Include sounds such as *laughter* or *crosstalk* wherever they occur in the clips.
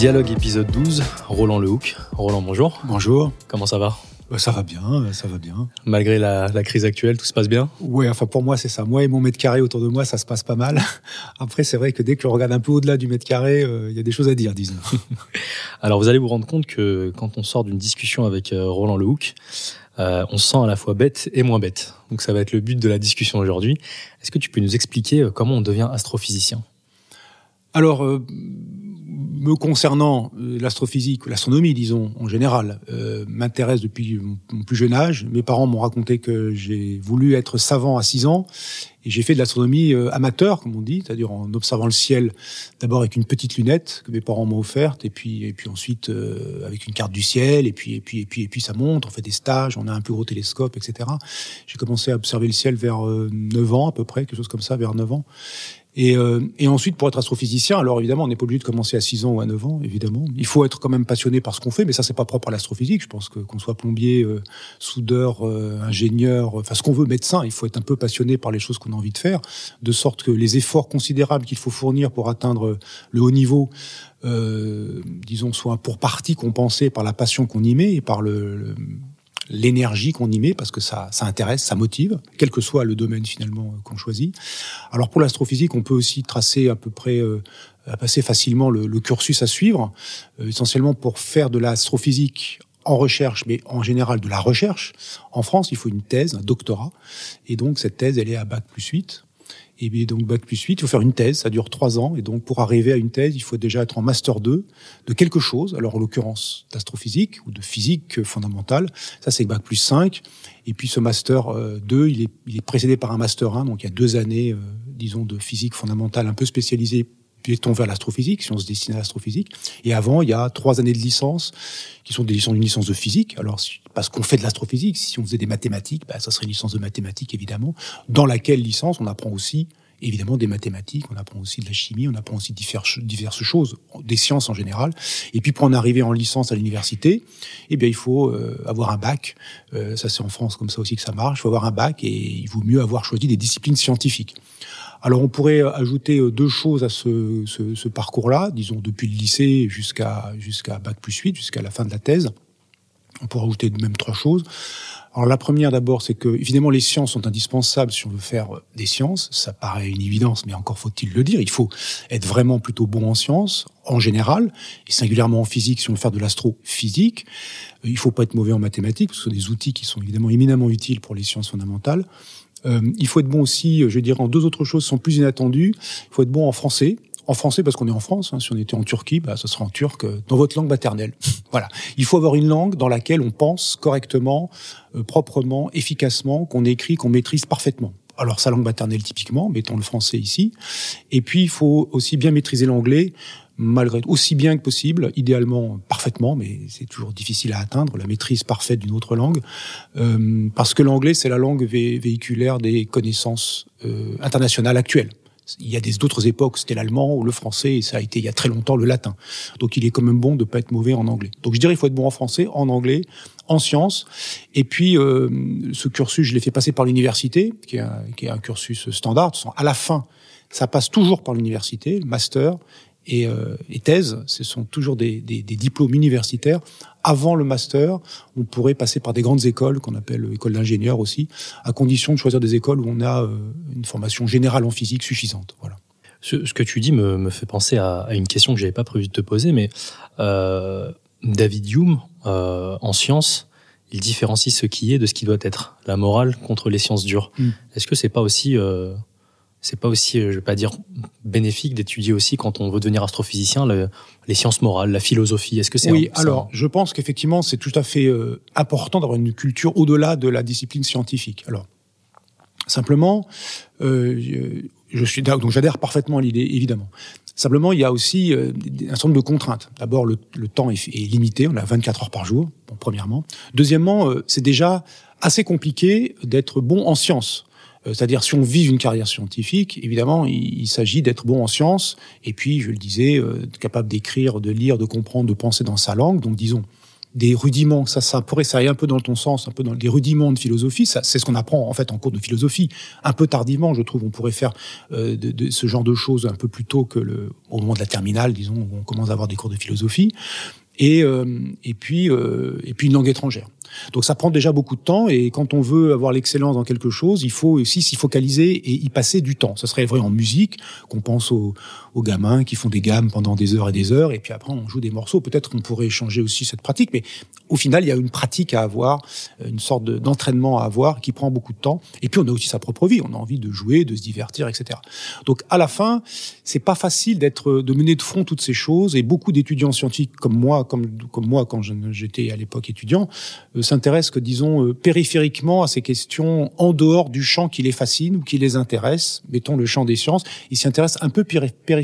Dialogue épisode 12, Roland Lehoucq. Roland, bonjour. Bonjour. Comment ça va? Bah, ça va bien, ça va bien. Malgré la, la crise actuelle, tout se passe bien? Oui, enfin pour moi c'est ça. Moi et mon mètre carré autour de moi, ça se passe pas mal. *laughs* Après, c'est vrai que dès que je regarde un peu au-delà du mètre carré, euh, il y a des choses à dire, disons. *laughs* Alors vous allez vous rendre compte que quand on sort d'une discussion avec euh, Roland Lehoucq, euh, on se sent à la fois bête et moins bête. Donc ça va être le but de la discussion aujourd'hui. Est-ce que tu peux nous expliquer euh, comment on devient astrophysicien? Alors, euh, me concernant, euh, l'astrophysique, l'astronomie, disons, en général, euh, m'intéresse depuis mon, plus jeune âge. Mes parents m'ont raconté que j'ai voulu être savant à 6 ans et j'ai fait de l'astronomie euh, amateur, comme on dit, c'est-à-dire en observant le ciel d'abord avec une petite lunette que mes parents m'ont offerte et puis et puis ensuite euh, avec une carte du ciel et puis et puis et puis et puis ça monte, on fait des stages, on a un plus gros télescope, etc. J'ai commencé à observer le ciel vers euh, 9 ans à peu près, quelque chose comme ça, vers 9 ans. Et, euh, et, ensuite, pour être astrophysicien, alors évidemment, on n'est pas obligé de commencer à 6 ans ou à 9 ans, évidemment. Il faut être quand même passionné par ce qu'on fait, mais ça, c'est pas propre à l'astrophysique. Je pense que qu'on soit plombier, euh, soudeur, euh, ingénieur, enfin ce qu'on veut, médecin, il faut être un peu passionné par les choses qu'on a envie de faire, de sorte que les efforts considérables qu'il faut fournir pour atteindre le haut niveau, euh, disons, soient pour partie compensés par la passion qu'on y met et par le, le l'énergie qu'on y met parce que ça, ça intéresse, ça motive, quel que soit le domaine finalement qu'on choisit. Alors pour l'astrophysique, on peut aussi tracer à peu près, euh, assez facilement le, le, cursus à suivre, euh, essentiellement pour faire de l'astrophysique en recherche, mais en général de la recherche. En France, il faut une thèse, un doctorat, et donc cette thèse, elle est à bac plus 8. Et donc bac plus 8, il faut faire une thèse, ça dure trois ans. Et donc pour arriver à une thèse, il faut déjà être en master 2 de quelque chose. Alors en l'occurrence d'astrophysique ou de physique fondamentale. Ça c'est bac plus 5. Et puis ce master 2, il est, il est précédé par un master 1. Donc il y a deux années, euh, disons, de physique fondamentale un peu spécialisée piéton vers l'astrophysique, si on se destine à l'astrophysique. Et avant, il y a trois années de licence, qui sont des licences, une licence de physique. Alors, parce qu'on fait de l'astrophysique, si on faisait des mathématiques, bah, ça serait une licence de mathématiques, évidemment, dans laquelle licence, on apprend aussi, évidemment, des mathématiques, on apprend aussi de la chimie, on apprend aussi diverses, diverses choses, des sciences en général. Et puis, pour en arriver en licence à l'université, eh bien, il faut euh, avoir un bac. Euh, ça, c'est en France comme ça aussi que ça marche. Il faut avoir un bac et il vaut mieux avoir choisi des disciplines scientifiques. Alors on pourrait ajouter deux choses à ce, ce, ce parcours-là, disons depuis le lycée jusqu'à bac plus 8, jusqu'à la fin de la thèse. On pourrait ajouter même trois choses. Alors la première d'abord, c'est que évidemment les sciences sont indispensables si on veut faire des sciences. Ça paraît une évidence, mais encore faut-il le dire. Il faut être vraiment plutôt bon en sciences en général, et singulièrement en physique si on veut faire de l'astrophysique. Il faut pas être mauvais en mathématiques, ce sont des outils qui sont évidemment éminemment utiles pour les sciences fondamentales. Euh, il faut être bon aussi, je vais dire, en deux autres choses sont plus inattendues. Il faut être bon en français. En français parce qu'on est en France. Hein. Si on était en Turquie, bah, ça sera en turc dans votre langue maternelle. *laughs* voilà. Il faut avoir une langue dans laquelle on pense correctement, euh, proprement, efficacement, qu'on écrit, qu'on maîtrise parfaitement. Alors sa langue maternelle typiquement, mettons le français ici. Et puis il faut aussi bien maîtriser l'anglais malgré aussi bien que possible, idéalement parfaitement, mais c'est toujours difficile à atteindre, la maîtrise parfaite d'une autre langue, euh, parce que l'anglais, c'est la langue vé véhiculaire des connaissances euh, internationales actuelles. Il y a des d'autres époques, c'était l'allemand ou le français, et ça a été il y a très longtemps le latin. Donc il est quand même bon de pas être mauvais en anglais. Donc je dirais il faut être bon en français, en anglais, en sciences. Et puis euh, ce cursus, je l'ai fait passer par l'université, qui, qui, est un cursus standard. À la fin, ça passe toujours par l'université, le master, et, euh, et thèse, ce sont toujours des, des, des, diplômes universitaires. Avant le master, on pourrait passer par des grandes écoles, qu'on appelle écoles d'ingénieurs aussi, à condition de choisir des écoles où on a euh, une formation générale en physique suffisante. Voilà. Ce, ce que tu dis me, me fait penser à, à, une question que j'avais pas prévu de te poser, mais euh, David Hume, euh, en sciences, il différencie ce qui est de ce qui doit être, la morale contre les sciences dures. Mm. Est-ce que c'est pas aussi euh, c'est pas aussi, je vais pas dire bénéfique d'étudier aussi quand on veut devenir astrophysicien le, les sciences morales, la philosophie. Est-ce que c'est oui un, Alors, je pense qu'effectivement, c'est tout à fait euh, important d'avoir une culture au-delà de la discipline scientifique. Alors, simplement, euh, je, suis donc j'adhère parfaitement à l'idée, évidemment. Simplement, il y a aussi euh, un certain nombre de contraintes. D'abord, le, le, temps est, est, limité, on a 24 heures par jour, bon, premièrement. Deuxièmement, euh, c'est déjà assez compliqué d'être bon en sciences. Euh, c'est-à-dire, si on vise une carrière scientifique, évidemment, il, s'agit d'être bon en sciences, et puis, je le disais, euh, capable d'écrire, de lire, de comprendre, de penser dans sa langue. Donc, disons, des rudiments, ça, ça pourrait, ça aille un peu dans ton sens, un peu dans des rudiments de philosophie. Ça, c'est ce qu'on apprend en fait en cours de philosophie, un peu tardivement, je trouve. On pourrait faire euh, de, de, ce genre de choses un peu plus tôt que le, au moment de la terminale, disons, où on commence à avoir des cours de philosophie. Et, euh, et puis, euh, et puis une langue étrangère. Donc ça prend déjà beaucoup de temps et quand on veut avoir l'excellence dans quelque chose, il faut aussi s'y focaliser et y passer du temps. Ça serait vrai en musique, qu'on pense aux, aux, gamins qui font des gammes pendant des heures et des heures et puis après on joue des morceaux. Peut-être qu'on pourrait changer aussi cette pratique, mais au final il y a une pratique à avoir, une sorte d'entraînement à avoir qui prend beaucoup de temps. Et puis on a aussi sa propre vie, on a envie de jouer, de se divertir, etc. Donc à la fin, c'est pas facile d'être, de mener de front toutes ces choses et beaucoup d'étudiants scientifiques comme moi, comme, comme moi quand j'étais à l'époque étudiant, euh, s'intéressent que, disons, euh, périphériquement à ces questions en dehors du champ qui les fascine ou qui les intéresse, mettons le champ des sciences, ils s'y intéressent un peu périphériquement.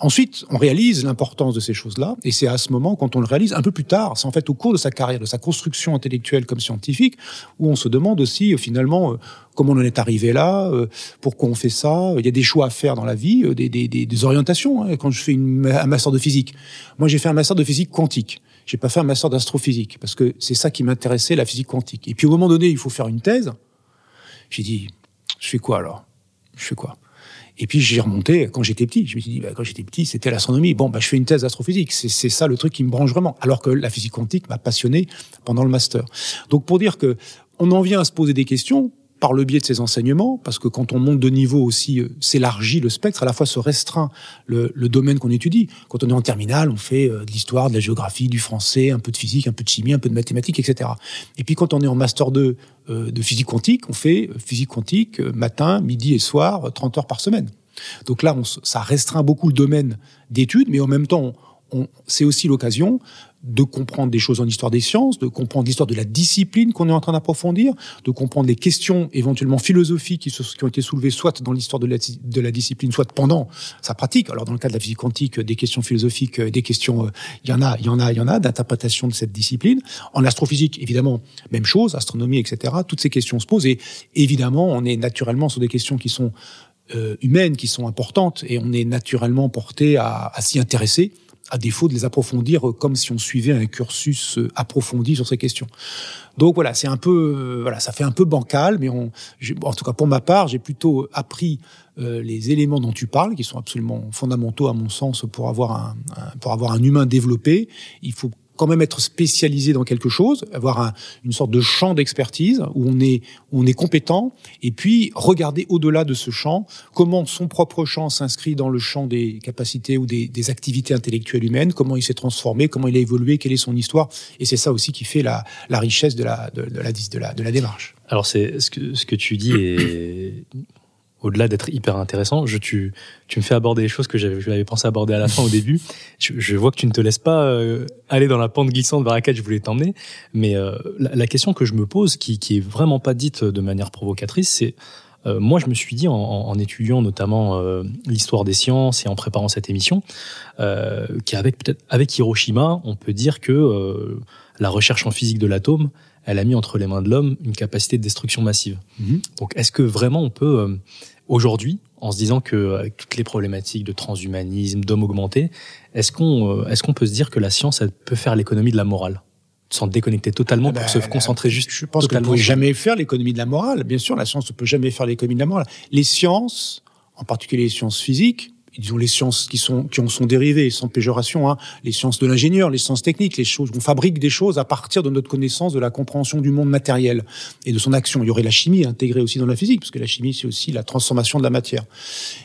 Ensuite, on réalise l'importance de ces choses-là, et c'est à ce moment, quand on le réalise, un peu plus tard, c'est en fait au cours de sa carrière, de sa construction intellectuelle comme scientifique, où on se demande aussi euh, finalement comment on en est arrivé là, pourquoi on fait ça. Il y a des choix à faire dans la vie, des, orientations. Hein, quand je fais un master de physique, moi j'ai fait un master de physique quantique j'ai pas fait un master d'astrophysique parce que c'est ça qui m'intéressait, la physique quantique. Et puis au moment donné, il faut faire une thèse. J'ai dit, je fais quoi alors? Je fais quoi? Et puis j'ai remonté quand j'étais petit. Je me suis dit, bah, quand j'étais petit, c'était l'astronomie. Bon, bah, je fais une thèse d'astrophysique. C'est ça le truc qui me branche vraiment. Alors que la physique quantique m'a passionné pendant le master. Donc pour dire que on en vient à se poser des questions par le biais de ces enseignements, parce que quand on monte de niveau aussi, euh, s'élargit le spectre, à la fois se restreint le, le domaine qu'on étudie. Quand on est en terminale, on fait euh, de l'histoire, de la géographie, du français, un peu de physique, un peu de chimie, un peu de mathématiques, etc. Et puis quand on est en master 2 euh, de physique quantique, on fait physique quantique matin, midi et soir, 30 heures par semaine. Donc là, on, ça restreint beaucoup le domaine d'études, mais en même temps, c'est aussi l'occasion de comprendre des choses en histoire des sciences, de comprendre l'histoire de la discipline qu'on est en train d'approfondir, de comprendre les questions éventuellement philosophiques qui, qui ont été soulevées soit dans l'histoire de la, de la, discipline, soit pendant sa pratique. Alors dans le cas de la physique quantique, des questions philosophiques, des questions, euh, il y en a, il y en a, il y en a d'interprétation de cette discipline. En astrophysique, évidemment, même chose, astronomie, etc. Toutes ces questions se posent et évidemment, on est naturellement sur des questions qui sont euh, humaines, qui sont importantes et on est naturellement porté à, à s'y intéresser à défaut de les approfondir euh, comme si on suivait un cursus euh, approfondi sur ces questions. Donc voilà, c'est un peu, euh, voilà, ça fait un peu bancal, mais on, en tout cas pour ma part, j'ai plutôt appris les éléments dont tu parles, qui sont absolument fondamentaux à mon sens pour avoir un, un pour avoir un humain développé. Il faut quand même être spécialisé dans quelque chose, avoir un, une sorte de champ d'expertise où on est on est compétent, et puis regarder au-delà de ce champ comment son propre champ s'inscrit dans le champ des capacités ou des, des activités intellectuelles humaines, comment il s'est transformé, comment il a évolué, quelle est son histoire, et c'est ça aussi qui fait la, la richesse de la de la de la de la démarche. Alors c'est ce que ce que tu dis est au-delà d'être hyper intéressant, je, tu, tu me fais aborder des choses que j'avais pensé aborder à la fin au début. *laughs* Je, je, vois que tu ne te laisses pas euh, aller dans la pente glissante vers laquelle je voulais t'emmener. Mais euh, la, la, question que je me pose, qui, qui est vraiment pas dite de manière provocatrice, c'est euh, moi, je me suis dit, en, en étudiant notamment l'histoire des sciences et en préparant cette émission, qu'avec peut-être avec Hiroshima, on peut dire que la recherche en physique de l'atome, elle a mis entre les mains de l'homme une capacité de destruction massive. Mhm. Donc, est-ce que vraiment on peut, euh, aujourd'hui, en se disant que avec toutes les problématiques de transhumanisme, d'homme augmenté, est-ce qu'on euh, est-ce qu'on peut se dire que la science elle peut faire l'économie de la morale? Sans déconnecter totalement pour ah se bah, concentrer juste Je pense qu'on ne peut jamais faire l'économie de la morale. Bien sûr, la science ne peut jamais faire l'économie de la morale. Les sciences, en particulier les sciences physiques, disons les sciences qui sont qui en sont dérivées, sans péjoration, hein, les sciences de l'ingénieur, les sciences techniques, les choses, on fabrique des choses à partir de notre connaissance de la compréhension du monde matériel et de son action. Il y aurait la chimie intégrée aussi dans la physique, parce que la chimie c'est aussi la transformation de la matière.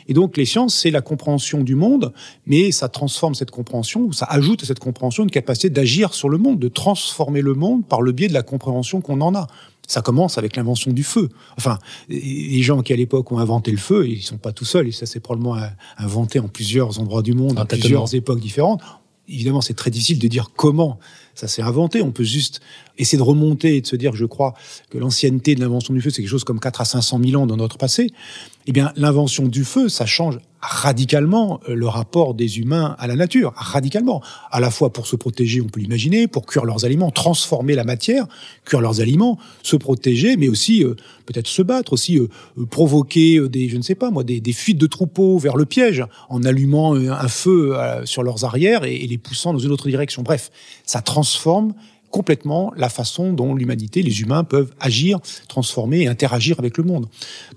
Et donc les sciences c'est la compréhension du monde, mais ça transforme cette compréhension, ça ajoute à cette compréhension une capacité d'agir sur le monde, de transformer le monde par le biais de la compréhension qu'on en a. Ça commence avec l'invention du feu. Enfin, les gens qui à l'époque ont inventé le feu, ils sont pas tout seuls, et ça c'est probablement inventé en plusieurs endroits du monde, à plusieurs époques différentes. Évidemment, c'est très difficile de dire comment ça s'est inventé. On peut juste essayer de remonter et de se dire, je crois que l'ancienneté de l'invention du feu, c'est quelque chose comme 4 à 500 000 ans dans notre passé. Eh bien, l'invention du feu, ça change radicalement euh, le rapport des humains à la nature, radicalement. À la fois pour se protéger, on peut l'imaginer, pour cuire leurs aliments, transformer la matière, cuire leurs aliments, se protéger, mais aussi euh, peut-être se battre, aussi euh, provoquer des, je ne sais pas moi, des, fuites de troupeaux vers le piège en allumant un feu sur leurs arrières et les poussant dans une autre direction. Bref, ça transforme complètement la façon dont l'humanité, les humains peuvent agir, transformer et interagir avec le monde.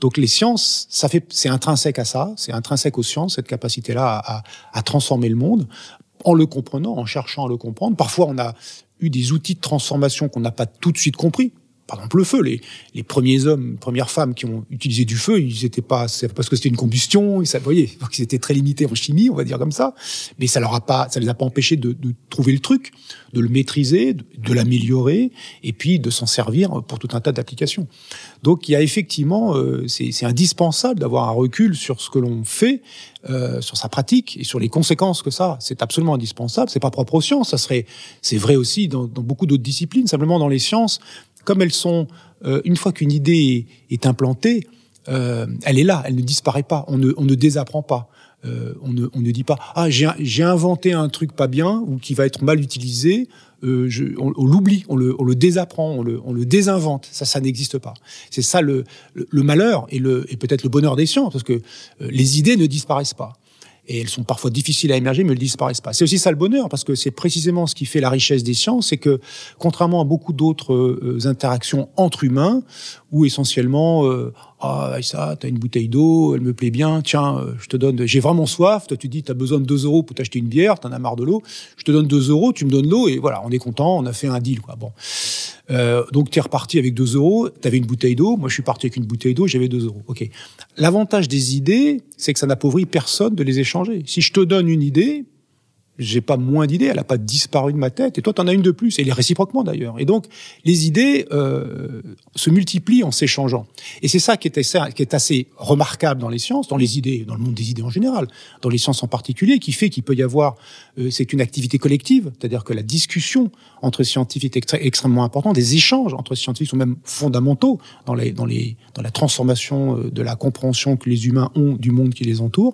Donc les sciences, ça fait, c'est intrinsèque à ça, c'est intrinsèque aux sciences, cette capacité-là à, à transformer le monde en le comprenant, en cherchant à le comprendre. Parfois, on a eu des outils de transformation qu'on n'a pas tout de suite compris par exemple le feu. Les, les premiers hommes, premières femmes qui ont utilisé du feu, ils étaient pas, parce que c'était une combustion, ça, vous voyez, *laughs* ils étaient très limités en chimie, on va dire comme ça. Mais ça leur a pas, ça les a pas empêchés de, de trouver le truc, de le maîtriser, de, de l'améliorer, et puis de s'en servir pour tout un tas d'applications. Donc il y a effectivement, euh, c'est indispensable d'avoir un recul sur ce que l'on fait, euh, sur sa pratique et sur les conséquences que ça. C'est absolument indispensable. C'est pas propre aux sciences. Ça serait, c'est vrai aussi dans, dans beaucoup d'autres disciplines. Simplement dans les sciences, comme elles sont, euh, une fois qu'une idée est, implantée, euh, elle est là, elle ne disparaît pas, on ne, on ne désapprend pas. Euh, on, ne, on ne dit pas ah j'ai inventé un truc pas bien ou qui va être mal utilisé on, l'oublie on le, on le désapprend on le, on le désinvente ça ça n'existe pas c'est ça le, le, malheur et, et peut-être le bonheur des sciences parce que les idées ne disparaissent pas et elles sont parfois difficiles à émerger, mais elles disparaissent pas. C'est aussi ça le bonheur, parce que c'est précisément ce qui fait la richesse des sciences, c'est que contrairement à beaucoup d'autres euh, interactions entre humains, où essentiellement, euh, ah ça, t'as une bouteille d'eau, elle me plaît bien, tiens, euh, je te donne, j'ai vraiment soif, toi tu dis t'as besoin de 2 euros pour t'acheter une bière, t'en as marre de l'eau, je te donne 2 euros, tu me donnes l'eau, et voilà, on est content, on a fait un deal, quoi. Bon. Euh, donc tu es reparti avec 2 euros, tu avais une bouteille d'eau, moi je suis parti avec une bouteille d'eau, j'avais 2 euros. Ok. L'avantage des idées, c'est que ça n'appauvrit personne de les échanger. Si je te donne une idée, j'ai pas moins d'idées, elle a pas disparu de ma tête, et toi, tu en as une de plus, et les réciproquement d'ailleurs. Et donc, les idées euh, se multiplient en s'échangeant. Et c'est ça qui est, assez, qui est assez remarquable dans les sciences, dans les idées, dans le monde des idées en général, dans les sciences en particulier, qui fait qu'il peut y avoir, c'est une activité collective, c'est-à-dire que la discussion entre scientifiques est extrêmement importante, des échanges entre scientifiques sont même fondamentaux dans, les, dans, les, dans la transformation euh, de la compréhension que les humains ont du monde qui les entoure.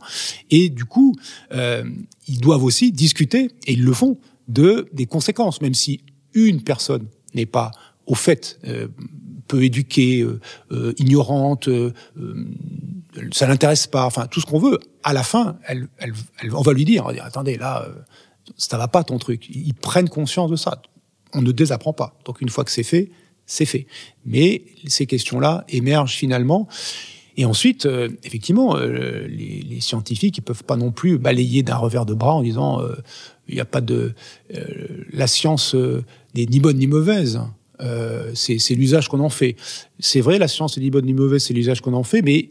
Et du coup, euh, ils doivent aussi discuter, et ils le font, de des conséquences, même si une personne n'est pas au fait euh, peu éduquée, euh, euh ignorante, euh, ça l'intéresse pas, enfin tout ce qu'on veut. À la fin, on va lui dire, attendez là, ça va pas ton truc. Ils prennent conscience de ça. On ne désapprend pas. Donc une fois que c'est fait, c'est fait. Mais ces questions-là émergent finalement. Et ensuite, effectivement, les, les, scientifiques, ils peuvent pas non plus balayer d'un revers de bras en disant il n'y a pas de la science n'est ni bonne ni mauvaise. C'est l'usage qu'on en fait. C'est vrai, la science n'est ni bonne ni mauvaise, c'est l'usage qu'on en fait, mais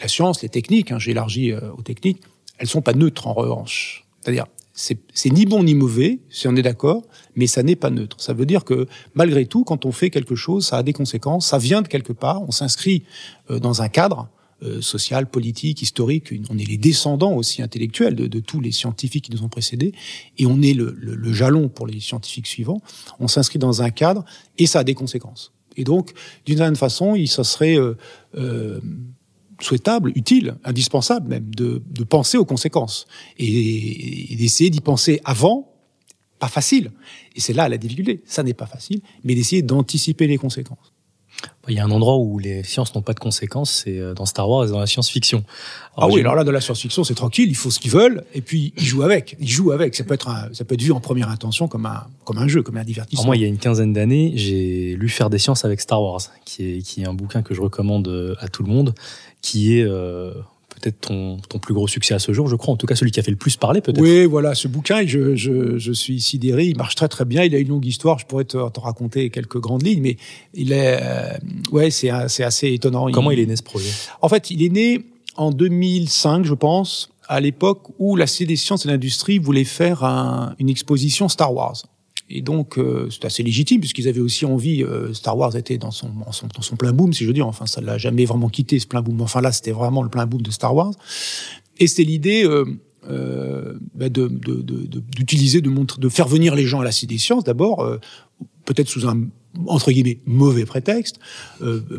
la science, les techniques, hein, j'ai élargi aux techniques, elles sont pas neutres en revanche. C'est-à-dire, c'est ni bon ni mauvais, si on est d'accord, mais ça n'est pas neutre. Ça veut dire que malgré tout, quand on fait quelque chose, ça a des conséquences, ça vient de quelque part, on s'inscrit euh, dans un cadre euh, social, politique, historique, on est les descendants aussi intellectuels de, de, tous les scientifiques qui nous ont précédés, et on est le, le, le jalon pour les scientifiques suivants. On s'inscrit dans un cadre, et ça a des conséquences. Et donc, d'une certaine façon, il ça serait euh, euh souhaitable, utile, indispensable même, de, de penser aux conséquences et, et d'essayer d'y penser avant. Pas facile. Et c'est là la difficulté. Ça n'est pas facile, mais d'essayer d'anticiper les conséquences. Il y a un endroit où les sciences n'ont pas de conséquences, c'est euh, dans Star Wars et dans la science-fiction. Ah oui, alors là, dans la science-fiction, c'est tranquille, ils font ce qu'ils veulent, et puis ils jouent avec. Ils jouent avec. Ça peut être, un, ça peut être vu en première intention comme un, comme un jeu, comme un divertissement. moi, il y a une quinzaine d'années, j'ai lu Faire des sciences avec Star Wars, qui est, qui est un bouquin que je recommande euh, à tout le monde, qui est euh, peut-être ton, ton, plus gros succès à ce jour, je crois, en tout cas celui qui a fait le plus parler peut-être. Oui, voilà, ce bouquin, je, je, je suis sidéré, il marche très très bien, il a une longue histoire, je pourrais te, te raconter quelques grandes lignes, mais il est, euh, ouais, c'est assez étonnant. Comment il, il est né ce projet? En fait, il est né en 2005, je pense, à l'époque où la CD Sciences et l'Industrie voulait faire un, une exposition Star Wars. Et donc, euh, c'est assez légitime, puisqu'ils avaient aussi envie, euh, Star Wars était dans son, dans son plein boom, si je veux dire, enfin, ça l'a jamais vraiment quitté, ce plein boom. Enfin, là, c'était vraiment le plein boom de Star Wars. Et c'était l'idée, euh, bah, d'utiliser, de, faire venir les gens à la Cité des Sciences, d'abord, peut-être sous un entre guillemets mauvais prétexte,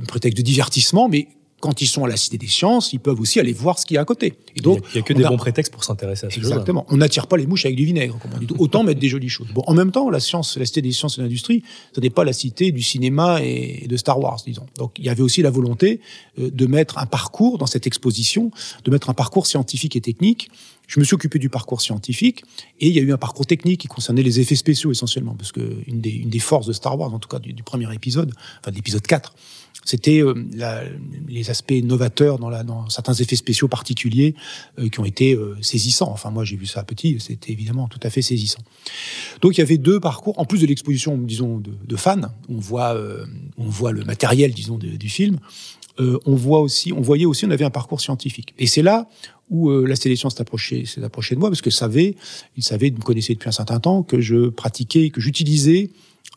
prétexte de divertissement, mais quand ils sont à la Cité des Sciences, ils peuvent aussi aller voir ce qu'il y a à côté. Et donc, il n'y a, que des bons prétextes pour s'intéresser à ça. Exactement. On n'attire pas les mouches avec du vinaigre, comme on dit. Autant mettre des jolies choses. Bon, en même temps, la science, la Cité des Sciences et de l'Industrie, ce n'est pas la cité du cinéma et de Star Wars, disons. Donc, il y avait aussi la volonté euh, de mettre un parcours dans cette exposition, de mettre un parcours scientifique et technique. Je me suis occupé du parcours scientifique et il y a eu un parcours technique qui concernait les effets spéciaux essentiellement, parce que une des, une des forces de Star Wars, en tout cas du, du premier épisode, enfin de l'épisode 4, c'était euh, les aspects novateurs dans, la, dans, certains effets spéciaux particuliers euh, qui ont été euh, saisissants. Enfin, moi, j'ai vu ça petit, c'était évidemment tout à fait saisissant. Donc, il y avait deux parcours, en plus de l'exposition, disons, de, de, fans. On voit, on voit le matériel, disons, du film. on voit aussi, on voyait aussi, on avait un parcours scientifique. Et c'est là où la sélection s'est approchée, s'est approchée de moi parce que savait, il savait, il me connaissait depuis un certain temps que je pratiquais, que j'utilisais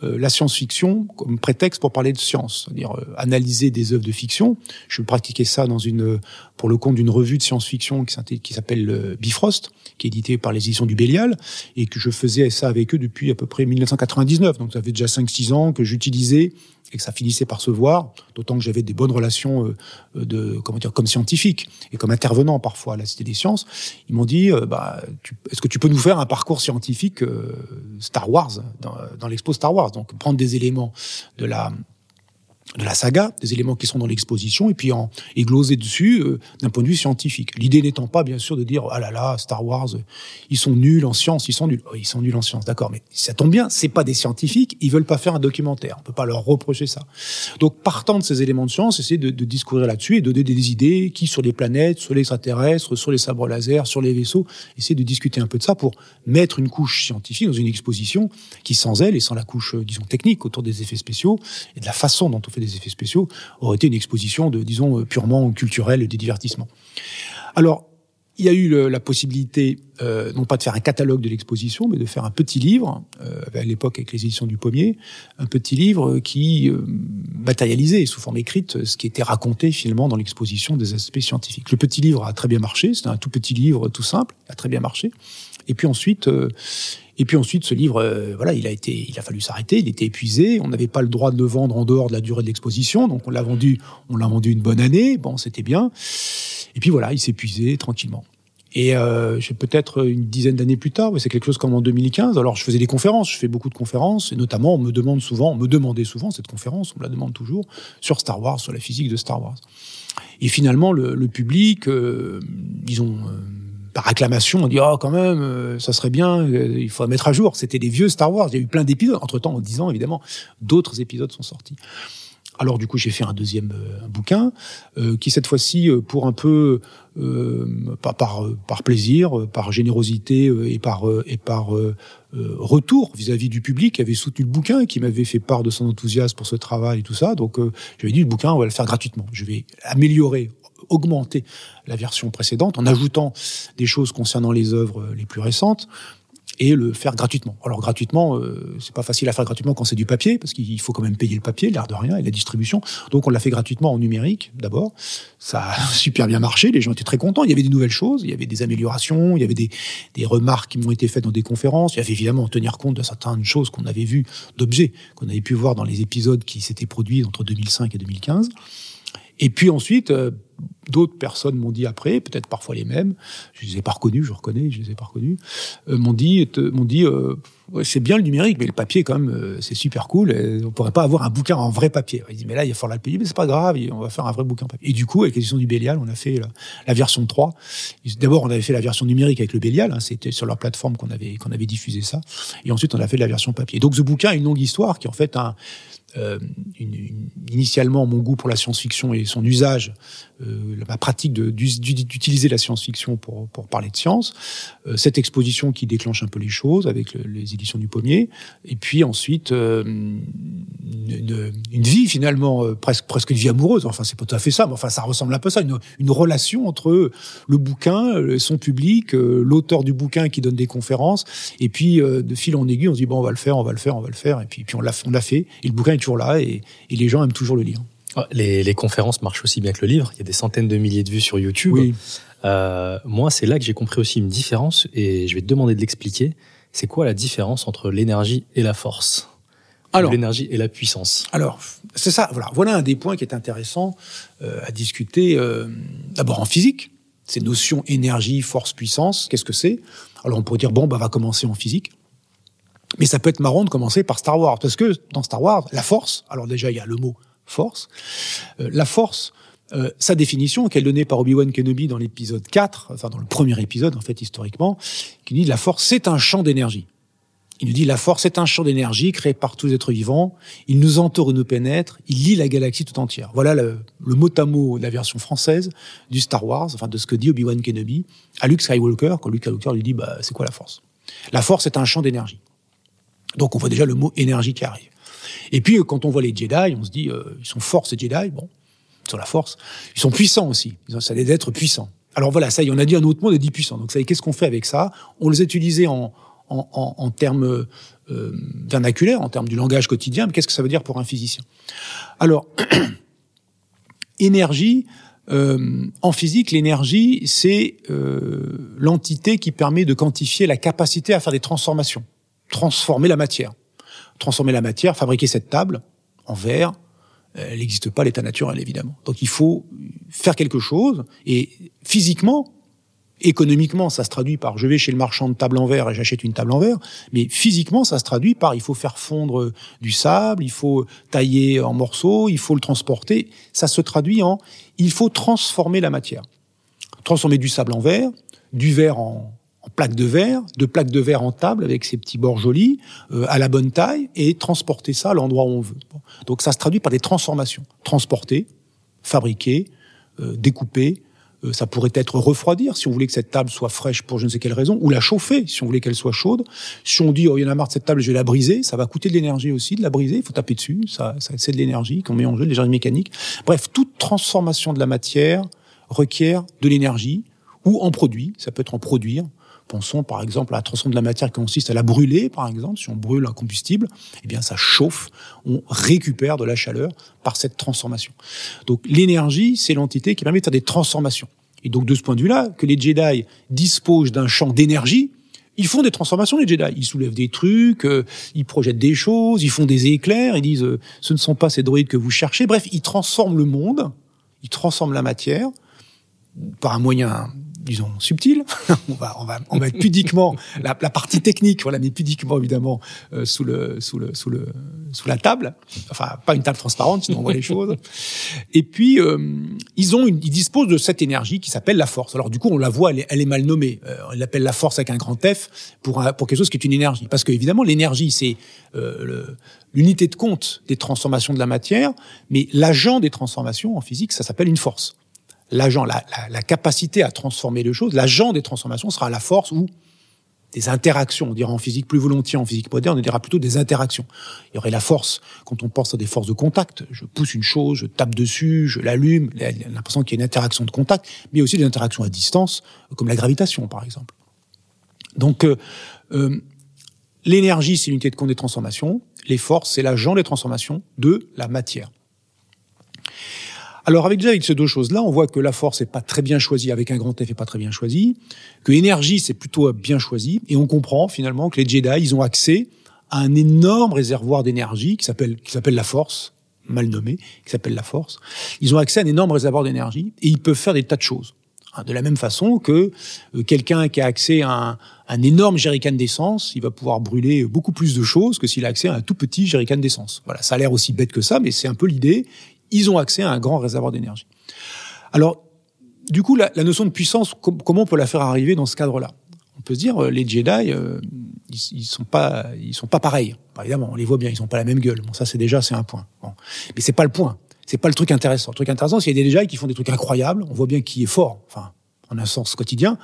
euh, la science-fiction comme prétexte pour parler de science, c'est-à-dire euh, analyser des œuvres de fiction. Je pratiquais ça dans une, pour le compte d'une revue de science-fiction qui s'appelle euh, Bifrost, qui est éditée par les éditions du Bélial, et que je faisais ça avec eux depuis à peu près 1999. Donc ça fait déjà 5-6 ans que j'utilisais et que ça finissait par se voir, d'autant que j'avais des bonnes relations euh, de comment dire comme scientifique et comme intervenant parfois à la Cité des Sciences. Ils m'ont dit euh, bah, est-ce que tu peux nous faire un parcours scientifique euh, Star Wars dans, dans l'expo Star Wars? Donc prendre des éléments de la de la saga, des éléments qui sont dans l'exposition, et puis en égloser dessus euh, d'un point de vue scientifique. L'idée n'étant pas, bien sûr, de dire ah là là, Star Wars, ils sont nuls en science, ils sont nuls, oh, ils sont nuls en science, d'accord, mais ça tombe bien, c'est pas des scientifiques, ils veulent pas faire un documentaire, on peut pas leur reprocher ça. Donc, partant de ces éléments de science, essayer de, de discourir là-dessus et donner des idées, qui sur les planètes, sur les extraterrestres, sur les sabres laser, sur les vaisseaux, essayer de discuter un peu de ça pour mettre une couche scientifique dans une exposition qui, sans elle et sans la couche, euh, disons, technique autour des effets spéciaux et de la façon dont on des effets spéciaux, aurait été une exposition de, disons, purement culturelle et de divertissement. Alors, il y a eu la possibilité, euh, non pas de faire un catalogue de l'exposition, mais de faire un petit livre, euh, à l'époque avec les éditions du Pommier, un petit livre qui euh, matérialisait sous forme écrite ce qui était raconté finalement dans l'exposition des aspects scientifiques. Le petit livre a très bien marché, c'était un tout petit livre tout simple, a très bien marché. Et puis ensuite, euh, et puis ensuite, ce livre, euh, voilà, il a été, il a fallu s'arrêter, il était épuisé. On n'avait pas le droit de le vendre en dehors de la durée de l'exposition, donc on l'a vendu, on l'a vendu une bonne année. Bon, c'était bien. Et puis voilà, il épuisé tranquillement. Et euh, peut-être une dizaine d'années plus tard, c'est quelque chose comme en 2015. Alors je faisais des conférences, je fais beaucoup de conférences, et notamment on me demande souvent, on me demandait souvent cette conférence, on me la demande toujours sur Star Wars, sur la physique de Star Wars. Et finalement, le, le public, euh, disons, euh, par acclamation, on dit oh quand même, euh, ça serait bien, euh, il faudrait mettre à jour. C'était des vieux Star Wars. Il y a eu plein d'épisodes. Entre temps, en dix ans, évidemment, d'autres épisodes sont sortis. Alors du coup, j'ai fait un deuxième euh, bouquin qui cette fois-ci, pour un peu par, par, par plaisir, par générosité et par et par retour vis-à-vis du public qui avait soutenu le bouquin et qui m'avait fait part de son enthousiasme pour ce travail et tout ça. Donc, ai dit le bouquin, on va le faire gratuitement. Je vais améliorer augmenter la version précédente en ajoutant des choses concernant les œuvres les plus récentes et le faire gratuitement. Alors gratuitement, euh, c'est pas facile à faire gratuitement quand c'est du papier, parce qu'il faut quand même payer le papier, l'air de rien, et la distribution. Donc on l'a fait gratuitement en numérique d'abord. Ça a *laughs* super bien marché, les gens étaient très contents. Il y avait des nouvelles choses, il y avait des améliorations, il y avait des, des remarques qui m'ont été faites dans des conférences. Il y avait évidemment tenir compte de certaines choses qu'on avait vues, d'objets qu'on avait pu voir dans les épisodes qui s'étaient produits entre 2005 et 2015. Et puis ensuite, euh, d'autres personnes m'ont dit après, peut-être parfois les mêmes, je les ai pas reconnus, je reconnais, je les ai pas reconnus, euh, m'ont dit, m'ont dit, euh, c'est bien le numérique, mais le papier quand même, c'est super cool. Et on pourrait pas avoir un bouquin en vrai papier. Ils disent mais là il va falloir le payer, mais c'est pas grave, on va faire un vrai bouquin papier. Et du coup, avec l'édition du Bélial, on a fait la, version 3. D'abord, on avait fait la version numérique avec le Bélial, hein, c'était sur leur plateforme qu'on avait qu'on avait diffusé ça. Et ensuite, on a fait la version papier. Donc ce bouquin a une longue histoire qui en fait un euh, initialement mon goût pour la science-fiction et son usage, euh, ma pratique d'utiliser la science-fiction pour, parler de science, euh, cette exposition qui déclenche un peu les choses avec les éditions du Pommier, et puis ensuite euh, une, vie finalement euh, presque presque une vie amoureuse. Enfin, c'est pas tout à fait ça, mais enfin ça ressemble un peu à ça, une, relation entre le bouquin, son public, l'auteur du bouquin qui donne des conférences, et puis de fil en aiguille, on se dit bon on va le faire, on va le faire, on va le faire, et puis puis on l'a l'a fait, et le bouquin est toujours là et, les gens aiment toujours le lire. Les, conférences marchent aussi bien que le livre. Il y a des centaines de milliers de vues sur YouTube. Euh, moi, c'est là que j'ai compris aussi une différence et je vais te demander de l'expliquer. C'est quoi la différence entre l'énergie et la force? Alors, l'énergie et la puissance. Alors, c'est ça. Voilà, voilà un des points qui est intéressant euh, à discuter. Euh, d'abord en physique, ces notions énergie, force, puissance. Qu'est-ce que c'est? Alors, on pourrait dire bon, bah, va commencer en physique. Mais ça peut être marrant de commencer par Star Wars, parce que dans Star Wars, la force. Alors déjà, il y a le mot force. Euh, la force, euh, sa définition, qu'elle donnée par Obi-Wan Kenobi dans l'épisode 4, enfin dans le premier épisode en fait historiquement, qui dit la force c'est un champ d'énergie. Il nous dit la force est un champ d'énergie créé par tous les êtres vivants. Il nous entoure et nous pénètre. Il lit la galaxie tout entière. Voilà le, mot à mot de la version française du Star Wars, enfin de ce que dit Obi-Wan Kenobi à Luke Skywalker quand Luke Skywalker lui dit bah c'est quoi la force? La force est un champ d'énergie. Donc on voit déjà le mot énergie qui arrive. Et puis quand on voit les Jedi, on se dit euh, ils sont forts ces Jedi. Bon, sur la force. Ils sont puissants aussi. Ils ont, ça les êtres puissants. Alors voilà, ça y on a dit un autre mot, a dit puissant. Donc ça qu'est-ce qu'on fait avec ça? On les a utilisés en, en, en, termes euh, vernaculaires, en termes du langage quotidien, mais qu'est-ce que ça veut dire pour un physicien? Alors, *clears throat* énergie, euh, en physique, l'énergie, c'est euh, l'entité qui permet de quantifier la capacité à faire des transformations, transformer la matière. Transformer la matière, fabriquer cette table en verre, elle n'existe pas l'état naturel, évidemment. Donc il faut faire quelque chose, et physiquement, économiquement, ça se traduit par je vais chez le marchand de table en verre et j'achète une table en verre, mais physiquement, ça se traduit par il faut faire fondre du sable, il faut tailler en morceaux, il faut le transporter. Ça se traduit en il faut transformer la matière. Transformer du sable en verre, du verre en, en plaque de verre, de plaques de verre en table avec ses petits bords jolis, euh, à la bonne taille, et transporter ça à l'endroit où on veut. Donc ça se traduit par des transformations. Transporter, fabriquer, euh, découper, euh, ça pourrait être refroidir si on voulait que cette table soit fraîche pour je ne sais quelle raison, ou la chauffer si on voulait qu'elle soit chaude. Si on dit oh il y en a marre de cette table, je vais la briser, ça va coûter de l'énergie aussi de la briser. Il faut taper dessus, ça, ça c'est de l'énergie qu'on met en jeu, de l'énergie mécanique. Bref, toute transformation de la matière requiert de l'énergie ou en produit. Ça peut être en produire. Pensons par exemple à la transformation de la matière qui consiste à la brûler, par exemple. Si on brûle un combustible, eh bien ça chauffe, on récupère de la chaleur par cette transformation. Donc l'énergie, c'est l'entité qui permet de faire des transformations. Et donc de ce point de vue-là, que les Jedi disposent d'un champ d'énergie, ils font des transformations, les Jedi. Ils soulèvent des trucs, euh, ils projettent des choses, ils font des éclairs, ils disent euh, ce ne sont pas ces droïdes que vous cherchez. Bref, ils transforment le monde, ils transforment la matière par un moyen disons, subtil. *laughs* on va, on va, on va être pudiquement *laughs* la, la, partie technique, voilà, mais pudiquement évidemment euh, sous le, sous le, sous le, sous la table. Enfin, pas une table transparente, sinon on voit les *laughs* choses. Et puis euh, ils ont, une, ils disposent de cette énergie qui s'appelle la force. Alors du coup, on la voit, elle est, elle est mal nommée. Euh, on l'appelle la force avec un grand F pour pour quelque chose qui est une énergie, parce que évidemment l'énergie c'est l'unité de compte des transformations de la matière, mais l'agent des transformations en physique, ça s'appelle une force l'agent, la, la, capacité à transformer les choses, l'agent des transformations sera la force ou des interactions. On dira en physique plus volontiers, en physique moderne, on dira plutôt des interactions. Il y aurait la force, quand on pense à des forces de contact, je pousse une chose, je tape dessus, je l'allume, l'impression qu'il y a une interaction de contact, mais aussi des interactions à distance, comme la gravitation par exemple. Donc, euh, euh, l'énergie, c'est l'unité de compte des transformations, les forces, c'est l'agent des transformations de la matière. Alors avec déjà avec ces deux choses-là, on voit que la force n'est pas très bien choisie avec un grand F est pas très bien choisie, que énergie c'est plutôt bien choisi, et on comprend finalement que les Jedi ils ont accès à un énorme réservoir d'énergie qui s'appelle qui s'appelle la force, mal nommé, qui s'appelle la force. Ils ont accès à un énorme réservoir d'énergie et ils peuvent faire des tas de choses. Hein, de la même façon que euh, quelqu'un qui a accès à un, un énorme jerrycan d'essence, il va pouvoir brûler beaucoup plus de choses que s'il a accès à un tout petit jerrycan d'essence. Voilà, ça a l'air aussi bête que ça, mais c'est un peu l'idée ils ont accès à un grand réservoir d'énergie. Alors, du coup, la, notion de puissance, comment on peut la faire arriver dans ce cadre-là? On peut se dire, euh, les Jedi, euh, ils, sont pas, ils sont pas pareils. évidemment, on les voit bien, ils ont pas la même gueule. Bon, ça, c'est déjà, c'est un point. Bon. Mais c'est pas le point. C'est pas le truc intéressant. Le truc intéressant, c'est qu'il y a des Jedi qui font des trucs incroyables. On voit bien qui est fort, enfin, en un sens quotidien.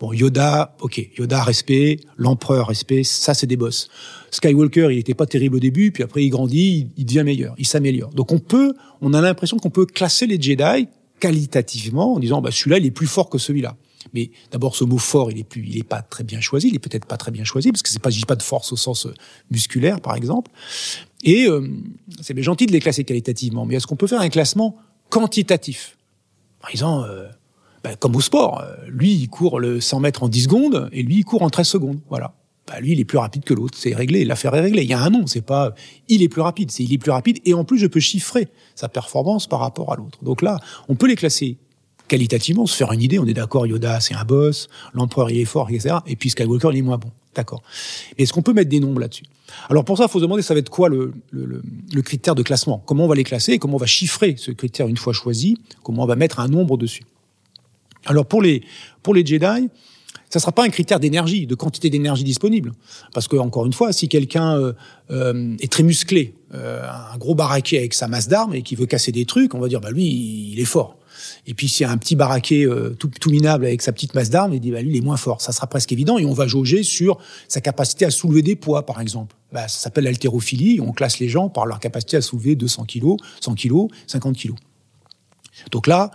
Bon, Yoda, ok, Yoda, respect, l'empereur, respect, ça c'est des boss. Skywalker, il était pas terrible au début, puis après il grandit, il, devient meilleur, il s'améliore. Donc on peut, on a l'impression qu'on peut classer les Jedi qualitativement en disant, bah celui-là il est plus fort que celui-là. Mais d'abord, ce mot fort, il est plus, il est pas très bien choisi. Il est peut-être pas très bien choisi parce que c'est pas, pas de force au sens euh, musculaire, par exemple. Et euh, c'est bien gentil de les classer qualitativement, mais est-ce qu'on peut faire un classement quantitatif? Par exemple, euh, bah, comme au sport. Euh, lui, il court le 100 mètres en 10 secondes et lui, il court en 13 secondes. Voilà. Bah, lui, il est plus rapide que l'autre. C'est réglé. L'affaire est réglée. Il y a un nom. C'est pas il est plus rapide. C'est il est plus rapide. Et en plus, je peux chiffrer sa performance par rapport à l'autre. Donc là, on peut les classer qualitativement, se faire une idée. On est d'accord. Yoda, c'est un boss. L'empereur, il est fort, etc. Et puis Skywalker, il est moins bon. D'accord. Est-ce qu'on peut mettre des nombres là-dessus? Alors pour ça, il faut se demander, ça va être quoi le, le, le, critère de classement? Comment on va les classer et comment on va chiffrer ce critère une fois choisi? Comment on va mettre un nombre dessus? Alors pour les, pour les Jedi, ça sera pas un critère d'énergie, de quantité d'énergie disponible. Parce que, encore une fois, si quelqu'un euh, euh, est très musclé, euh, un gros baraquet avec sa masse d'armes et qui veut casser des trucs, on va dire, bah lui, il est fort. Et puis s'il y a un petit baraquet euh, tout, tout, minable avec sa petite masse d'armes, il dit bah, lui il est moins fort. Ça sera presque évident et on va jauger sur sa capacité à soulever des poids par exemple. Bah, ça s'appelle l'haltérophilie. On classe les gens par leur capacité à soulever 200 kg, 100 kg, 50 kg. Donc là,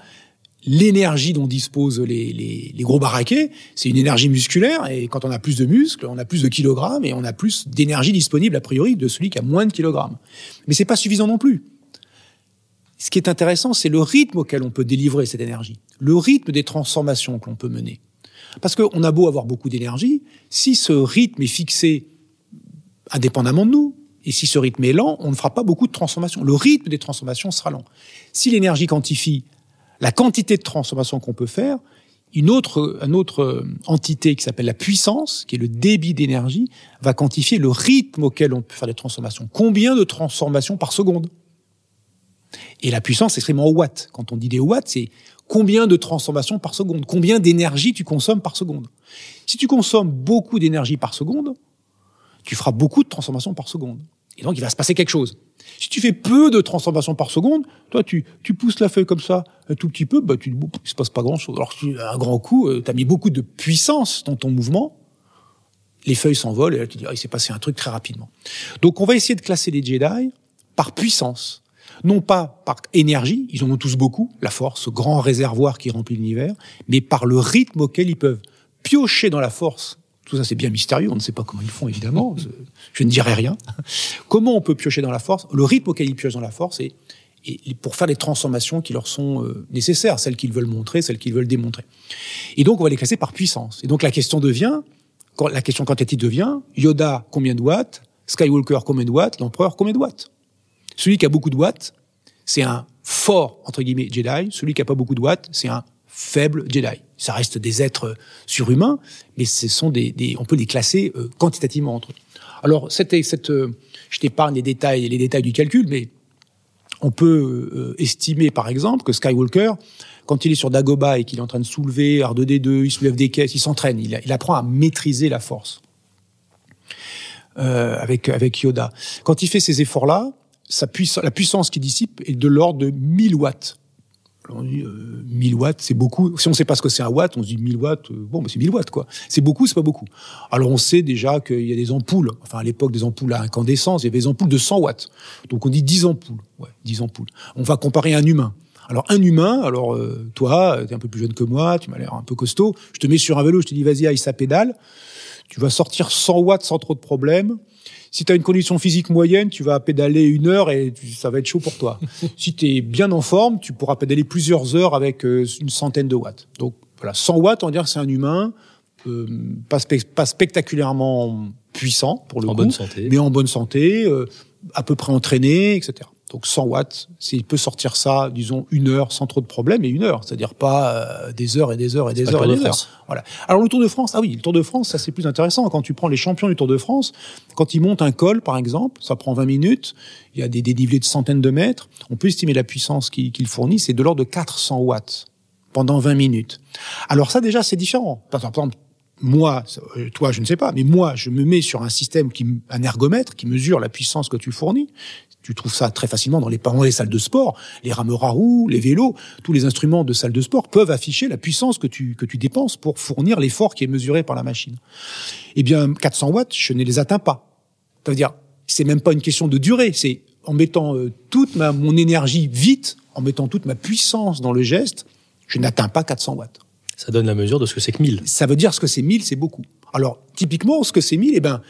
l'énergie dont disposent les, les, les gros baraquets, c'est une énergie musculaire, et quand on a plus de muscles, on a plus de kilogrammes, et on a plus d'énergie disponible a priori de celui qui a moins de kilogrammes. Mais c'est pas suffisant non plus. Ce qui est intéressant, c'est le rythme auquel on peut délivrer cette énergie, le rythme des transformations que l'on peut mener. Parce qu'on a beau avoir beaucoup d'énergie, si ce rythme est fixé indépendamment de nous, et si ce rythme est lent, on ne fera pas beaucoup de transformations. Le rythme des transformations sera lent. Si l'énergie quantifie la quantité de transformations qu'on peut faire, une autre, autre entité qui s'appelle la puissance, qui est le débit d'énergie, va quantifier le rythme auquel on peut faire des transformations. Combien de transformations par seconde? Et la puissance, c'est extrêmement watts. Quand on dit des watts, c'est combien de transformations par seconde, combien d'énergie tu consommes par seconde? Si tu consommes beaucoup d'énergie par seconde, tu feras beaucoup de transformations par seconde. Et donc, il va se passer quelque chose. Si tu fais peu de transformations par seconde, toi, tu, tu pousses la feuille comme ça, un tout petit peu, bah, tu, il se passe pas grand chose. Alors, tu, un grand coup, euh, tu as mis beaucoup de puissance dans ton mouvement, les feuilles s'envolent, et là, tu dis, ah, il s'est passé un truc très rapidement. Donc, on va essayer de classer les Jedi par puissance non pas par énergie, ils en ont tous beaucoup, la force, ce grand réservoir qui remplit l'univers, mais par le rythme auquel ils peuvent piocher dans la force. Tout ça, c'est bien mystérieux, on ne sait pas comment ils font, évidemment, *laughs* je ne dirai rien. Comment on peut piocher dans la force? Le rythme auquel ils piochent dans la force et, pour faire les transformations qui leur sont euh, nécessaires, celles qu'ils veulent montrer, celles qu'ils veulent démontrer. Et donc, on va les classer par puissance. Et donc, la question devient, la question quantitative devient, Yoda, combien de watts? Skywalker, combien de watts? L'empereur, combien de watts? Celui qui a beaucoup de watts, c'est un fort, entre guillemets, Jedi. Celui qui a pas beaucoup de watts, c'est un faible Jedi. Ça reste des êtres surhumains, mais ce sont des, on peut les classer euh, quantitativement entre eux. Alors, cette, cette, euh, je t'épargne les détails, les détails du calcul, mais on peut euh, estimer, par exemple, que Skywalker, quand il est sur Dagoba et qu'il est en train de soulever R2D2, il soulève des caisses, il s'entraîne, il, il, apprend à maîtriser la force avec avec Yoda. Quand il fait ces efforts-là, sa puissance, la puissance qui dissipe est de l'ordre de 1000 watts. Alors on dit euh, 1000 watts, c'est beaucoup. Si on ne sait pas ce que c'est un watt, on se dit 1000 watts, euh, bon, bah, c'est 1000 watts quoi. C'est beaucoup, c'est pas beaucoup. Alors on sait déjà qu'il y a des ampoules, enfin à l'époque des ampoules à incandescence, il y avait des ampoules de 100 watts. Donc on dit 10 ampoules, ouais, 10 ampoules. On va comparer un humain. Alors un humain, alors euh, toi, tu es un peu plus jeune que moi, tu m'as l'air un peu costaud, je te mets sur un vélo, je te dis vas-y, aille sa pédale, tu vas sortir 100 watts sans trop de problèmes si tu as une condition physique moyenne, tu vas pédaler une heure et ça va être chaud pour toi. *laughs* si tu es bien en forme, tu pourras pédaler plusieurs heures avec euh, une centaine de watts. Donc voilà, 100 watts, on va dire que c'est un humain, euh, pas, pas, spectaculairement puissant pour le en coup, bonne santé. mais en bonne santé, euh, à peu près entraîné, etc. Donc 100 watts, il peut sortir ça, disons, une heure sans trop de problème, et une heure, c'est-à-dire pas euh, des heures et des heures et des heures et des heures. Voilà. Alors le Tour de France, ah oui, le Tour de France, ça c'est plus intéressant. Quand tu prends les champions du Tour de France, quand ils montent un col, par exemple, ça prend 20 minutes, il y a des dénivelés de centaines de mètres, on peut estimer la puissance qu'ils fournissent, c'est de l'ordre de 400 watts pendant 20 minutes. Alors ça déjà, c'est différent. Par exemple, moi, euh, toi, je ne sais pas, mais moi, je me mets sur un système qui, un ergomètre qui mesure la puissance que tu fournis. Tu trouves ça très facilement dans les, dans les salles de sport, les rameurs à roues, les vélos, tous les instruments de salle de sport peuvent afficher la puissance que tu, que tu dépenses pour fournir l'effort qui est mesuré par la machine. Eh bien, 400 watts, je ne les atteins pas. Ça veut dire, c'est même pas une question de durée, c'est en mettant euh, toute ma, mon énergie vite, en mettant toute ma puissance dans le geste, je n'atteins pas 400 watts. Ça donne la mesure de ce que c'est que 1000. Ça veut dire ce que c'est 1000, c'est beaucoup. Alors, typiquement, ce que c'est 1000, eh ben,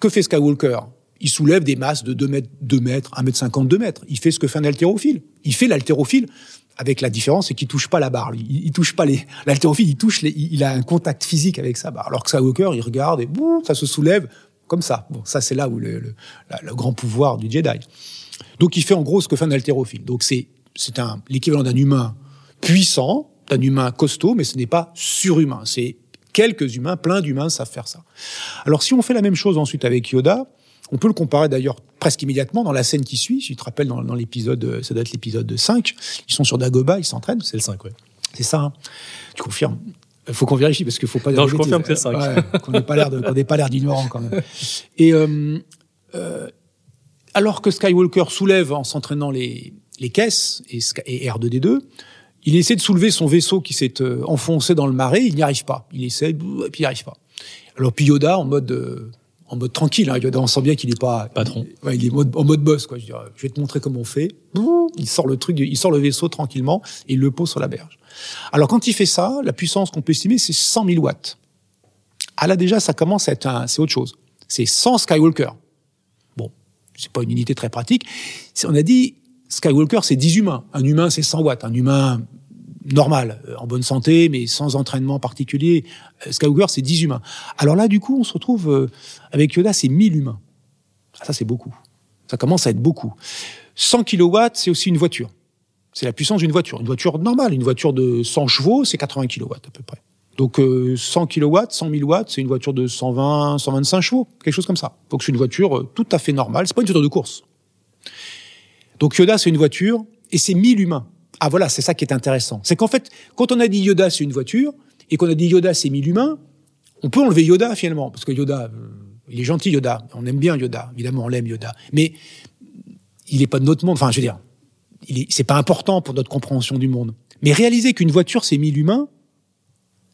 que fait Skywalker? Il soulève des masses de 2 mètres, 2 mètres, 1 mètre 50, 2 mètres. Il fait ce que fait un haltérophile. Il fait l'haltérophile avec la différence, c'est qu'il touche pas la barre. Il, il touche pas les *laughs* l'haltérophile, il touche les, il a un contact physique avec sa barre. Alors que Skywalker, il regarde et boum, ça se soulève comme ça. Bon, ça c'est là où le, le, le, grand pouvoir du Jedi. Donc il fait en gros ce que fait un haltérophile. Donc c'est c'est un l'équivalent d'un humain puissant, d'un humain costaud, mais ce n'est pas surhumain. C'est quelques humains, plein d'humains savent faire ça. Alors si on fait la même chose ensuite avec Yoda, on peut le comparer d'ailleurs presque immédiatement dans la scène qui suit. Si tu te rappelles, dans, dans l'épisode, ça doit être l'épisode 5, ils sont sur Dagoba, ils s'entraînent. C'est le 5, ouais. C'est ça, hein. tu confirmes? Il faut qu'on vérifie parce qu'il faut pas. Non, je confirme que c'est 5. Ouais, qu'on n'ait pas l'air de, qu'on n'ait pas l'air d'ignorant quand même. Et euh, euh, alors que Skywalker soulève en s'entraînant les, les caisses et, et R2D2, il essaie de soulever son vaisseau qui s'est euh, enfoncé dans le marais. Il n'y arrive pas. Il essaie et puis il n'y arrive pas. Alors puis Yoda en mode euh, en mode tranquille. Hein. Yoda, on sent bien qu'il est pas patron. Ouais, il est mode, en mode boss quoi. Je, je vais te montrer comment on fait. Il sort le truc, il sort le vaisseau tranquillement et il le pose sur la berge. Alors quand il fait ça, la puissance qu'on peut estimer c'est 100 000 watts. Ah là déjà, ça commence à être un, c'est autre chose. C'est 100 Skywalker. Bon, c'est pas une unité très pratique. On a dit Skywalker, c'est 10 humains. Un humain, c'est 100 watts. Un humain normal, en bonne santé, mais sans entraînement particulier. Skywalker, c'est 10 humains. Alors là, du coup, on se retrouve avec Yoda, c'est 1000 humains. Ça, c'est beaucoup. Ça commence à être beaucoup. 100 kilowatts, c'est aussi une voiture. C'est la puissance d'une voiture. Une voiture normale, une voiture de 100 chevaux, c'est 80 kilowatts à peu près. Donc euh, 100 kilowatts, 100 000 watts, c'est une voiture de 120, 125 chevaux, quelque chose comme ça. Donc c'est une voiture euh, tout à fait normale. C'est pas une voiture de course. Donc Yoda, c'est une voiture et c'est 1000 humains. Ah voilà, c'est ça qui est intéressant. C'est qu'en fait, quand on a dit Yoda, c'est une voiture et qu'on a dit Yoda, c'est 1000 humains, on peut enlever Yoda finalement parce que Yoda, euh, il est gentil Yoda, on aime bien Yoda, évidemment on l'aime Yoda, mais il est pas de notre monde. Enfin, je veux dire, c'est pas important pour notre compréhension du monde. Mais réaliser qu'une voiture, c'est 1000 humains,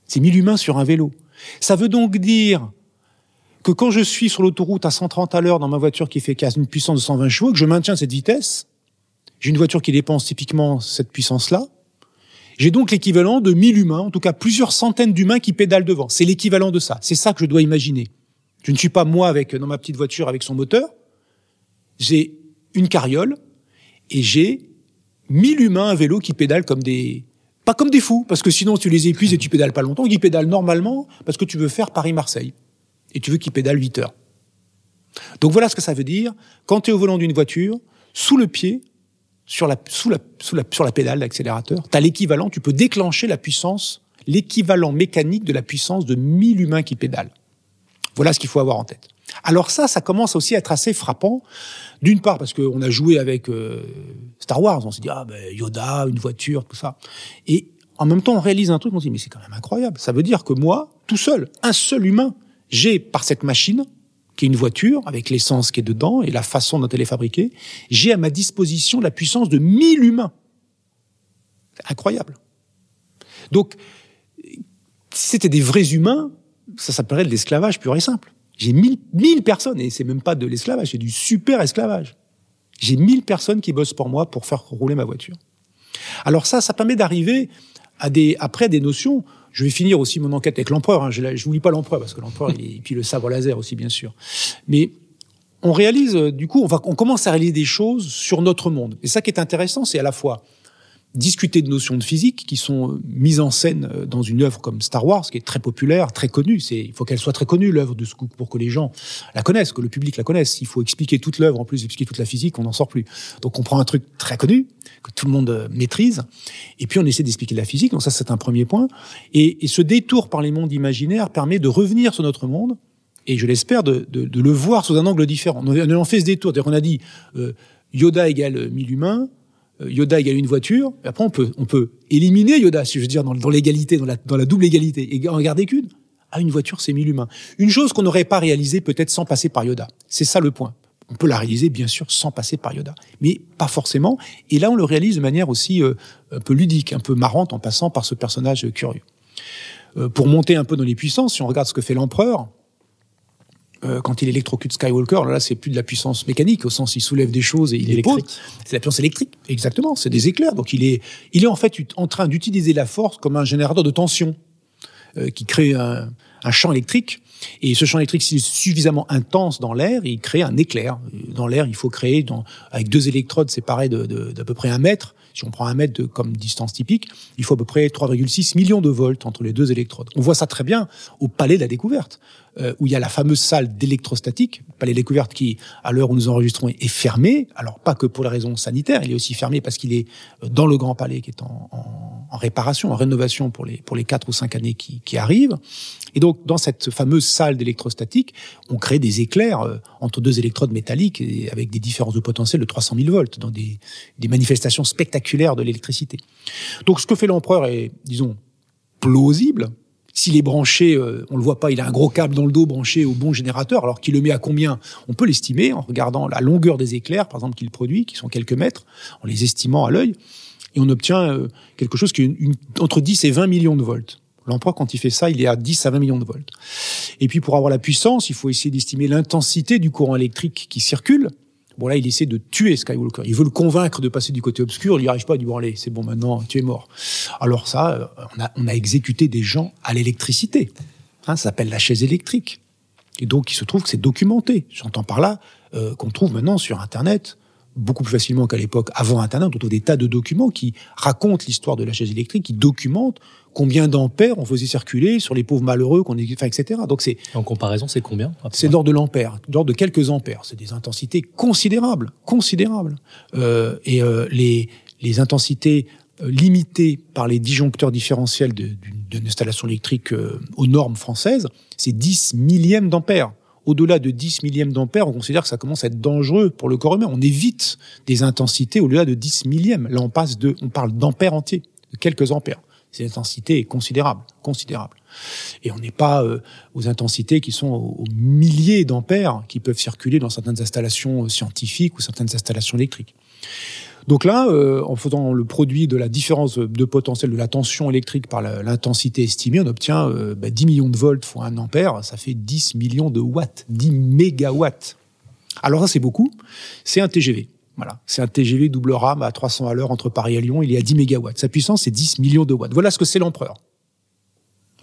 c'est 1000 humains sur un vélo. Ça veut donc dire que quand je suis sur l'autoroute à 130 à l'heure dans ma voiture qui fait une puissance de 120 chevaux, que je maintiens cette vitesse, j'ai une voiture qui dépense typiquement cette puissance-là, j'ai donc l'équivalent de 1000 humains, en tout cas plusieurs centaines d'humains qui pédalent devant. C'est l'équivalent de ça. C'est ça que je dois imaginer. Je ne suis pas moi avec dans ma petite voiture avec son moteur. J'ai une carriole et j'ai 1000 humains à vélo qui pédalent comme des pas comme des fous parce que sinon tu les épuises et tu pédales pas longtemps, ils pédalent normalement parce que tu veux faire Paris-Marseille et tu veux qu'ils pédalent 8 heures. Donc voilà ce que ça veut dire quand tu es au volant d'une voiture, sous le pied, sur la sous la sous la sur la pédale d'accélérateur, tu as l'équivalent, tu peux déclencher la puissance, l'équivalent mécanique de la puissance de 1000 humains qui pédalent. Voilà ce qu'il faut avoir en tête. Alors ça, ça commence aussi à être assez frappant. D'une part parce qu'on a joué avec euh, Star Wars, on s'est dit ah ben Yoda, une voiture, tout ça. Et en même temps, on réalise un truc, on se dit mais c'est quand même incroyable. Ça veut dire que moi, tout seul, un seul humain, j'ai par cette machine qui est une voiture avec l'essence qui est dedans et la façon dont elle est fabriquée, j'ai à ma disposition la puissance de 1000 humains. Incroyable. Donc, si c'était des vrais humains, ça s'appellerait de l'esclavage pur et simple. J'ai mille, mille personnes, et c'est même pas de l'esclavage, c'est du super esclavage. J'ai mille personnes qui bossent pour moi pour faire rouler ma voiture. Alors ça, ça permet d'arriver à des, après des notions. Je vais finir aussi mon enquête avec l'empereur. Hein. Je ne lis pas l'empereur parce que l'empereur, et puis le sabre laser aussi, bien sûr. Mais on réalise, du coup, on, va, on commence à réaliser des choses sur notre monde. Et ça qui est intéressant, c'est à la fois discuter de notions de physique qui sont mises en scène dans une œuvre comme Star Wars, qui est très populaire, très connue. C'est, il faut qu'elle soit très connue l'œuvre de Scoop pour que les gens la connaissent, que le public la connaisse. Il faut expliquer toute l'œuvre, en plus expliquer toute la physique, on n'en sort plus. Donc on prend un truc très connu que tout le monde maîtrise, et puis on essaie d'expliquer la physique. Donc ça c'est un premier point. Et, et, ce détour par les mondes imaginaires permet de revenir sur notre monde. Et je l'espère de, de, de le voir sous un angle différent. On a fait ce détour, c'est-à-dire qu'on a dit euh, Yoda égale 1000 humains, Yoda égale une voiture, et après on peut, on peut éliminer Yoda, si je veux dire, dans, l'égalité, dans la, double égalité, et en garder qu'une. Ah, une voiture, c'est 1000 humains. Une chose qu'on n'aurait pas réalisée peut-être sans passer par Yoda. C'est ça le point. On peut la réaliser, bien sûr, sans passer par Yoda. Mais pas forcément. Et là, on le réalise de manière aussi euh, un peu ludique, un peu marrante, en passant par ce personnage curieux. Euh, pour monter un peu dans les puissances, si on regarde ce que fait l'empereur, euh, quand il électrocute Skywalker, là, c'est plus de la puissance mécanique, au sens il soulève des choses et il, les pose. C'est la puissance électrique, exactement. C'est des éclairs. Donc il est, il est en fait en train d'utiliser la force comme un générateur de tension euh, qui crée un, un, champ électrique. Et ce champ électrique, s'il est suffisamment intense dans l'air, il crée un éclair. Dans l'air, il faut créer, dans, avec deux électrodes séparées d'à de, de, peu près un mètre, Si on prend un mètre comme distance typique, il faut à peu près 3,6 millions de volts entre les deux électrodes. On voit ça très bien au Palais de la Découverte, euh, où il y a la fameuse salle d'électrostatique, Palais Découverte qui, à l'heure où nous enregistrons, est fermé. Alors pas que pour les raisons sanitaires, il est aussi fermé parce qu'il est euh, dans le Grand Palais qui est en, réparation, en rénovation pour les pour les quatre ou cinq années qui, qui arrivent. Et donc dans cette fameuse salle d'électrostatique, on crée des éclairs euh, entre deux électrodes métalliques et avec des différences de potentiel de 300 000 volts dans des, des manifestations spectaculaires de l'électricité. Donc ce que fait l'empereur est, disons, plausible. S'il est branché, euh, on le voit pas, il a un gros câble dans le dos branché au bon générateur, alors qu'il le met à combien On peut l'estimer en regardant la longueur des éclairs, par exemple, qu'il produit, qui sont quelques mètres, en les estimant à l'œil, et on obtient euh, quelque chose qui est une, entre 10 et 20 millions de volts. L'empereur, quand il fait ça, il est à 10 à 20 millions de volts. Et puis, pour avoir la puissance, il faut essayer d'estimer l'intensité du courant électrique qui circule. Bon, là, il essaie de tuer Skywalker. Il veut le convaincre de passer du côté obscur. Il n'y arrive pas. Il dit, bon, allez, c'est bon, maintenant, tu es mort. Alors ça, euh, on a, on a exécuté des gens à l'électricité. Hein, ça s'appelle la chaise électrique. Et donc, il se trouve que c'est documenté. J'entends par là euh, qu'on trouve maintenant sur Internet beaucoup plus facilement qu'à l'époque avant Internet, on trouve des tas de documents qui racontent l'histoire de la chaise électrique, qui documentent combien d'ampères on faisait circuler sur les pauvres malheureux, qu'on enfin, etc. Donc c'est en comparaison, c'est combien C'est d'ordre de l'ampère, d'ordre de quelques ampères. C'est des intensités considérables, considérables. Euh, et euh, les les intensités euh, limitées par les disjoncteurs différentiels d'une installation électrique euh, aux normes françaises, c'est 10 millièmes d'ampères au-delà de 10 millièmes d'ampères, on considère que ça commence à être dangereux pour le corps humain. On évite des intensités au-delà de 10 millièmes. Là, on passe de, on parle d'ampères entiers, de quelques ampères. Cette intensité est considérable, considérable. Et on n'est pas euh, aux intensités qui sont aux, milliers d'ampères qui peuvent circuler dans certaines installations scientifiques ou certaines installations électriques. Donc là, euh, en faisant le produit de la différence de potentiel de la tension électrique par l'intensité estimée, on obtient euh, bah, 10 millions de volts fois 1 ampère, ça fait 10 millions de watts, 10 mégawatts. Alors ça, c'est beaucoup. C'est un TGV. Voilà, c'est un TGV double rame à 300 à l'heure entre Paris et Lyon. Il est à 10 mégawatts. Sa puissance, c'est 10 millions de watts. Voilà ce que c'est l'empereur.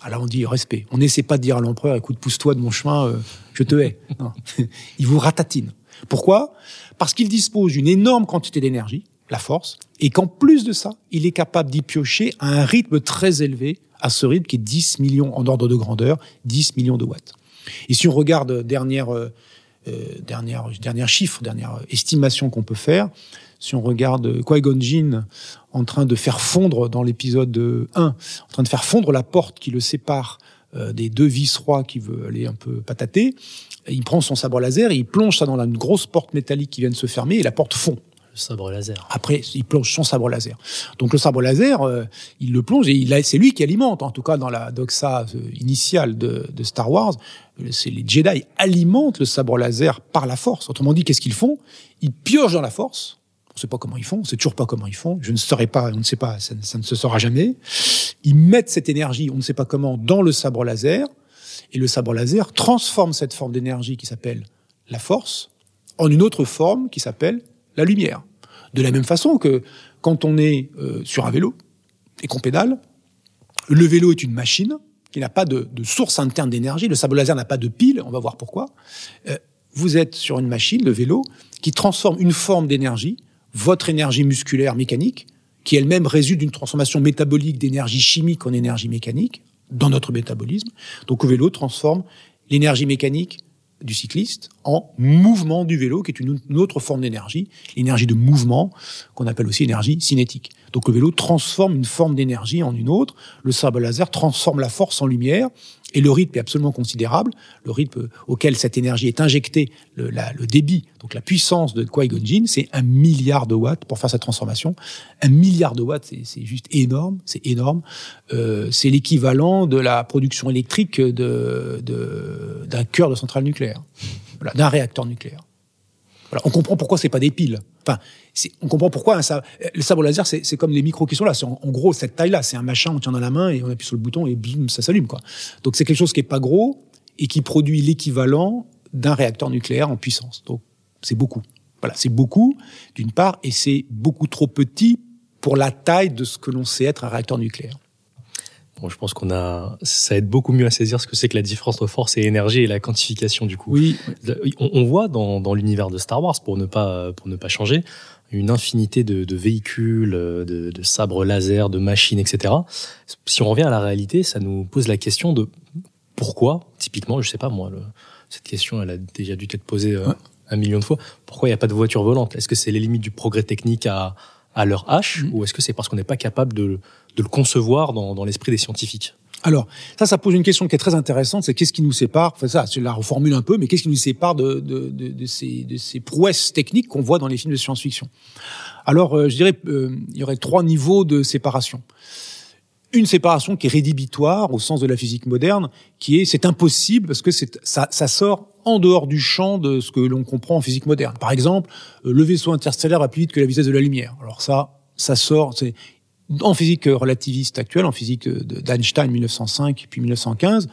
Alors on dit respect. On n'essaie pas de dire à l'empereur, écoute, pousse-toi de mon chemin, euh, je te hais. *laughs* Non. *laughs* Il vous ratatine. Pourquoi? Parce qu'il dispose d'une énorme quantité d'énergie la force, et qu'en plus de ça, il est capable d'y piocher à un rythme très élevé, à ce rythme qui est 10 millions en ordre de grandeur, 10 millions de watts. Et si on regarde dernière, euh, dernière, dernière chiffre, dernière estimation qu'on peut faire, si on regarde Qui-Gon en train de faire fondre dans l'épisode 1, en train de faire fondre la porte qui le sépare euh, des deux vice-rois qui veut aller un peu patater, il prend son sabre laser et il plonge ça dans une grosse porte métallique qui vient de se fermer et la porte fond le sabre laser. Après, il plonge son sabre laser. Donc le sabre laser, euh, il le plonge et c'est lui qui alimente, en tout cas dans la doxa euh, initiale de, de Star Wars, c'est les Jedi alimentent le sabre laser par la force. Autrement dit, qu'est-ce qu'ils font? Ils piochent dans la force. On ne sait pas comment ils font, on sait toujours pas comment ils font. Je ne saurais pas, on ne sait pas, ça ne se saura jamais. Ils mettent cette énergie, on ne sait pas comment, dans le sabre laser, et le sabre laser transforme cette forme d'énergie qui s'appelle la force en une autre forme qui s'appelle la lumière. De la même façon que quand on est euh, sur un vélo et qu'on pédale, le vélo est une machine qui n'a pas de, de, source interne d'énergie. Le sabre laser n'a pas de pile, on va voir pourquoi. Euh, vous êtes sur une machine, le vélo, qui transforme une forme d'énergie, votre énergie musculaire mécanique, qui elle-même résulte d'une transformation métabolique d'énergie chimique en énergie mécanique dans notre métabolisme. Donc le vélo transforme l'énergie mécanique du cycliste en mouvement du vélo, qui est une, autre forme d'énergie, l'énergie de mouvement, qu'on appelle aussi énergie cinétique. Donc le vélo transforme une forme d'énergie en une autre, le sabre laser transforme la force en lumière, et le rythme est absolument considérable, le rythme auquel cette énergie est injectée, le, débit, donc la puissance de Qui-Gon c'est un milliard de watts pour faire cette transformation. Un milliard de watts, c'est juste énorme, c'est énorme. Euh, c'est l'équivalent de la production électrique d'un de, cœur de centrale nucléaire, voilà, d'un réacteur nucléaire. Voilà, on comprend pourquoi c'est pas des piles. Enfin, on comprend pourquoi un sabre, le sabre laser, c'est comme les micros qui sont là. C'est en, gros cette taille-là. C'est un machin, on tient dans la main et on appuie sur le bouton et boum, ça s'allume quoi. Donc c'est quelque chose qui est pas gros et qui produit l'équivalent d'un réacteur nucléaire en puissance. Donc c'est beaucoup. Voilà, c'est beaucoup d'une part et c'est beaucoup trop petit pour la taille de ce que l'on sait être un réacteur nucléaire. Bon, je pense qu'on a, ça aide beaucoup mieux à saisir ce que c'est que la différence entre force et énergie et la quantification du coup. Oui. On, on voit dans, dans l'univers de Star Wars, pour ne pas, pour ne pas changer, une infinité de, de véhicules, de, de, sabres laser, de machines, etc. Si on revient à la réalité, ça nous pose la question de pourquoi, typiquement, je sais pas moi, le, cette question, elle a déjà dû être posée euh, un million de fois. Pourquoi il n'y a pas de voiture volante? Est-ce que c'est les limites du progrès technique à, à leur H, mm. ou est-ce que c'est parce qu'on n'est pas capable de, de, le concevoir dans, dans l'esprit des scientifiques? Alors, ça, ça pose une question qui est très intéressante, c'est qu'est-ce qui nous sépare, enfin ça, je la reformule un peu, mais qu'est-ce qui nous sépare de, de, de, de ces, de ces prouesses techniques qu'on voit dans les films de science-fiction? Alors, euh, je dirais, euh, il y aurait trois niveaux de séparation. Une séparation qui est rédhibitoire au sens de la physique moderne, qui est c'est impossible parce que c'est ça, ça sort en dehors du champ de ce que l'on comprend en physique moderne. Par exemple, euh, le vaisseau interstellaire va plus vite que la vitesse de la lumière. Alors ça, ça sort, c'est en physique relativiste actuelle, en physique d'Einstein 1905 puis 1915,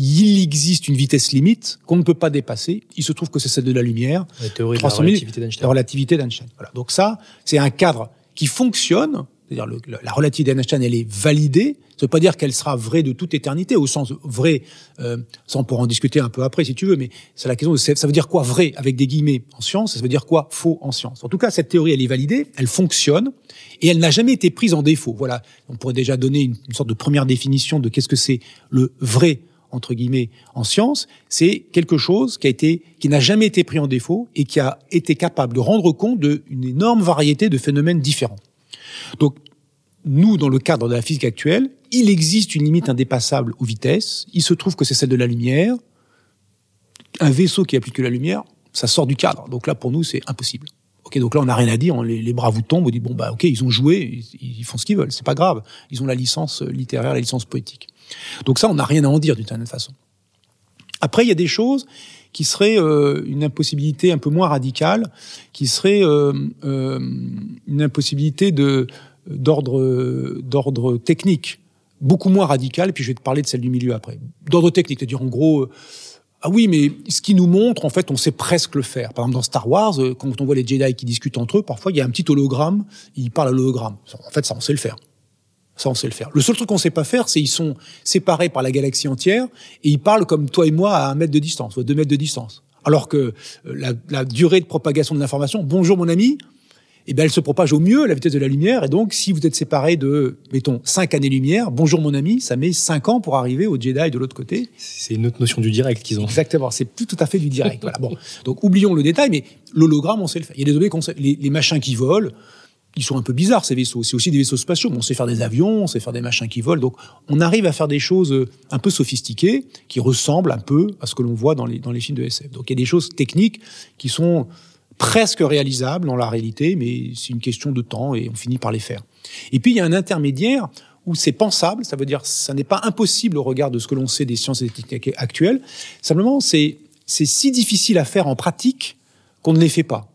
il existe une vitesse limite qu'on ne peut pas dépasser. Il se trouve que c'est celle de la lumière. La théorie de la relativité d'Einstein. La relativité d'Einstein. Voilà. Donc ça, c'est un cadre qui fonctionne c'est-à-dire la relativité d'Einstein, elle est validée. Ça ne veut pas dire qu'elle sera vraie de toute éternité, au sens vrai, euh, ça on pourra en discuter un peu après si tu veux, mais c'est la question de ça veut dire quoi vrai avec des guillemets en science, ça veut dire quoi faux en science. En tout cas, cette théorie, elle est validée, elle fonctionne, et elle n'a jamais été prise en défaut. Voilà, on pourrait déjà donner une, une sorte de première définition de qu'est-ce que c'est le vrai entre guillemets en science, c'est quelque chose qui a été qui n'a jamais été pris en défaut et qui a été capable de rendre compte d'une énorme variété de phénomènes différents. Donc, nous, dans le cadre de la physique actuelle, il existe une limite indépassable aux vitesses. Il se trouve que c'est celle de la lumière. Un vaisseau qui a plus que la lumière, ça sort du cadre. Donc là, pour nous, c'est impossible. Ok, donc là, on n'a rien à dire. les, bras vous tombent. On dit bon bah ok, ils ont joué, ils, font ce qu'ils veulent. C'est pas grave. Ils ont la licence littéraire, la licence poétique. Donc ça, on n'a rien à en dire d'une certaine façon. Après, il y a des choses qui seraient euh, une impossibilité un peu moins radicale, qui serait euh, euh, une impossibilité de d'ordre d'ordre technique, beaucoup moins radicale. Puis je vais te parler de celle du milieu après. D'ordre technique, c'est-à-dire en gros. ah oui, mais ce qui nous montre, en fait, on sait presque le faire. Par exemple, dans Star Wars, quand on voit les Jedi qui discutent entre eux, parfois il y a un petit hologramme, ils parlent à l'hologramme. En fait, ça, on sait le faire. Ça, on sait le faire. Le seul truc qu'on sait pas faire, c'est ils sont séparés par la galaxie entière et ils parlent comme toi et moi à un mètre de distance, ou à deux mètres de distance. Alors que euh, la, la durée de propagation de l'information, bonjour mon ami, eh ben, elle se propage au mieux à la vitesse de la lumière. Et donc, si vous êtes séparés de, mettons, cinq années-lumière, bonjour mon ami, ça met cinq ans pour arriver au Jedi de l'autre côté. C'est une autre notion du direct qu'ils ont. Exactement, c'est plus tout à fait du direct. *laughs* voilà. Bon, donc oublions le détail, mais l'hologramme, on sait le faire. Il y a des objets qu'on sait, les, les machins qui volent, ils sont un peu bizarres ces vaisseaux. C'est aussi des vaisseaux spatiaux. On sait faire des avions, on sait faire des machins qui volent. Donc on arrive à faire des choses euh, un peu sophistiquées qui ressemblent un peu à ce que l'on voit dans les, dans les films de SF. Donc il y a des choses techniques qui sont presque réalisables dans la réalité, mais c'est une question de temps et on finit par les faire. Et puis il y a un intermédiaire où c'est pensable, ça veut dire ça n'est pas impossible au regard de ce que l'on sait des sciences et des techniques actuelles. Simplement, c'est si difficile à faire en pratique qu'on ne les fait pas.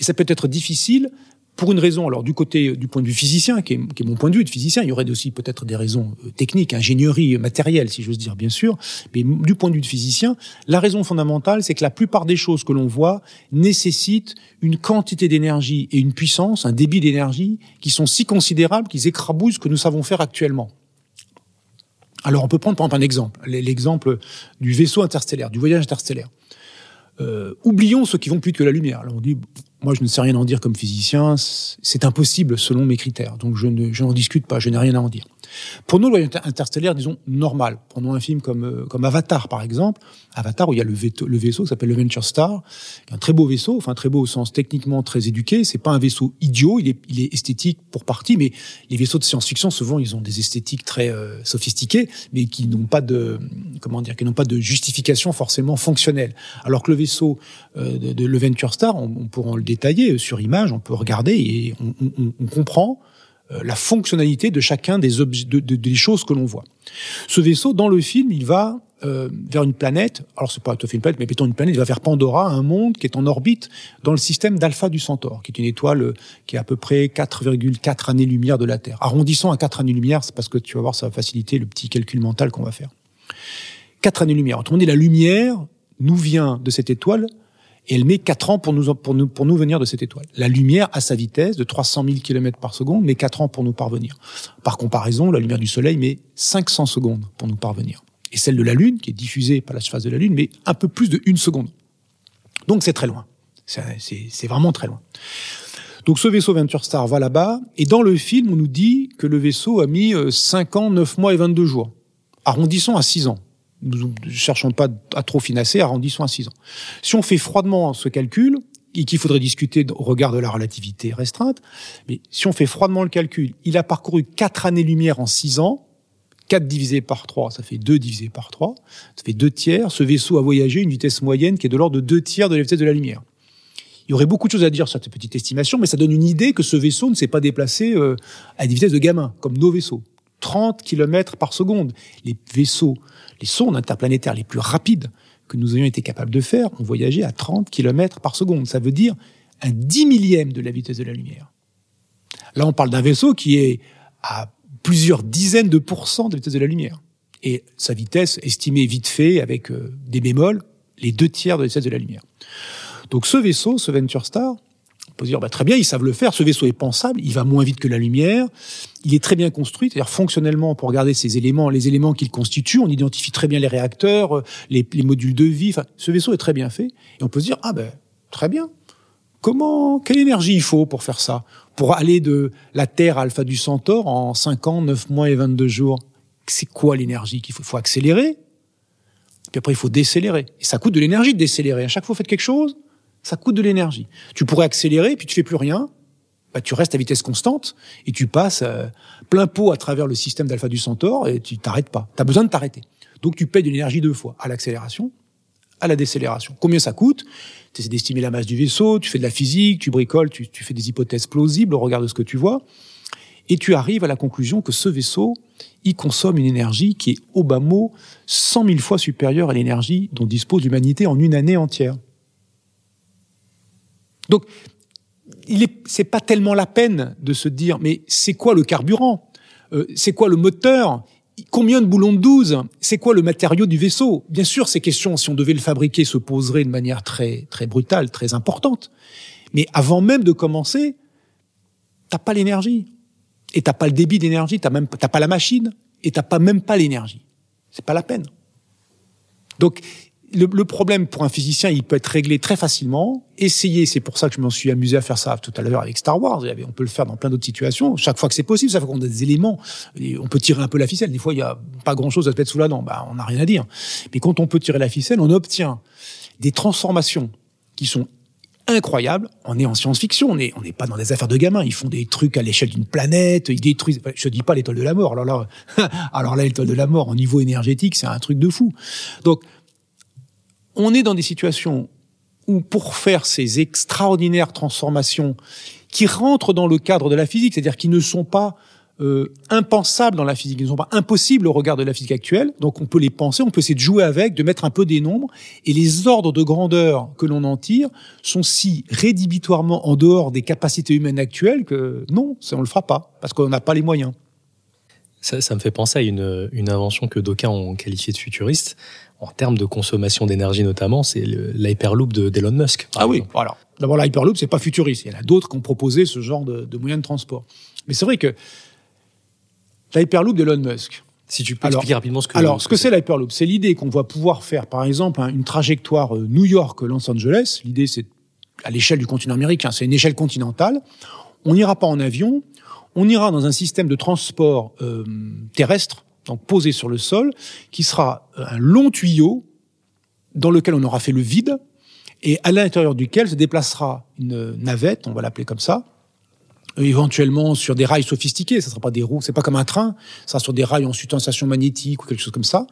Et ça peut être difficile pour une raison, alors du côté du point de vue physicien, qui est, mon point de vue de physicien, il y aurait aussi peut-être des raisons euh, techniques, ingénierie matérielle, si j'ose dire, bien sûr, mais du point de vue de physicien, la raison fondamentale, c'est que la plupart des choses que l'on voit nécessitent une quantité d'énergie et une puissance, un débit d'énergie, qui sont si considérables qu'ils écrabouillent ce que nous savons faire actuellement. Alors on peut prendre par exemple un exemple, l'exemple du vaisseau interstellaire, du voyage interstellaire. Euh, oublions ceux qui vont plus vite que la lumière. On dit, moi je ne sais rien en dire comme physicien, c'est impossible selon mes critères, donc je n'en discute pas, je n'ai rien à en dire. Pour nous, le interstellaire, disons, normal. Prenons un film comme, euh, comme Avatar, par exemple. Avatar, où il y a le, vaisseau qui s'appelle le Venture Star, un très beau vaisseau, enfin très beau au sens techniquement très éduqué. C'est pas un vaisseau idiot, il est, il est esthétique pour partie, mais les vaisseaux de science-fiction, souvent, ils ont des esthétiques très euh, sophistiquées, mais qui n'ont pas de, comment dire, qui n'ont pas de justification forcément fonctionnelle. Alors que le vaisseau de, de, le Venture Star, on, on pourra le détailler sur image, on peut regarder et on, on, on comprend euh, la fonctionnalité de chacun des, objets, de, des choses que l'on voit. Ce vaisseau, dans le film, il va euh, vers une planète, alors c'est pas tout à fait une planète, mais plutôt une planète, il va vers Pandora, un monde qui est en orbite dans le système d'Alpha du Centaure, qui est une étoile euh, qui est à peu près 4,4 années-lumière de la Terre. Arrondissons à 4 années-lumière, c'est parce que tu vas voir, ça va faciliter le petit calcul mental qu'on va faire. 4 années-lumière. Autrement dit, la lumière nous vient de cette étoile Et elle met 4 ans pour nous, pour nous, pour nous venir de cette étoile. La lumière, à sa vitesse de 300 000 km par seconde, met 4 ans pour nous parvenir. Par comparaison, la lumière du Soleil met 500 secondes pour nous parvenir. Et celle de la Lune, qui est diffusée par la surface de la Lune, met un peu plus de une seconde. Donc c'est très loin. C'est vraiment très loin. Donc ce vaisseau Venture Star va là-bas, et dans le film, on nous dit que le vaisseau a mis 5 euh, ans, 9 mois et 22 jours. Arrondissons à 6 ans. Nous ne cherchons pas à trop financer, arrondissons à 6 ans. Si on fait froidement ce calcul, et qu'il faudrait discuter au regard de la relativité restreinte, mais si on fait froidement le calcul, il a parcouru 4 années-lumière en 6 ans, 4 divisé par 3, ça fait 2 divisé par 3, ça fait 2 tiers. Ce vaisseau a voyagé une vitesse moyenne qui est de l'ordre de 2 tiers de la vitesse de la lumière. Il y aurait beaucoup de choses à dire sur cette petite estimation, mais ça donne une idée que ce vaisseau ne s'est pas déplacé euh, à des vitesses de gamin, comme nos vaisseaux. 30 km par seconde. Les vaisseaux, les sondes interplanétaires les plus rapides que nous ayons été capables de faire ont voyagé à 30 km par seconde. Ça veut dire un dix millième de la vitesse de la lumière. Là, on parle d'un vaisseau qui est à plusieurs dizaines de pourcents de la vitesse de la lumière. Et sa vitesse estimée vite fait avec euh, des bémols, les deux tiers de la vitesse de la lumière. Donc ce vaisseau, ce Venture Star, on peut se dire bah, très bien, ils savent le faire. Ce vaisseau est pensable, il va moins vite que la lumière, il est très bien construit, c'est-à-dire fonctionnellement pour regarder ces éléments, les éléments qu'il constitue, on identifie très bien les réacteurs, les, les modules de vie. Enfin, ce vaisseau est très bien fait et on peut se dire ah ben très bien. Comment, quelle énergie il faut pour faire ça? Pour aller de la Terre à Alpha du Centaure en 5 ans, 9 mois et 22 jours. C'est quoi l'énergie qu'il faut? Il faut accélérer, puis après il faut décélérer. Et ça coûte de l'énergie de décélérer. À chaque fois vous faites quelque chose, ça coûte de l'énergie. Tu pourrais accélérer, puis tu fais plus rien, bah, tu restes à vitesse constante et tu passes euh, plein pot à travers le système d'alpha du Centaure et tu t'arrêtes pas. Tu as besoin de t'arrêter. Donc tu payes de l'énergie deux fois, à l'accélération, à la décélération. Combien ça coûte? Tu essaies d'estimer la masse du vaisseau, tu fais de la physique, tu bricoles, tu, tu fais des hypothèses plausibles au regard de ce que tu vois, et tu arrives à la conclusion que ce vaisseau, il consomme une énergie qui est au bas mot 100 000 fois supérieure à l'énergie dont dispose l'humanité en une année entière. Donc, c'est pas tellement la peine de se dire, mais c'est quoi le carburant? Euh, C'est quoi le moteur? Combien de boulons de 12 C'est quoi le matériau du vaisseau? Bien sûr, ces questions, si on devait le fabriquer, se poseraient de manière très très brutale, très importante. Mais avant même de commencer, t'as pas l'énergie et t'as pas le débit d'énergie, t'as même t'as pas la machine et t'as pas même pas l'énergie. C'est pas la peine. Donc le, problème pour un physicien, il peut être réglé très facilement. Essayer, c'est pour ça que je m'en suis amusé à faire ça tout à l'heure avec Star Wars. On peut le faire dans plein d'autres situations. Chaque fois que c'est possible, chaque fois qu'on a des éléments, on peut tirer un peu la ficelle. Des fois, il y a pas grand-chose à se mettre sous la dent. Bah, on n'a rien à dire. Mais quand on peut tirer la ficelle, on obtient des transformations qui sont incroyables. On est en science-fiction, on n'est on n'est pas dans des affaires de gamins. Ils font des trucs à l'échelle d'une planète, ils détruisent. Je dis pas l'étoile de la mort. Alors là, *laughs* alors là, l'étoile de la mort, au niveau énergétique, c'est un truc de fou. Donc, on est dans des situations où pour faire ces extraordinaires transformations qui rentrent dans le cadre de la physique, c'est-à-dire qui ne sont pas euh, impensables dans la physique, qui ne sont pas impossibles au regard de la physique actuelle. Donc on peut les penser, on peut essayer de jouer avec, de mettre un peu des nombres, et les ordres de grandeur que l'on en tire sont si rédhibitoirement en dehors des capacités humaines actuelles que non, ça, on le fera pas, parce qu'on n'a pas les moyens. Ça, ça, me fait penser à une, une invention que d'aucuns ont qualifiée de futuriste, en termes de consommation d'énergie notamment, c'est l'hyperloop d'Elon Musk. Ah oui, voilà. D'abord, l'hyperloop, c'est pas futuriste. Il y en a d'autres qui ont proposé ce genre de, de moyens de transport. Mais c'est vrai que l'hyperloop d'Elon Musk. Si tu peux expliquer rapidement ce que Alors, ce que c'est l'hyperloop, c'est l'idée qu'on va pouvoir faire, par exemple, une trajectoire euh, New York-Los Angeles. L'idée, c'est à l'échelle du continent américain, c'est une échelle continentale. On n'ira pas en avion, on ira dans un système de transport euh, terrestre donc posé sur le sol, qui sera un long tuyau dans lequel on aura fait le vide et à l'intérieur duquel se déplacera une navette, on va l'appeler comme ça, éventuellement sur des rails sophistiqués, ça sera pas des roues, c'est pas comme un train, ça sera sur des rails en sustensation magnétique ou quelque chose comme ça,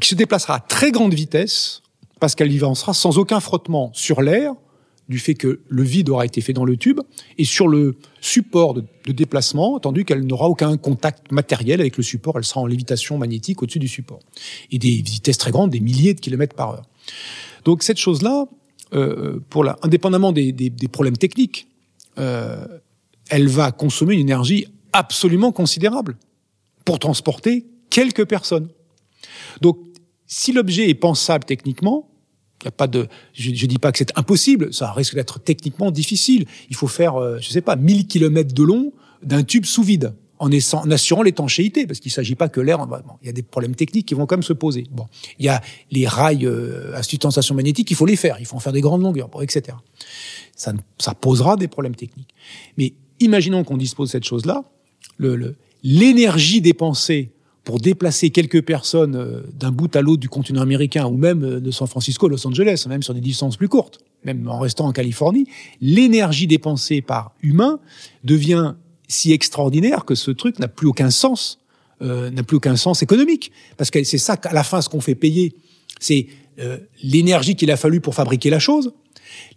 qui se déplacera à très grande vitesse parce qu'elle y avancera sans aucun frottement sur l'air du fait que le vide aura été fait dans le tube et sur le support de, déplacement, attendu qu'elle n'aura aucun contact matériel avec le support, elle sera en lévitation magnétique au-dessus du support. Et des vitesses très grandes, des milliers de kilomètres par heure. Donc cette chose-là, euh, indépendamment des, des, des problèmes techniques, euh, elle va consommer une énergie absolument considérable pour transporter quelques personnes. Donc si l'objet est pensable techniquement, y a pas de, je, je dis pas que c'est impossible, ça risque d'être techniquement difficile. Il faut faire, euh, je sais pas, 1000 kilomètres de long d'un tube sous vide en, assurant l'étanchéité, parce qu'il ne s'agit pas que l'air. il y a des problèmes techniques qui vont quand même se poser. Bon, il y a les rails euh, à substantiation magnétique, il faut les faire, il faut en faire des grandes longueurs, etc. Ça, ça posera des problèmes techniques. Mais imaginons qu'on dispose de cette chose-là, l'énergie le, dépensée pour déplacer quelques personnes euh, d'un bout à l'autre du continent américain ou même euh, de San Francisco à Los Angeles, même sur des distances plus courtes, même en restant en Californie, l'énergie dépensée par humain devient si extraordinaire que ce truc n'a plus aucun sens, euh, n'a plus aucun sens économique. Parce que c'est ça qu'à la fin, ce qu'on fait payer, c'est euh, l'énergie qu'il a fallu pour fabriquer la chose,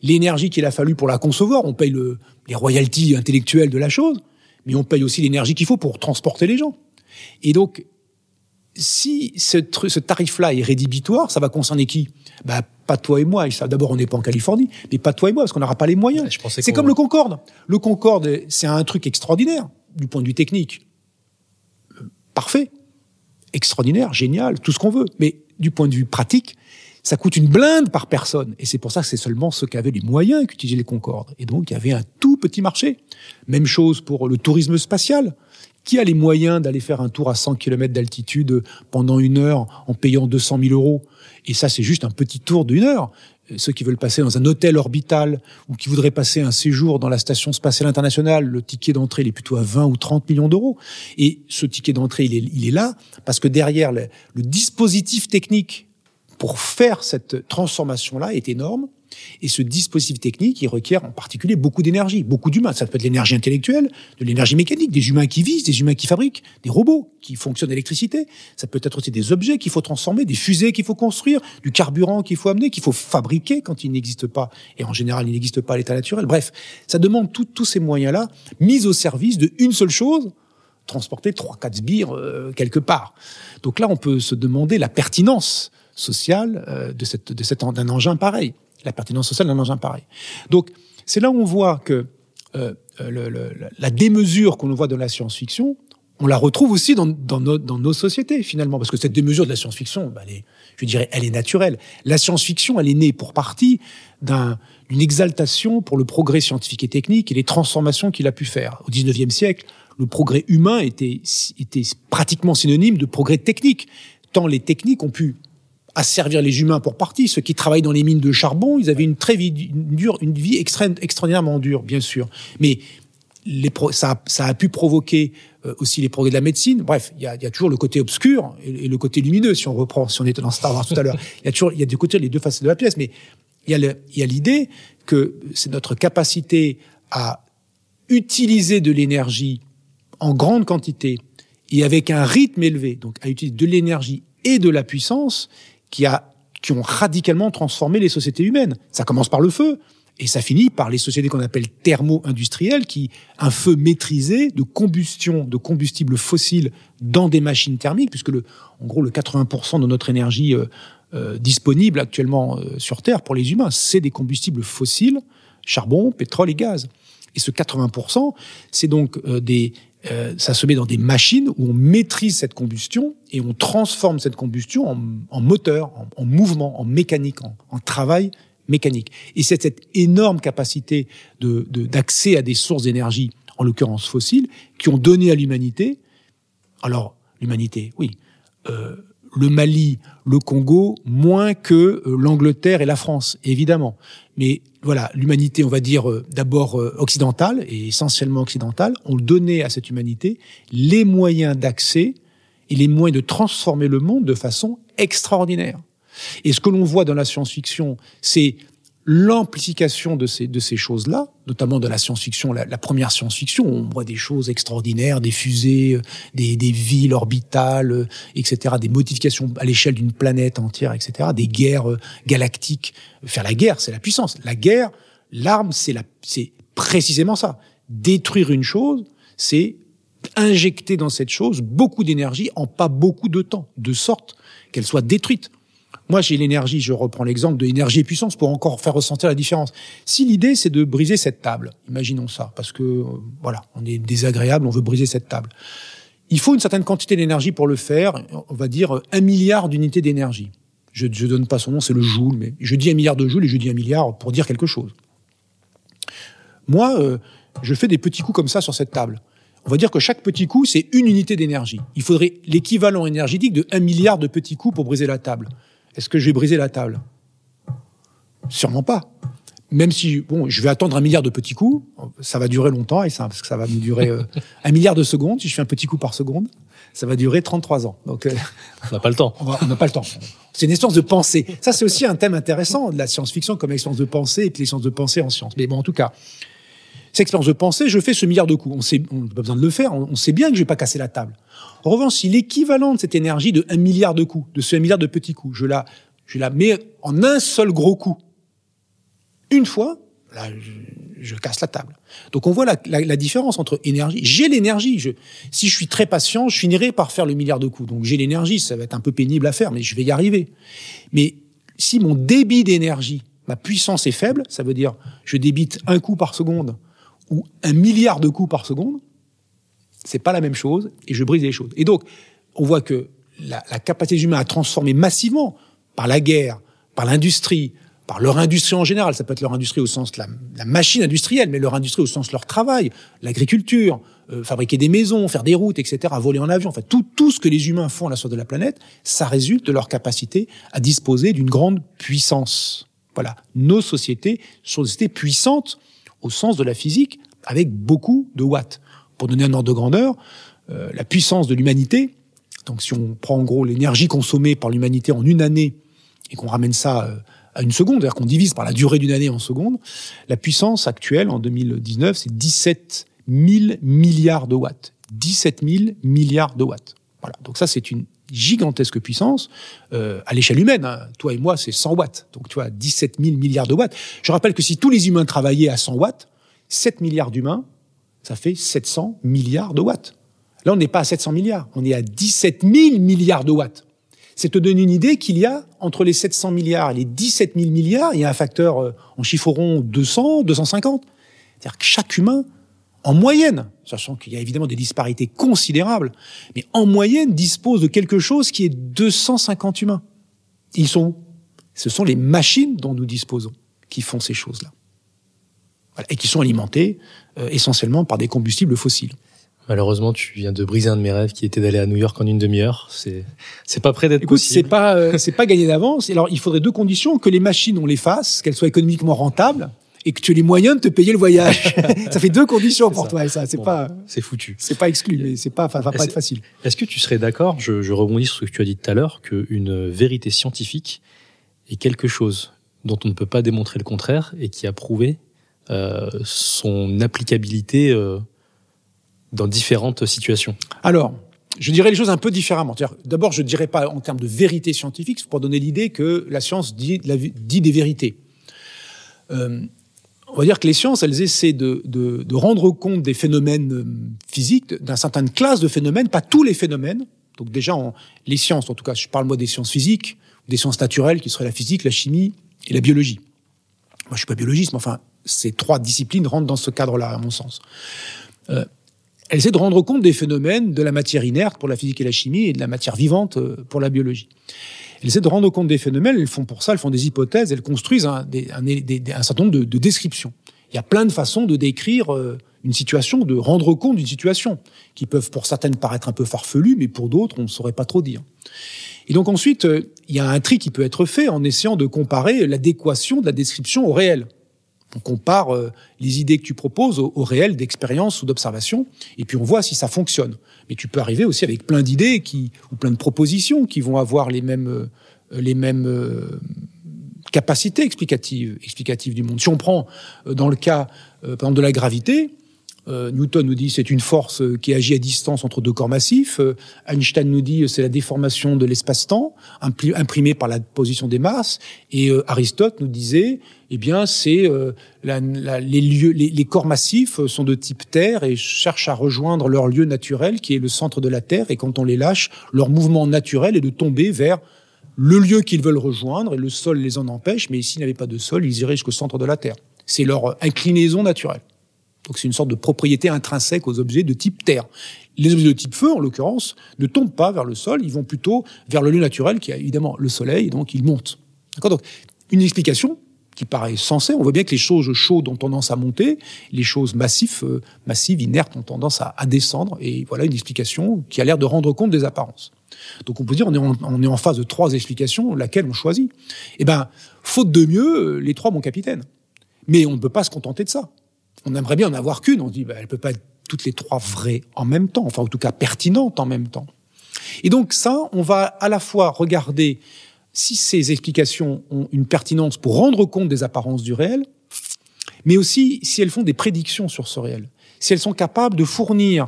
l'énergie qu'il a fallu pour la concevoir. On paye le, les royalties intellectuelles de la chose, mais on paye aussi l'énergie qu'il faut pour transporter les gens. Et donc, si ce, ce tarif-là est rédhibitoire, ça va concerner qui? Bah, Pas toi et moi. D'abord, on n'est pas en Californie, mais pas toi et moi, parce qu'on n'aura pas les moyens. c'est comme le Concorde. Le Concorde, c'est un truc extraordinaire du point de vue technique. Parfait. Extraordinaire, génial, tout ce qu'on veut. Mais du point de vue pratique, ça coûte une blinde par personne. Et c'est pour ça que c'est seulement ceux qui avaient les moyens qui utilisaient les Concordes. Et donc, il y avait un tout petit marché. Même chose pour le tourisme spatial. Qui a les moyens d'aller faire un tour à 100 km d'altitude pendant une heure en payant 200 000 euros? Et ça, c'est juste un petit tour d'une heure. Ceux qui veulent passer dans un hôtel orbital ou qui voudraient passer un séjour dans la station spatiale internationale, le ticket d'entrée il est plutôt à 20 ou 30 millions d'euros. Et ce ticket d'entrée, il est, là parce que derrière le, le dispositif technique pour faire cette transformation-là est énorme. Et ce dispositif technique, il requiert en particulier beaucoup d'énergie, beaucoup d'humains. Ça peut être l'énergie intellectuelle, de l'énergie mécanique, des humains qui visent, des humains qui fabriquent, des robots qui fonctionnent d'électricité. Ça peut être aussi des objets qu'il faut transformer, des fusées qu'il faut construire, du carburant qu'il faut amener, qu'il faut fabriquer quand il n'existe pas. Et en général, il n'existe pas à l'état naturel. Bref, ça demande tous ces moyens-là mis au service de une seule chose, transporter trois, quatre sbires euh, quelque part. Donc là, on peut se demander la pertinence sociale euh, de, cette, de cet, d'un engin pareil la pertinence sociale d'un engin pareil. Donc, c'est là où on voit que euh, le, la démesure qu'on voit dans la science-fiction, on la retrouve aussi dans, dans, nos, dans, nos, sociétés finalement, parce que cette démesure de la science-fiction, bah, je dirais, elle est naturelle. La science-fiction, elle est née pour partie d'une exaltation pour le progrès scientifique et technique et les transformations qu'il a pu faire. Au XIXe siècle, le progrès humain était, était pratiquement synonyme de progrès technique, tant les techniques ont pu à servir les humains pour partie. Ceux qui travaillent dans les mines de charbon, ils avaient une très vie, une dure, une vie extrême, extraordinairement dure, bien sûr. Mais les ça, ça, a pu provoquer euh, aussi les progrès de la médecine. Bref, il y a, y a, toujours le côté obscur et, le côté lumineux, si on reprend, si on était dans Star Wars tout à l'heure. *laughs* Il y a toujours, il y a du côté les deux facettes de la pièce, mais il y a l'idée que c'est notre capacité à utiliser de l'énergie en grande quantité et avec un rythme élevé, donc à utiliser de l'énergie et de la puissance, qui, a, qui ont radicalement transformé les sociétés humaines. Ça commence par le feu, et ça finit par les sociétés qu'on appelle thermo-industrielles, qui un feu maîtrisé de combustion de combustibles fossiles dans des machines thermiques, puisque le, en gros le 80% de notre énergie euh, euh, disponible actuellement euh, sur Terre pour les humains, c'est des combustibles fossiles, charbon, pétrole et gaz. Et ce 80%, c'est donc des, euh, ça se met dans des machines où on maîtrise cette combustion et on transforme cette combustion en, moteur, en, en, mouvement, en mécanique, en, en travail mécanique. Et c'est cette énorme capacité d'accès de, à des sources d'énergie, en l'occurrence fossiles, qui ont donné à l'humanité, alors l'humanité, oui, euh, le Mali, le Congo, moins que euh, l'Angleterre et la France, évidemment. Mais voilà, l'humanité, on va dire euh, d'abord euh, occidentale et essentiellement occidentale, ont donné à cette humanité les moyens d'accès et les moyens de transformer le monde de façon extraordinaire. Et ce que l'on voit dans la science-fiction, c'est l'amplification de ces, de ces choses-là, notamment de la science-fiction, la, première science-fiction, on voit des choses extraordinaires, des fusées, euh, des, des villes orbitales, euh, etc., des modifications à l'échelle d'une planète entière, etc., des guerres euh, galactiques. Faire la guerre, c'est la puissance. La guerre, l'arme, c'est la, c'est précisément ça. Détruire une chose, c'est injecter dans cette chose beaucoup d'énergie en pas beaucoup de temps, de sorte qu'elle soit détruite. Moi, j'ai l'énergie, je reprends l'exemple de l'énergie et puissance pour encore faire ressentir la différence. Si l'idée, c'est de briser cette table, imaginons ça, parce que, euh, voilà, on est désagréable, on veut briser cette table. Il faut une certaine quantité d'énergie pour le faire, on va dire un milliard d'unités d'énergie. Je ne donne pas son nom, c'est le joule, mais je dis un milliard de joules et je dis un milliard pour dire quelque chose. Moi, euh, je fais des petits coups comme ça sur cette table. On va dire que chaque petit coup, c'est une unité d'énergie. Il faudrait l'équivalent énergétique de un milliard de petits coups pour briser la table. Est-ce que je vais briser la table? Sûrement pas. Même si, bon, je vais attendre un milliard de petits coups, ça va durer longtemps, et ça, parce que ça va me durer euh, *laughs* un milliard de secondes, si je fais un petit coup par seconde, ça va durer 33 ans. Donc, euh, on n'a pas le temps. On n'a pas le temps. C'est une expérience de pensée. Ça, c'est aussi un thème intéressant de la science-fiction comme expérience de pensée et puis l'expérience de pensée en science. Mais bon, en tout cas, cette expérience de pensée, je fais ce milliard de coups. On sait, on n'a pas besoin de le faire. On, sait bien que je vais pas casser la table. En revanche, si l'équivalent de cette énergie de un milliard de coups, de ce un milliard de petits coups, je la, je la mets en un seul gros coup, une fois, là, je, casse la table. Donc on voit la, la, différence entre énergie. J'ai l'énergie. Je, si je suis très patient, je finirai par faire le milliard de coups. Donc j'ai l'énergie. Ça va être un peu pénible à faire, mais je vais y arriver. Mais si mon débit d'énergie, ma puissance est faible, ça veut dire je débite un coup par seconde ou un milliard de coups par seconde, c'est pas la même chose et je brise les choses. Et donc, on voit que la, la capacité humaine à transformer massivement par la guerre, par l'industrie, par leur industrie en général, ça peut être leur industrie au sens de la, la machine industrielle, mais leur industrie au sens de leur travail, l'agriculture, euh, fabriquer des maisons, faire des routes, etc., voler en avion, enfin tout, tout ce que les humains font à la surface de la planète, ça résulte de leur capacité à disposer d'une grande puissance. Voilà, nos sociétés sont des sociétés puissantes au sens de la physique, avec beaucoup de watts. Pour donner un ordre de grandeur, euh, la puissance de l'humanité, donc si on prend en gros l'énergie consommée par l'humanité en une année et qu'on ramène ça euh, à une seconde, c'est-à-dire qu'on divise par la durée d'une année en secondes, la puissance actuelle en 2019, c'est 17 000 milliards de watts. 17 000 milliards de watts. Voilà. Donc ça, c'est une gigantesque puissance euh, à l'échelle humaine. Hein. Toi et moi, c'est 100 watts. Donc tu vois, 17 000 milliards de watts. Je rappelle que si tous les humains travaillaient à 100 watts, 7 milliards d'humains, ça fait 700 milliards de watts. Là, on n'est pas à 700 milliards, on est à 17 000 milliards de watts. C'est te donner une idée qu'il y a entre les 700 milliards et les 17 000 milliards, il y a un facteur euh, en chiffre rond 200, 250. C'est-à-dire que chaque humain en moyenne, sachant qu'il y a évidemment des disparités considérables, mais en moyenne dispose de quelque chose qui est 250 humains. Ils sont Ce sont les machines dont nous disposons qui font ces choses-là. Et qui sont alimentées euh, essentiellement par des combustibles fossiles. Malheureusement, tu viens de briser un de mes rêves qui était d'aller à New York en une demi-heure. C'est, c'est pas près d'être possible. C'est pas, euh, *laughs* c'est pas gagné d'avance. Alors, il faudrait deux conditions que les machines on les fasse, qu'elles soient économiquement rentables et que tu aies les moyens de te payer le voyage. *laughs* ça fait deux conditions pour toi, et ça, c'est pas. C'est foutu. C'est pas exclu, mais c'est pas, va pas être facile. Est-ce que tu serais d'accord, je, je rebondis sur ce que tu as dit tout à l'heure, qu'une vérité scientifique est quelque chose dont on ne peut pas démontrer le contraire et qui a prouvé son applicabilité euh, dans différentes situations Alors, je dirais les choses un peu différemment. D'abord, je ne dirais pas en termes de vérité scientifique, pour donner l'idée que la science dit, des vérités. Euh, on va dire que les sciences, elles essaient de, rendre compte des phénomènes euh, physiques, d'un certain classe de phénomènes, pas tous les phénomènes. Donc déjà, les sciences, en tout cas, je parle moi des sciences physiques, des sciences naturelles, qui seraient la physique, la chimie et la biologie. Moi, je suis pas biologiste, mais enfin, ces trois disciplines rentrent dans ce cadre-là, à mon sens. Euh, elles essaient de rendre compte des phénomènes de la matière inerte pour la physique et la chimie et de la matière vivante euh, pour la biologie. Elles essaient de rendre compte des phénomènes, elles font pour ça, elles font des hypothèses, elles construisent un, un, certain nombre de, descriptions. Il y a plein de façons de décrire euh, une situation, de rendre compte d'une situation, qui peuvent pour certaines paraître un peu farfelues, mais pour d'autres, on ne saurait pas trop dire. Et donc ensuite, euh, il y a un tri qui peut être fait en essayant de comparer l'adéquation de la description au réel. On compare euh, les idées que tu proposes au, réel d'expérience ou d'observation, et puis on voit si ça fonctionne. Mais tu peux arriver aussi avec plein d'idées qui ou plein de propositions qui vont avoir les mêmes euh, les mêmes euh, capacités explicatives explicatives du monde. Si on prend dans le cas par exemple de la gravité, euh, Newton nous dit c'est une force euh, qui agit à distance entre deux corps massifs. Euh, Einstein nous dit c'est la déformation de l'espace-temps imprimée par la position des masses. Et Aristote nous disait eh bien c'est les lieux, les, corps massifs sont de type Terre et cherchent à rejoindre leur lieu naturel qui est le centre de la Terre. Et quand on les lâche, leur mouvement naturel est de tomber vers le lieu qu'ils veulent rejoindre et le sol les en empêche. Mais s'ils n'avaient pas de sol, ils iraient jusqu'au centre de la Terre. C'est leur inclinaison naturelle. Donc c'est une sorte de propriété intrinsèque aux objets de type Terre. Les objets de type feu, en l'occurrence, ne tombent pas vers le sol, ils vont plutôt vers le lieu naturel, qui est évidemment le Soleil, et donc ils montent. D'accord? Donc une explication qui paraît sensée. On voit bien que les choses chaudes ont tendance à monter, les choses massives, euh, massives inertes ont tendance à, descendre. Et voilà une explication qui a l'air de rendre compte des apparences. Donc on peut dire on est en, on est en phase de trois explications, laquelle on choisit? Eh ben, faute de mieux, les trois, mon capitaine. Mais on ne peut pas se contenter de ça. On aimerait bien en avoir qu'une. On dit, ben, elle peut pas être toutes les trois vraies en même temps, enfin en tout cas pertinentes en même temps. Et donc ça, on va à la fois regarder si ces explications ont une pertinence pour rendre compte des apparences du réel, mais aussi si elles font des prédictions sur ce réel, si elles sont capables de fournir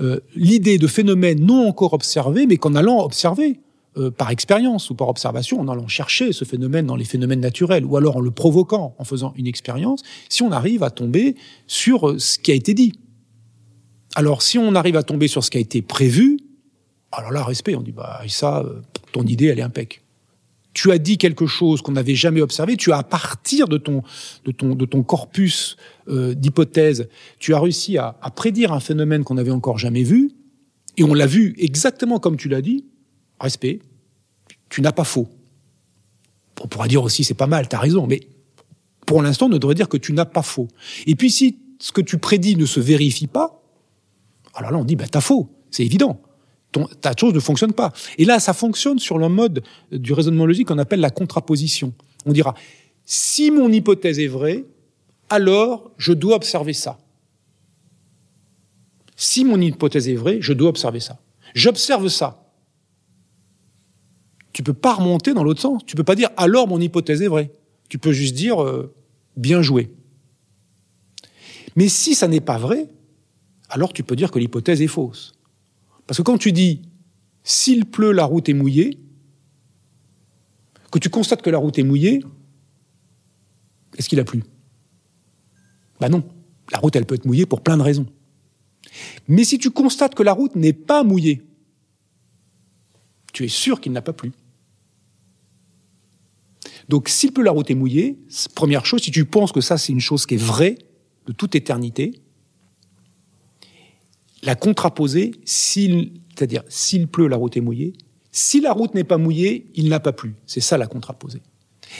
euh, l'idée de phénomènes non encore observés, mais qu'en allant observer, euh, par expérience ou par observation, en allant chercher ce phénomène dans les phénomènes naturels, ou alors en le provoquant, en faisant une expérience, si on arrive à tomber sur euh, ce qui a été dit. Alors si on arrive à tomber sur ce qui a été prévu, alors là, respect, on dit, bah ça, ton idée, elle est impec tu as dit quelque chose qu'on n'avait jamais observé, tu as à partir de ton de ton de ton corpus euh, d'hypothèses, tu as réussi à, à, prédire un phénomène qu'on n'avait encore jamais vu, et on l'a vu exactement comme tu l'as dit. Respect, tu n'as pas faux. On pourra dire aussi c'est pas mal, tu as raison, mais pour l'instant on devrait dire que tu n'as pas faux. Et puis si ce que tu prédis ne se vérifie pas, alors là on dit bah t'as faux, c'est évident ta chose ne fonctionne pas. Et là, ça fonctionne sur le mode du raisonnement logique qu'on appelle la contraposition. On dira, si mon hypothèse est vraie, alors je dois observer ça. Si mon hypothèse est vraie, je dois observer ça. J'observe ça. Tu peux pas remonter dans l'autre sens. Tu peux pas dire alors mon hypothèse est vraie. Tu peux juste dire euh, bien joué. Mais si ça n'est pas vrai, alors tu peux dire que l'hypothèse est fausse. Parce que quand tu dis s'il pleut, la route est mouillée, que tu constates que la route est mouillée, est-ce qu'il a plu? Ben non. La route, elle peut être mouillée pour plein de raisons. Mais si tu constates que la route n'est pas mouillée, tu es sûr qu'il n'a pas plu. Donc, s'il pleut, la route est mouillée, première chose, si tu penses que ça, c'est une chose qui est vraie de toute éternité, la contraposer, c'est-à-dire s'il pleut, la route est mouillée. Si la route n'est pas mouillée, il n'a pas plu. C'est ça la contraposée.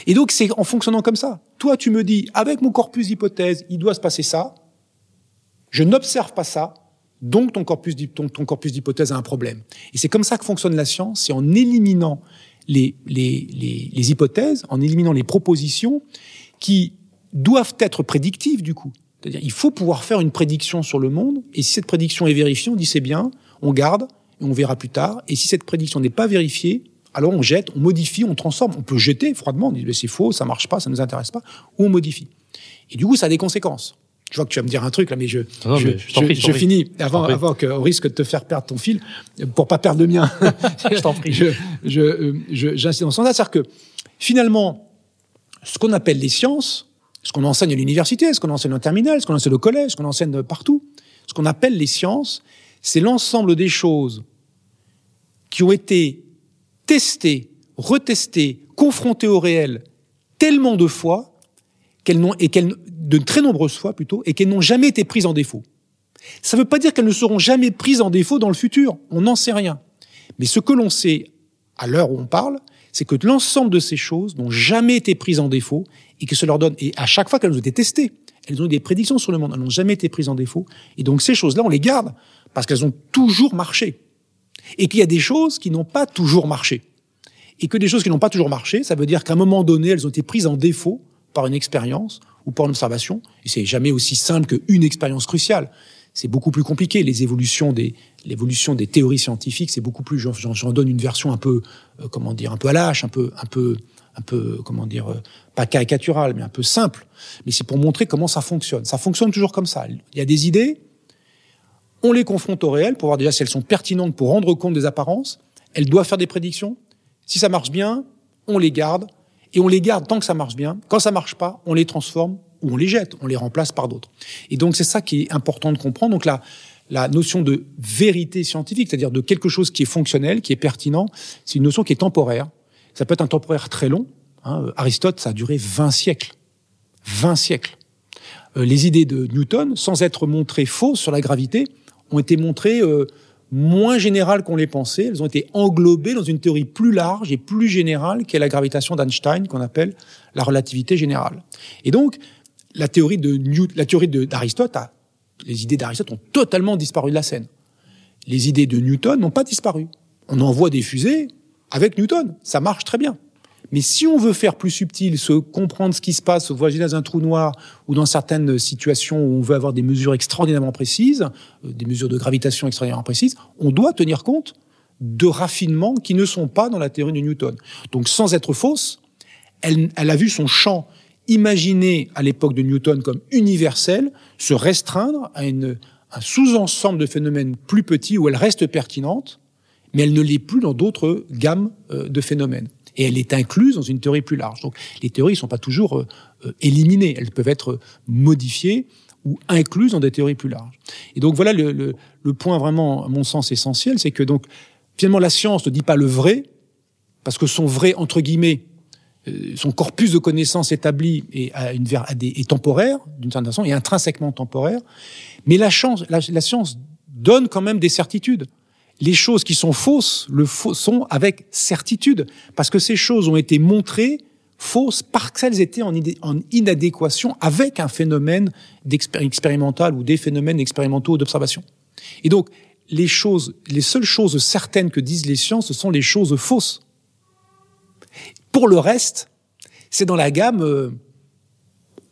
Et donc c'est en fonctionnant comme ça. Toi, tu me dis, avec mon corpus d'hypothèse, il doit se passer ça. Je n'observe pas ça. Donc ton corpus, ton, a un problème. Et c'est comme ça que fonctionne la science, c'est en éliminant les, les, les, les hypothèses, en éliminant les propositions qui doivent être prédictives du coup. C'est-à-dire, il faut pouvoir faire une prédiction sur le monde, et si cette prédiction est vérifiée, on dit c'est bien, on garde, et on verra plus tard. Et si cette prédiction n'est pas vérifiée, alors on jette, on modifie, on transforme. On peut jeter froidement, on dit c'est faux, ça marche pas, ça nous intéresse pas, ou on modifie. Et du coup, ça a des conséquences. Je vois que tu vas me dire un truc là, mais je, je, finis avant, avant que, au risque de te faire perdre ton fil, pour pas perdre le mien. *laughs* je t'en prie. Je, je, j'insiste dans ce sens-là, c'est-à-dire que finalement, ce qu'on appelle les sciences, ce qu'on enseigne à l'université, ce qu'on enseigne en terminale, ce qu'on enseigne au collège, ce qu'on enseigne partout, ce qu'on appelle les sciences, c'est l'ensemble des choses qui ont été testées, retestées, confrontées au réel tellement de fois qu'elles n'ont et qu'elles de très nombreuses fois plutôt et qu'elles n'ont jamais été prises en défaut. Ça ne veut pas dire qu'elles ne seront jamais prises en défaut dans le futur. On n'en sait rien. Mais ce que l'on sait à l'heure où on parle, c'est que l'ensemble de ces choses n'ont jamais été prises en défaut et que cela leur donne, et à chaque fois qu'elles ont été testées, elles ont eu des prédictions sur le monde, elles n'ont jamais été prises en défaut. Et donc ces choses-là, on les garde parce qu'elles ont toujours marché. Et qu'il y a des choses qui n'ont pas toujours marché. Et que des choses qui n'ont pas toujours marché, ça veut dire qu'à un moment donné, elles ont été prises en défaut par une expérience ou par une observation. Et c'est jamais aussi simple qu'une expérience cruciale c'est beaucoup plus compliqué. Les évolutions des, l'évolution des théories scientifiques, c'est beaucoup plus. J'en, donne une version un peu, euh, comment dire, un peu à lâche, un peu, un peu, un peu, comment dire, euh, pas caricaturale, mais un peu simple. Mais c'est pour montrer comment ça fonctionne. Ça fonctionne toujours comme ça. Il y a des idées, on les confronte au réel pour voir déjà si elles sont pertinentes pour rendre compte des apparences. Elles doivent faire des prédictions. Si ça marche bien, on les garde et on les garde tant que ça marche bien. Quand ça marche pas, on les transforme ou on les jette, on les remplace par d'autres. Et donc c'est ça qui est important de comprendre. Donc la, la notion de vérité scientifique, c'est-à-dire de quelque chose qui est fonctionnel, qui est pertinent, c'est une notion qui est temporaire. Ça peut être un temporaire très long. Hein. Aristote, ça a duré 20 siècles. 20 siècles. Euh, les idées de Newton, sans être montrées fausses sur la gravité, ont été montrées euh, moins générales qu'on les pensait. Elles ont été englobées dans une théorie plus large et plus générale qu'est la gravitation d'Einstein, qu'on appelle la relativité générale. Et donc, la théorie de Newton, la théorie d'Aristote les idées d'Aristote ont totalement disparu de la scène. Les idées de Newton n'ont pas disparu. On envoie des fusées avec Newton. Ça marche très bien. Mais si on veut faire plus subtil, se comprendre ce qui se passe, voyager dans un trou noir ou dans certaines situations où on veut avoir des mesures extraordinairement précises, euh, des mesures de gravitation extraordinairement précises, on doit tenir compte de raffinements qui ne sont pas dans la théorie de Newton. Donc sans être fausse, elle, elle a vu son champ imaginé à l'époque de Newton comme universel se restreindre à une, un sous-ensemble de phénomènes plus petits où elle reste pertinente, mais elle ne l'est plus dans d'autres gammes euh, de phénomènes et elle est incluse dans une théorie plus large. Donc les théories ne sont pas toujours euh, euh, éliminées, elles peuvent être modifiées ou incluses dans des théories plus larges. Et donc voilà le, le, le point vraiment, à mon sens, essentiel, c'est que donc finalement la science ne dit pas le vrai, parce que son vrai, entre guillemets, euh, son corpus de connaissances établi est, à une, des, est temporaire, d'une certaine façon, et intrinsèquement temporaire, mais la, chance, la science donne quand même des certitudes les choses qui sont fausses le sont avec certitude, parce que ces choses ont été montrées fausses parce qu'elles étaient en, inadéquation avec un phénomène expérimental ou des phénomènes expérimentaux d'observation. Et donc, les choses, les seules choses certaines que disent les sciences, ce sont les choses fausses. Pour le reste, c'est dans la gamme, euh,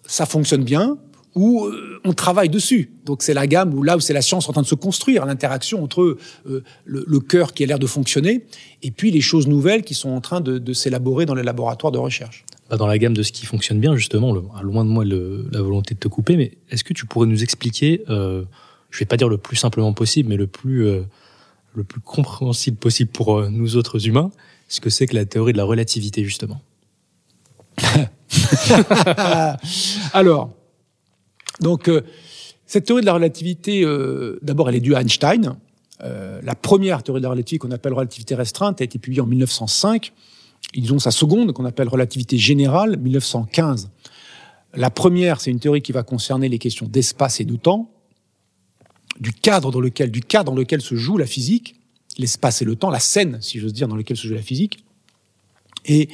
ça fonctionne bien, où euh, on travaille dessus. Donc c'est la gamme où là où c'est la science en train de se construire, l'interaction entre euh, le, le, cœur qui a l'air de fonctionner et puis les choses nouvelles qui sont en train de, de s'élaborer dans les laboratoires de recherche. Bah, dans la gamme de ce qui fonctionne bien, justement, le, loin de moi le, la volonté de te couper, mais est-ce que tu pourrais nous expliquer, euh, je vais pas dire le plus simplement possible, mais le plus euh, le plus compréhensible possible pour euh, nous autres humains, ce que c'est que la théorie de la relativité, justement? *laughs* Alors, donc, euh, cette théorie de la relativité, euh, d'abord, elle est due à Einstein. Euh, la première théorie de la relativité qu'on appelle relativité restreinte a été publiée en 1905. Ils ont sa seconde qu'on appelle relativité générale, 1915. La première, c'est une théorie qui va concerner les questions d'espace et de temps, du cadre dans lequel, du cadre dans lequel se joue la physique, l'espace et le temps, la scène, si j'ose dire, dans lequel se joue la physique. Et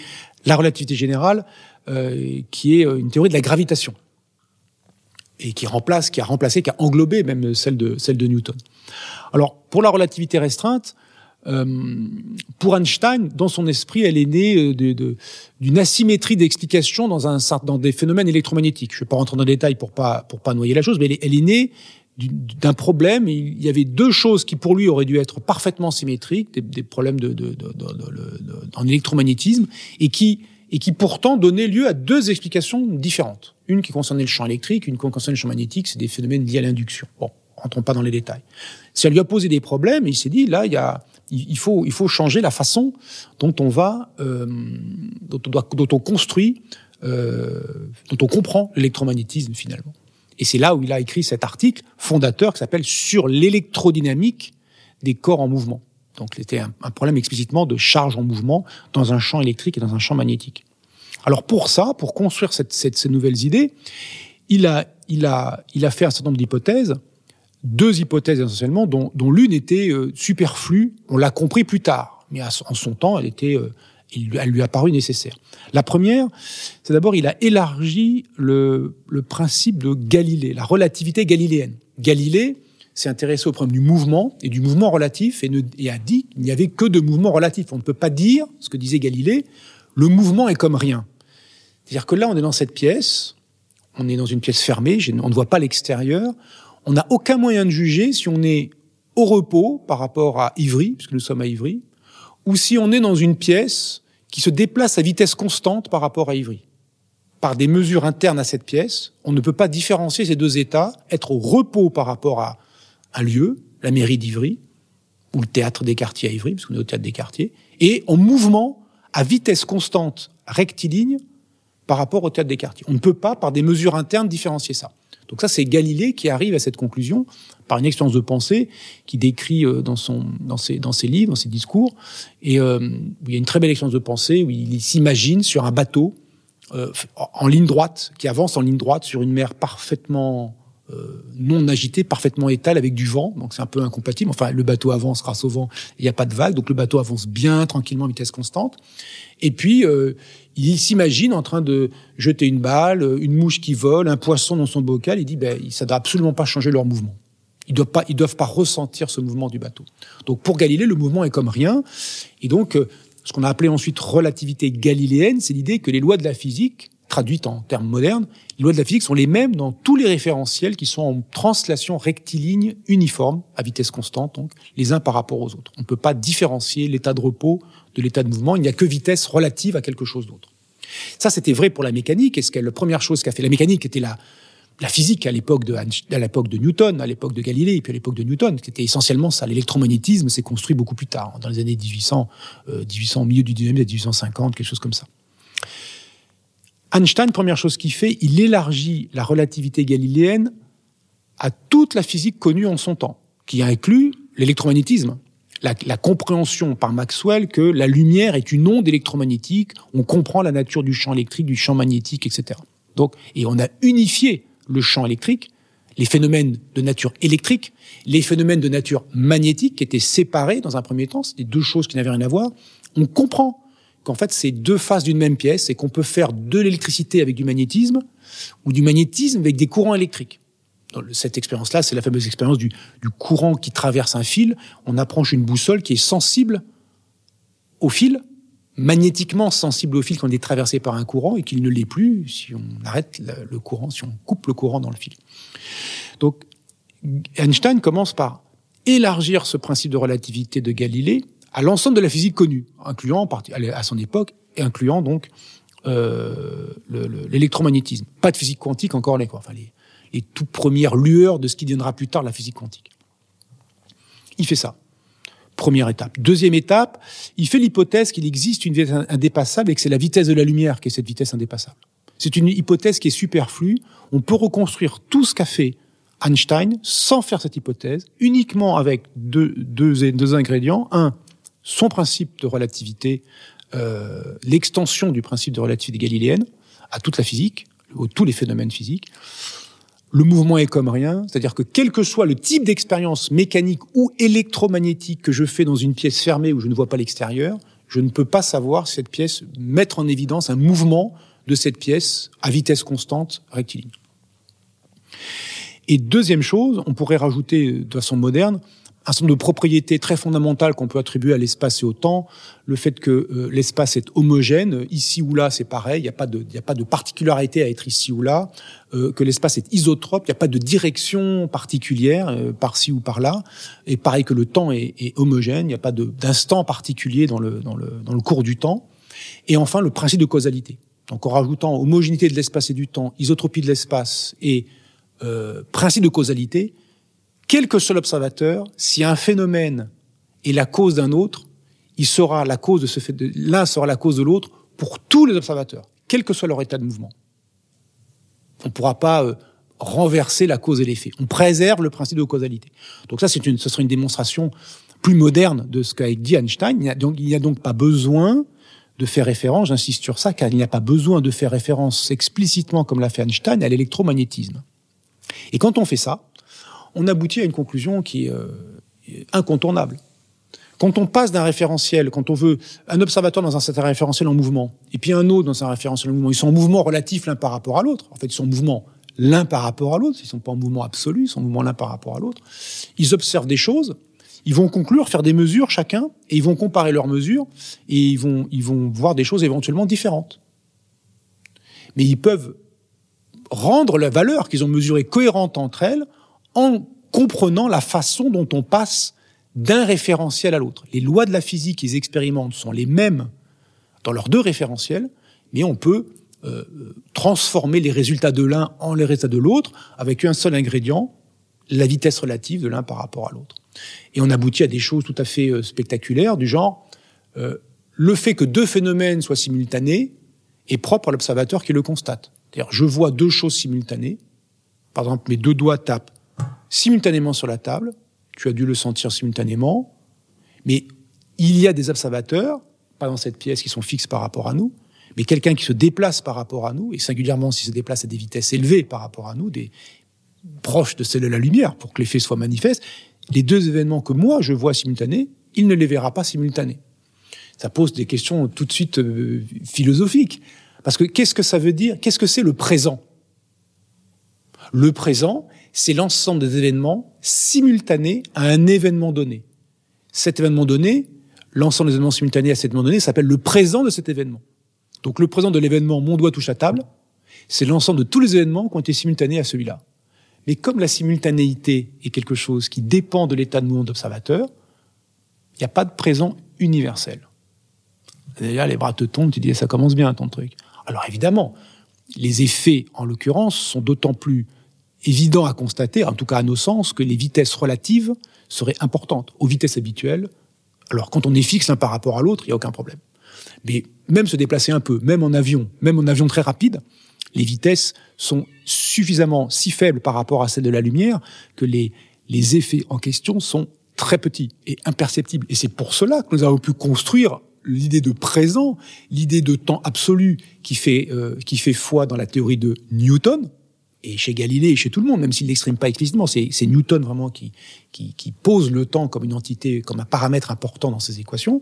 la relativité générale, euh, qui est une théorie de la gravitation et qui remplace, qui a remplacé, qui a englobé même celle de celle de Newton. Alors pour la relativité restreinte, euh, pour Einstein, dans son esprit, elle est née d'une de, asymétrie d'explication dans dans des phénomènes électromagnétiques. Je ne vais pas rentrer dans les détails pour pas pour pas noyer la chose, mais elle est, elle est née d'un problème. Il y avait deux choses qui pour lui auraient dû être parfaitement symétriques, des, des problèmes de, de, de, en électromagnétisme, et qui et qui pourtant donnaient lieu à deux explications différentes. Une qui concernait le champ électrique, une qui concernait le champ magnétique, c'est des phénomènes liés à l'induction. Bon, rentrons pas dans les détails. Ça lui a posé des problèmes il s'est dit, là, il y a, il faut, il faut changer la façon dont on va, euh, dont, on doit, dont on construit, euh, dont on comprend l'électromagnétisme finalement. Et c'est là où il a écrit cet article fondateur qui s'appelle Sur l'électrodynamique des corps en mouvement. Donc c'était un, un, problème explicitement de charge en mouvement dans un champ électrique et dans un champ magnétique. Alors pour ça, pour construire cette, cette, ces nouvelles idées, il a, il, a, il a fait un certain nombre d'hypothèses, deux hypothèses essentiellement, dont, dont l'une était euh, superflue, on l'a compris plus tard, mais en son temps, elle était, euh, elle lui a paru nécessaire. La première, c'est d'abord, il a élargi le, le principe de Galilée, la relativité galiléenne. Galilée s'est intéressé au problème du mouvement et du mouvement relatif et, ne, et a dit qu'il n'y avait que de mouvements relatifs. On ne peut pas dire, ce que disait Galilée, le mouvement est comme rien. C'est-à-dire que là, on est dans cette pièce, on est dans une pièce fermée, on ne voit pas l'extérieur, on n'a aucun moyen de juger si on est au repos par rapport à Ivry, puisque nous sommes à Ivry, ou si on est dans une pièce qui se déplace à vitesse constante par rapport à Ivry. Par des mesures internes à cette pièce, on ne peut pas différencier ces deux états, être au repos par rapport à un lieu, la mairie d'Ivry, ou le théâtre des quartiers à Ivry, parce qu'on est au théâtre des quartiers, et en mouvement à vitesse constante rectiligne par rapport au théâtre des quartiers. On ne peut pas, par des mesures internes, différencier ça. Donc ça, c'est Galilée qui arrive à cette conclusion par une expérience de pensée qui décrit euh, dans, son, dans, ses, dans ses livres, dans ses discours. Et euh, il y a une très belle expérience de pensée où il s'imagine sur un bateau euh, en ligne droite, qui avance en ligne droite sur une mer parfaitement non agitée, parfaitement étale avec du vent. Donc c'est un peu incompatible. Enfin, le bateau avance grâce au vent, il n'y a pas de vague, donc le bateau avance bien tranquillement à vitesse constante. Et puis euh, il s'imagine en train de jeter une balle, une mouche qui vole, un poisson dans son bocal. Il dit, ben, ça ne doit absolument pas changer leur mouvement. Ils doivent doivent pas ressentir ce mouvement du bateau. Donc pour Galilée, le mouvement est comme rien. Et donc ce qu'on a appelé ensuite relativité galiléenne, c'est l'idée que les lois de la physique, traduites en termes modernes, les lois de la physique sont les mêmes dans tous les référentiels qui sont en translation rectiligne uniforme, à vitesse constante, donc les uns par rapport aux autres. On ne peut pas différencier l'état de repos de l'état de mouvement, il n'y a que vitesse relative à quelque chose d'autre. Ça, c'était vrai pour la mécanique, et ce la première chose qu'a fait la mécanique était la, la physique à l'époque de, l'époque de Newton, à l'époque de Galilée, et puis à l'époque de Newton, qui était essentiellement ça. L'électromagnétisme s'est construit beaucoup plus tard, dans les années 1800, 1800 euh, au milieu du 19e, 1850, quelque chose comme ça. Einstein, première chose qu'il fait, il élargit la relativité galiléenne à toute la physique connue en son temps, qui inclut l'électromagnétisme, la, compréhension par Maxwell que la lumière est une onde électromagnétique, on comprend la nature du champ électrique, du champ magnétique, etc. Donc, et on a unifié le champ électrique, les phénomènes de nature électrique, les phénomènes de nature magnétique qui étaient séparés dans un premier temps, c'était deux choses qui n'avaient rien à voir. On comprend qu'en fait c'est deux faces d'une même pièce et qu'on peut faire de l'électricité avec du magnétisme ou du magnétisme avec des courants électriques. Dans cette expérience-là, c'est la fameuse expérience du, courant qui traverse un fil. On approche une boussole qui est sensible au fil magnétiquement sensible au fil quand il est traversé par un courant et qu'il ne l'est plus si on arrête le courant, si on coupe le courant dans le fil. Donc Einstein commence par élargir ce principe de relativité de Galilée à l'ensemble de la physique connue, incluant à son époque, et incluant donc euh, l'électromagnétisme. Pas de physique quantique encore les, enfin, les, les toutes premières lueurs de ce qui deviendra plus tard la physique quantique. Il fait ça. Première étape. Deuxième étape, il fait l'hypothèse qu'il existe une vitesse indépassable et que c'est la vitesse de la lumière qui est cette vitesse indépassable. C'est une hypothèse qui est superflue. On peut reconstruire tout ce qu'a fait Einstein sans faire cette hypothèse, uniquement avec deux, deux, deux ingrédients. Un, son principe de relativité, euh, l'extension du principe de relativité galiléenne à toute la physique, à tous les phénomènes physiques le mouvement est comme rien, c'est-à-dire que quel que soit le type d'expérience mécanique ou électromagnétique que je fais dans une pièce fermée où je ne vois pas l'extérieur, je ne peux pas savoir cette pièce mettre en évidence un mouvement de cette pièce à vitesse constante rectiligne. Et deuxième chose, on pourrait rajouter de façon moderne un certain nombre de propriétés très fondamentales qu'on peut attribuer à l'espace et au temps. Le fait que euh, l'espace est homogène, ici ou là, c'est pareil. Il n'y a pas de, a pas de particularité à être ici ou là. Euh, que l'espace est isotrope, il n'y a pas de direction particulière euh, par-ci ou par-là. Et pareil que le temps est, est homogène, il n'y a pas d'instant particulier dans le, dans, le, dans le cours du temps. Et enfin, le principe de causalité. Donc en rajoutant homogénéité de l'espace et du temps, isotropie de l'espace et principe de causalité, quel que soit l'observateur, si un phénomène est la cause d'un autre, il sera la cause de ce fait, l'un sera la cause de l'autre pour tous les observateurs, quel que soit leur état de mouvement. On ne pourra pas euh, renverser la cause et l'effet. On préserve le principe de causalité. Donc ça, c'est une, ce serait une démonstration plus moderne de ce qu'a dit Einstein. Donc, il n'y a donc pas besoin de faire référence, j'insiste sur ça, car il n'y a pas besoin de faire référence explicitement, comme l'a fait Einstein, à l'électromagnétisme. Et quand on fait ça, on aboutit à une conclusion qui est euh, incontournable. Quand on passe d'un référentiel, quand on veut un observateur dans un certain référentiel en mouvement, et puis un autre dans un référentiel en mouvement, ils sont en mouvement relatif l'un par rapport à l'autre. En fait, ils sont en mouvement l'un par rapport à l'autre. Ils sont pas en mouvement absolu, ils sont en mouvement l'un par rapport à l'autre. Ils observent des choses, ils vont conclure, faire des mesures chacun, et ils vont comparer leurs mesures, et ils vont, ils vont voir des choses éventuellement différentes. Mais ils peuvent rendre la valeur qu'ils ont mesurée cohérente entre elles en comprenant la façon dont on passe d'un référentiel à l'autre. Les lois de la physique qu'ils expérimentent sont les mêmes dans leurs deux référentiels, mais on peut euh, transformer les résultats de l'un en les résultats de l'autre avec un seul ingrédient, la vitesse relative de l'un par rapport à l'autre. Et on aboutit à des choses tout à fait euh, spectaculaires du genre euh, le fait que deux phénomènes soient simultanés est propre à l'observateur qui le constate. C'est-à-dire je vois deux choses simultanées, par exemple mes deux doigts tapent simultanément sur la table. Tu as dû le sentir simultanément. Mais il y a des observateurs, pas dans cette pièce, qui sont fixes par rapport à nous, Mais quelqu'un qui se déplace par rapport à nous, et singulièrement s'il se déplace à des vitesses élevées par rapport à nous, des proches de celles de la lumière, pour que l'effet soit manifeste, les deux événements que moi je vois simultanés, il ne les verra pas simultanés. Ça pose des questions tout de suite euh, philosophiques. Parce que qu'est-ce que ça veut dire? Qu'est-ce que c'est le présent? Le présent, c'est l'ensemble des événements simultanés à un événement donné. Cet événement donné, l'ensemble des événements simultanés à cet événement donné s'appelle le présent de cet événement. Donc le présent de l'événement mon doigt touche à table, c'est l'ensemble de tous les événements qui ont été simultanés à celui-là. Mais comme la simultanéité est quelque chose qui dépend de l'état de mouvement d'observateur, il n'y a pas de présent universel. D'ailleurs, les bras te tombent, tu dis, ça commence bien ton truc. Alors évidemment, les effets, en l'occurrence, sont d'autant plus évidents à constater, en tout cas à nos sens, que les vitesses relatives seraient importantes aux vitesses habituelles. Alors quand on est fixe l'un par rapport à l'autre, il n'y a aucun problème. Mais même se déplacer un peu, même en avion, même en avion très rapide, les vitesses sont suffisamment si faibles par rapport à celles de la lumière que les, les effets en question sont très petits et imperceptibles. Et c'est pour cela que nous avons pu construire l'idée de présent, l'idée de temps absolu qui fait, euh, qui fait foi dans la théorie de Newton, et chez Galilée et chez tout le monde, même s'il l'exprime pas explicitement, c'est Newton vraiment qui, qui, qui, pose le temps comme une entité, comme un paramètre important dans ses équations,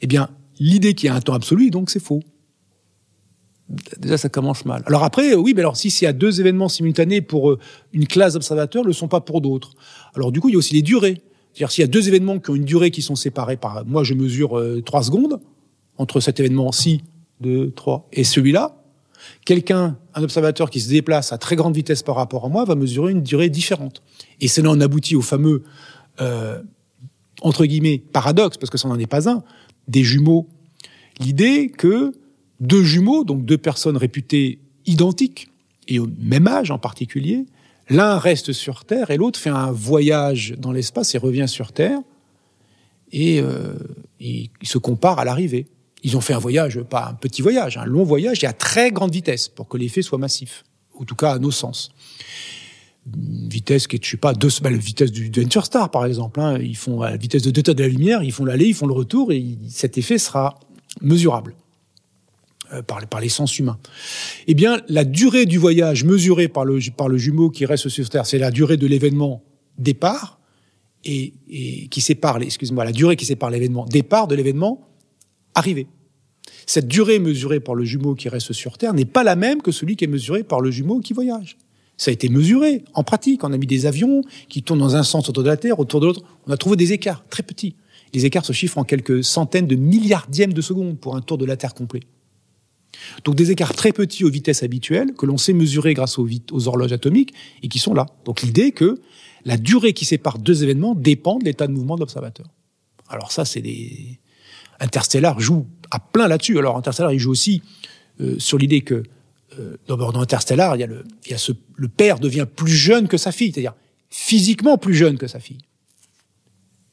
eh bien, l'idée qu'il y a un temps absolu, donc c'est faux. Déjà, ça commence mal. Alors après, oui, mais alors si y a deux événements simultanés pour euh, une classe d'observateurs, ne le sont pas pour d'autres. Alors du coup, il y a aussi les durées. C'est-à-dire s'il y a deux événements qui ont une durée qui sont séparés par, moi je mesure euh, trois secondes entre cet événement-ci, deux, trois, et celui-là. Quelqu'un, un observateur qui se déplace à très grande vitesse par rapport à moi, va mesurer une durée différente. Et cela en aboutit au fameux, euh, entre guillemets, paradoxe, parce que ça n'en est pas un, des jumeaux. L'idée que deux jumeaux, donc deux personnes réputées identiques, et au même âge en particulier, l'un reste sur Terre et l'autre fait un voyage dans l'espace et revient sur Terre, et euh, ils se comparent à l'arrivée. Ils ont fait un voyage, pas un petit voyage, un long voyage et à très grande vitesse pour que l'effet soit massif, en tout cas à nos sens. Une vitesse qui est, je sais pas, deux, bah, la vitesse du Venture Star par exemple. Hein, ils font à la vitesse de deux de la lumière, ils font l'aller, ils font le retour et cet effet sera mesurable. Euh, par, par les sens humains. Eh bien, la durée du voyage mesurée par le, par le jumeau qui reste sur Terre, c'est la durée de l'événement départ et, et qui sépare, excuse-moi, la durée qui sépare l'événement départ de l'événement arrivée. Cette durée mesurée par le jumeau qui reste sur Terre n'est pas la même que celui qui est mesuré par le jumeau qui voyage. Ça a été mesuré en pratique. On a mis des avions qui tournent dans un sens autour de la Terre, autour de l'autre. On a trouvé des écarts très petits. Les écarts se chiffrent en quelques centaines de milliardièmes de secondes pour un tour de la Terre complet. Donc des écarts très petits aux vitesses habituelles que l'on sait mesurer grâce aux, aux, horloges atomiques et qui sont là. Donc l'idée que la durée qui sépare deux événements dépend de l'état de mouvement de l'observateur. Alors ça, c'est des... Interstellar joue à plein là-dessus. Alors Interstellar, il joue aussi euh, sur l'idée que euh, dans Interstellar, il y a, le, il y a ce, le père devient plus jeune que sa fille, c'est-à-dire physiquement plus jeune que sa fille.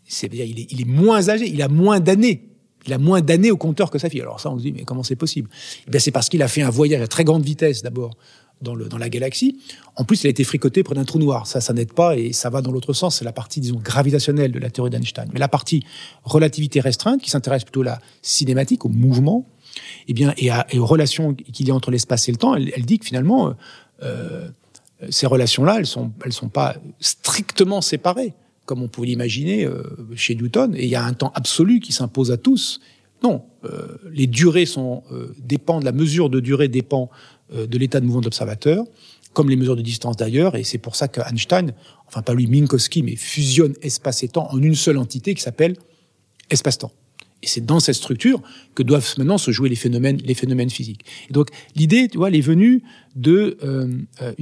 C'est-à-dire il est, il est moins âgé, il a moins d'années il a moins d'années au compteur que sa fille. Alors ça, on se dit, mais comment c'est possible? Eh c'est parce qu'il a fait un voyage à très grande vitesse d'abord dans, le, dans la galaxie. En plus, il a été fricoté près d'un trou noir. Ça, ça n'aide pas et ça va dans l'autre sens. C'est la partie, disons, gravitationnelle de la théorie d'Einstein. Mais la partie relativité restreinte, qui s'intéresse plutôt à la cinématique, au mouvement, eh bien, et, aux relations qu'il y a entre l'espace et le temps, elle, elle dit que finalement, euh, euh ces relations-là, elles sont, elles sont pas strictement séparées comme on pouvait l'imaginer euh, chez Newton, et il y a un temps absolu qui s'impose à tous. Non, euh, les durées sont euh, dépendent, la mesure de durée dépend de l'état de mouvement de l'observateur, comme les mesures de distance d'ailleurs, et c'est pour ça qu'Einstein, enfin pas lui, Minkowski, mais fusionne espace et temps en une seule entité qui s'appelle espace-temps. Et c'est dans cette structure que doivent maintenant se jouer les phénomènes, les phénomènes physiques. Et donc l'idée, tu vois, elle est venue de euh,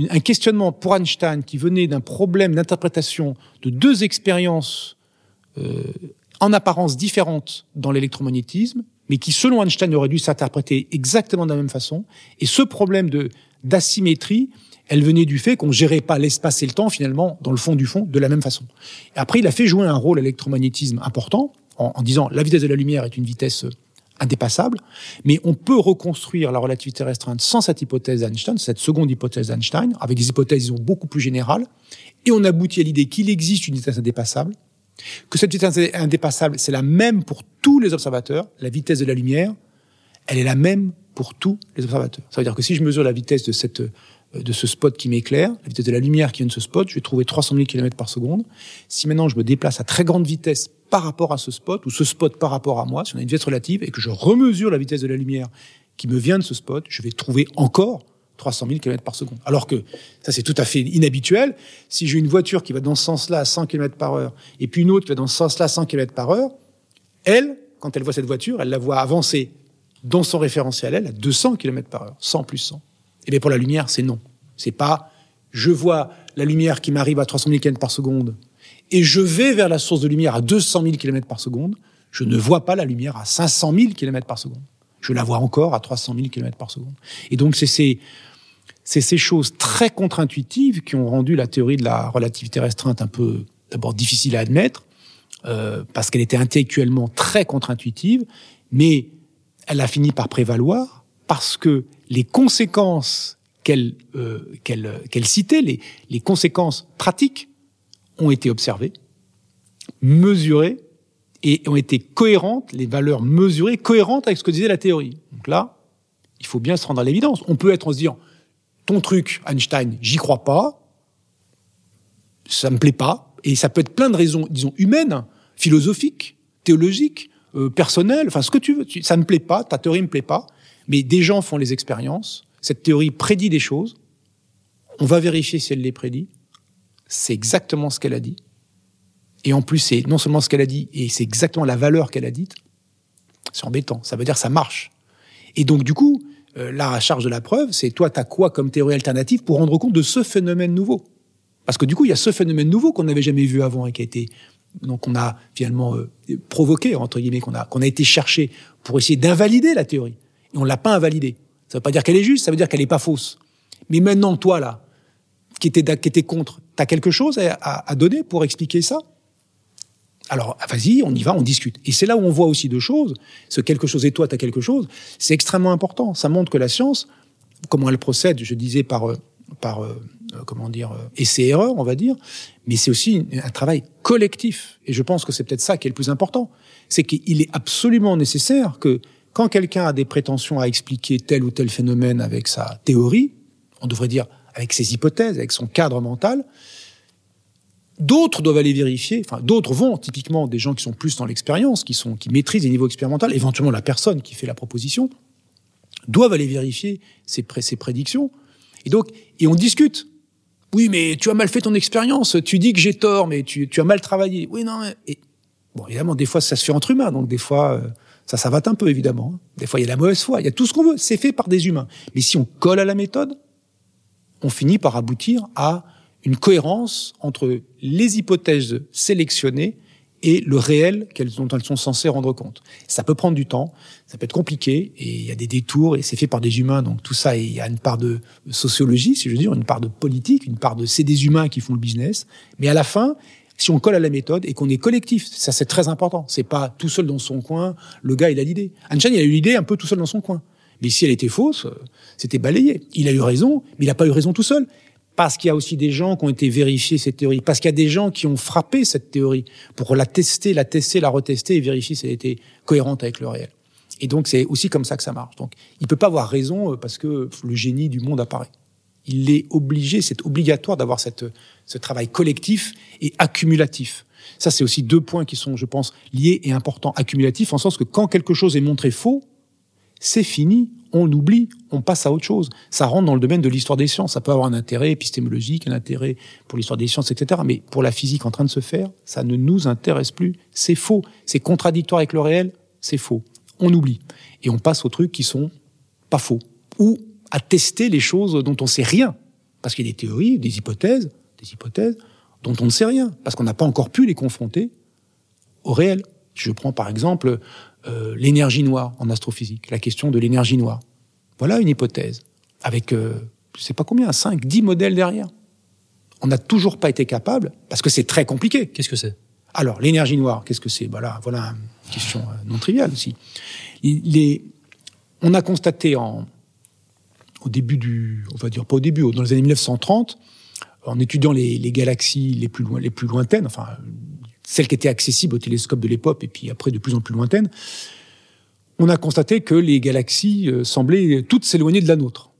un questionnement pour Einstein qui venait d'un problème d'interprétation de deux expériences euh, en apparence différentes dans l'électromagnétisme, mais qui, selon Einstein, auraient dû s'interpréter exactement de la même façon. Et ce problème de d'asymétrie, elle venait du fait qu'on gérait pas l'espace et le temps finalement dans le fond du fond de la même façon. Et après, il a fait jouer un rôle l'électromagnétisme important en, disant la vitesse de la lumière est une vitesse indépassable, mais on peut reconstruire la relativité restreinte sans cette hypothèse d'Einstein, cette seconde hypothèse d'Einstein, avec des hypothèses beaucoup plus générales, et on aboutit à l'idée qu'il existe une vitesse indépassable, que cette vitesse indépassable, c'est la même pour tous les observateurs, la vitesse de la lumière, elle est la même pour tous les observateurs. Ça veut dire que si je mesure la vitesse de, cette, euh, de ce spot qui m'éclaire, la vitesse de la lumière qui vient de ce spot, je vais trouver 300 000 km par seconde. Si maintenant je me déplace à très grande vitesse par rapport à ce spot, ou ce spot par rapport à moi, si on a une vitesse relative, et que je remesure la vitesse de la lumière qui me vient de ce spot, je vais trouver encore 300 000 km par seconde. Alors que ça, c'est tout à fait inhabituel. Si j'ai une voiture qui va dans ce sens-là à 100 km par heure, et puis une autre qui va dans ce sens-là à 100 km par heure, elle, quand elle voit cette voiture, elle la voit avancer dans son référentiel, elle, à 200 km par heure, 100 plus 100. Et bien pour la lumière, c'est non. C'est pas, je vois la lumière qui m'arrive à 300 000 km par seconde, et je vais vers la source de lumière à 200 000 km par seconde, je ne vois pas la lumière à 500 000 km par seconde. Je la vois encore à 300 000 km par seconde. Et donc, c'est ces, ces choses très contre-intuitives qui ont rendu la théorie de la relativité restreinte un peu, d'abord, difficile à admettre, euh, parce qu'elle était intellectuellement très contre-intuitive, mais elle a fini par prévaloir parce que les conséquences qu'elle euh, citait, les, les conséquences pratiques, ont été observées, mesurées et ont été cohérentes, les valeurs mesurées, cohérentes avec ce que disait la théorie. Donc là, il faut bien se rendre à l'évidence. On peut être en se disant, ton truc, Einstein, j'y crois pas, ça me plaît pas, et ça peut être plein de raisons, disons, humaines, philosophiques, théologiques, euh, personnelles, enfin ce que tu veux, ça me plaît pas, ta théorie me plaît pas, mais des gens font les expériences, cette théorie prédit des choses, on va vérifier si elle les prédit, c'est exactement ce qu'elle a dit, et en plus, c'est non seulement ce qu'elle a dit, et c'est exactement la valeur qu'elle a dite. C'est embêtant. Ça veut dire ça marche. Et donc, du coup, euh, la charge de la preuve, c'est toi, t'as quoi comme théorie alternative pour rendre compte de ce phénomène nouveau? Parce que du coup, il y a ce phénomène nouveau qu'on n'avait jamais vu avant et qui a été donc on a finalement euh, provoqué entre guillemets qu'on a qu'on a été chercher pour essayer d'invalider la théorie et on l'a pas invalidée. Ça veut pas dire qu'elle est juste, ça veut dire qu'elle est pas fausse. Mais maintenant, toi là, qui était qui était contre, t'as quelque chose à, à donner pour expliquer ça? Alors, vas-y, on y va, on discute. Et c'est là où on voit aussi deux choses. Ce quelque chose et toi, tu as quelque chose. C'est extrêmement important. Ça montre que la science, comment elle procède, je disais par, euh, par euh, euh, comment dire, essai-erreur, on va dire, mais c'est aussi un travail collectif. Et je pense que c'est peut-être ça qui est le plus important. C'est qu'il est absolument nécessaire que quand quelqu'un a des prétentions à expliquer tel ou tel phénomène avec sa théorie, on devrait dire avec ses hypothèses, avec son cadre mental, D'autres doivent aller vérifier, enfin d'autres vont, typiquement des gens qui sont plus dans l'expérience, qui sont qui maîtrisent les niveaux expérimentaux, éventuellement la personne qui fait la proposition, doivent aller vérifier ses prédictions. Et donc, et on discute. Oui, mais tu as mal fait ton expérience. Tu dis que j'ai tort, mais tu, tu, as mal travaillé. Oui, non. Et bon, évidemment, des fois ça se fait entre humains, donc des fois euh, ça va un peu évidemment. Des fois il y a la mauvaise foi, il y a tout ce qu'on veut. C'est fait par des humains. Mais si on colle à la méthode, on finit par aboutir à une cohérence entre les hypothèses sélectionnées et le réel dont elles sont censées rendre compte. Ça peut prendre du temps, ça peut être compliqué, et il y a des détours, et c'est fait par des humains, donc tout ça, il y a une part de sociologie, si je veux dire, une part de politique, une part de c'est des humains qui font le business, mais à la fin, si on colle à la méthode et qu'on est collectif, ça c'est très important. C'est pas tout seul dans son coin, le gars il a l'idée. Einstein il a eu l'idée un peu tout seul dans son coin. Mais si elle était fausse, c'était balayé. Il a eu raison, mais il n'a pas eu raison tout seul parce qu'il y a aussi des gens qui ont été vérifiés cette théorie, parce qu'il y a des gens qui ont frappé cette théorie pour la tester, la tester, la retester et vérifier si elle était cohérente avec le réel. Et donc c'est aussi comme ça que ça marche. Donc il peut pas avoir raison euh, parce que le génie du monde apparaît. Il est obligé, c'est obligatoire d'avoir cette ce travail collectif et accumulatif. Ça c'est aussi deux points qui sont, je pense, liés et importants. Accumulatif en sens que quand quelque chose est montré faux, c'est fini, on oublie, on passe à autre chose. Ça rentre dans le domaine de l'histoire des sciences. Ça peut avoir un intérêt épistémologique, un intérêt pour l'histoire des sciences, etc. Mais pour la physique en train de se faire, ça ne nous intéresse plus. C'est faux. C'est contradictoire avec le réel. C'est faux. On oublie. Et on passe aux trucs qui sont pas faux. Ou à tester les choses dont on sait rien. Parce qu'il y a des théories, des hypothèses, des hypothèses dont on ne sait rien. Parce qu'on n'a pas encore pu les confronter au réel. Je prends par exemple euh, l'énergie noire en astrophysique, la question de l'énergie noire. Voilà une hypothèse, avec, euh, je sais pas combien, 5, 10 modèles derrière. On n'a toujours pas été capable, parce que c'est très compliqué. Qu'est-ce que c'est? Alors, l'énergie noire, qu'est-ce que c'est? Voilà, voilà une question euh, non triviale aussi. Les, on a constaté en, au début du, on va dire pas au début, dans les années 1930, en étudiant les, les galaxies les plus, loin, les plus lointaines, enfin celles qui étaient accessibles au télescope de l'époque et puis après de plus en plus lointaines, on a constaté que les galaxies euh, semblaient toutes s'éloigner de la nôtre.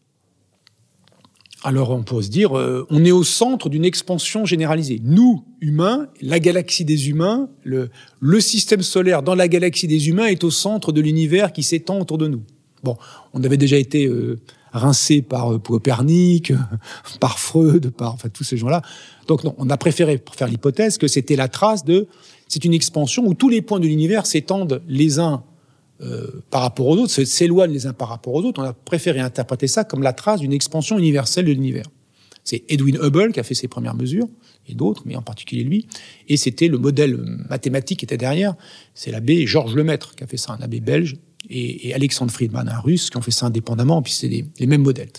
Alors on peut se dire, euh, on est au centre d'une expansion généralisée. Nous, humains, la galaxie des humains, le, le système solaire dans la galaxie des humains est au centre de l'univers qui s'étend autour de nous. Bon, on avait déjà été euh, rincé par euh, Copernic, *laughs* par Freud, par enfin tous ces gens-là. Donc non, on a préféré faire l'hypothèse que c'était la trace de, c'est une expansion où tous les points de l'univers s'étendent les uns euh, par rapport aux autres, s'éloignent les uns par rapport aux autres. On a préféré interpréter ça comme la trace d'une expansion universelle de l'univers. C'est Edwin Hubble qui a fait ses premières mesures, et d'autres, mais en particulier lui. Et c'était le modèle mathématique qui était derrière. C'est l'abbé Georges Lemaître qui a fait ça, un abbé belge, et, Alexandre Friedman, un russe, qui ont fait ça indépendamment, puis c'est les, les mêmes modèles.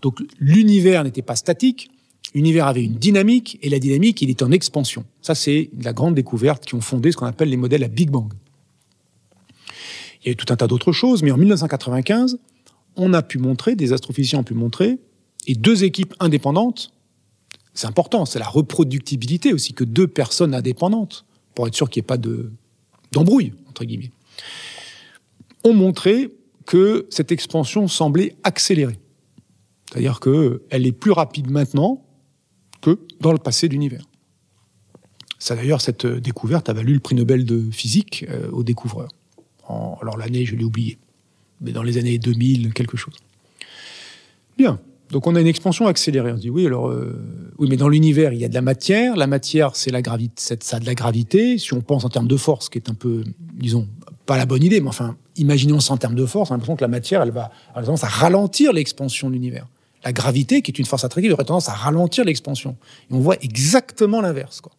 Donc l'univers n'était pas statique, l'univers avait une dynamique, et la dynamique, il est en expansion. Ça, c'est la grande découverte qui ont fondé ce qu'on appelle les modèles à Big Bang. Il y a eu tout un tas d'autres choses, mais en 1995, on a pu montrer, des astrophysiciens ont pu montrer, et deux équipes indépendantes, c'est important, c'est la reproductibilité aussi, que deux personnes indépendantes, pour être sûr qu'il n'y ait pas de d'embrouille, entre guillemets, ont montré que cette expansion semblait accélérée. C'est-à-dire qu'elle est plus rapide maintenant que dans le passé d'univers. Ça d'ailleurs, cette découverte a valu le prix Nobel de physique euh, aux découvreurs alors l'année, je l'ai oublié, mais dans les années 2000, quelque chose. Bien. Donc on a une expansion accélérée. On dit oui, alors euh, oui, mais dans l'univers il y a de la matière. La matière, c'est la gravité, ça de la gravité. Si on pense en termes de force, qui est un peu, disons, pas la bonne idée, mais enfin, imaginons ça en termes de force. On a l'impression que la matière, elle va à ralentir l'expansion de l'univers. La gravité, qui est une force attractive, aurait tendance à ralentir l'expansion. Et on voit exactement l'inverse, quoi.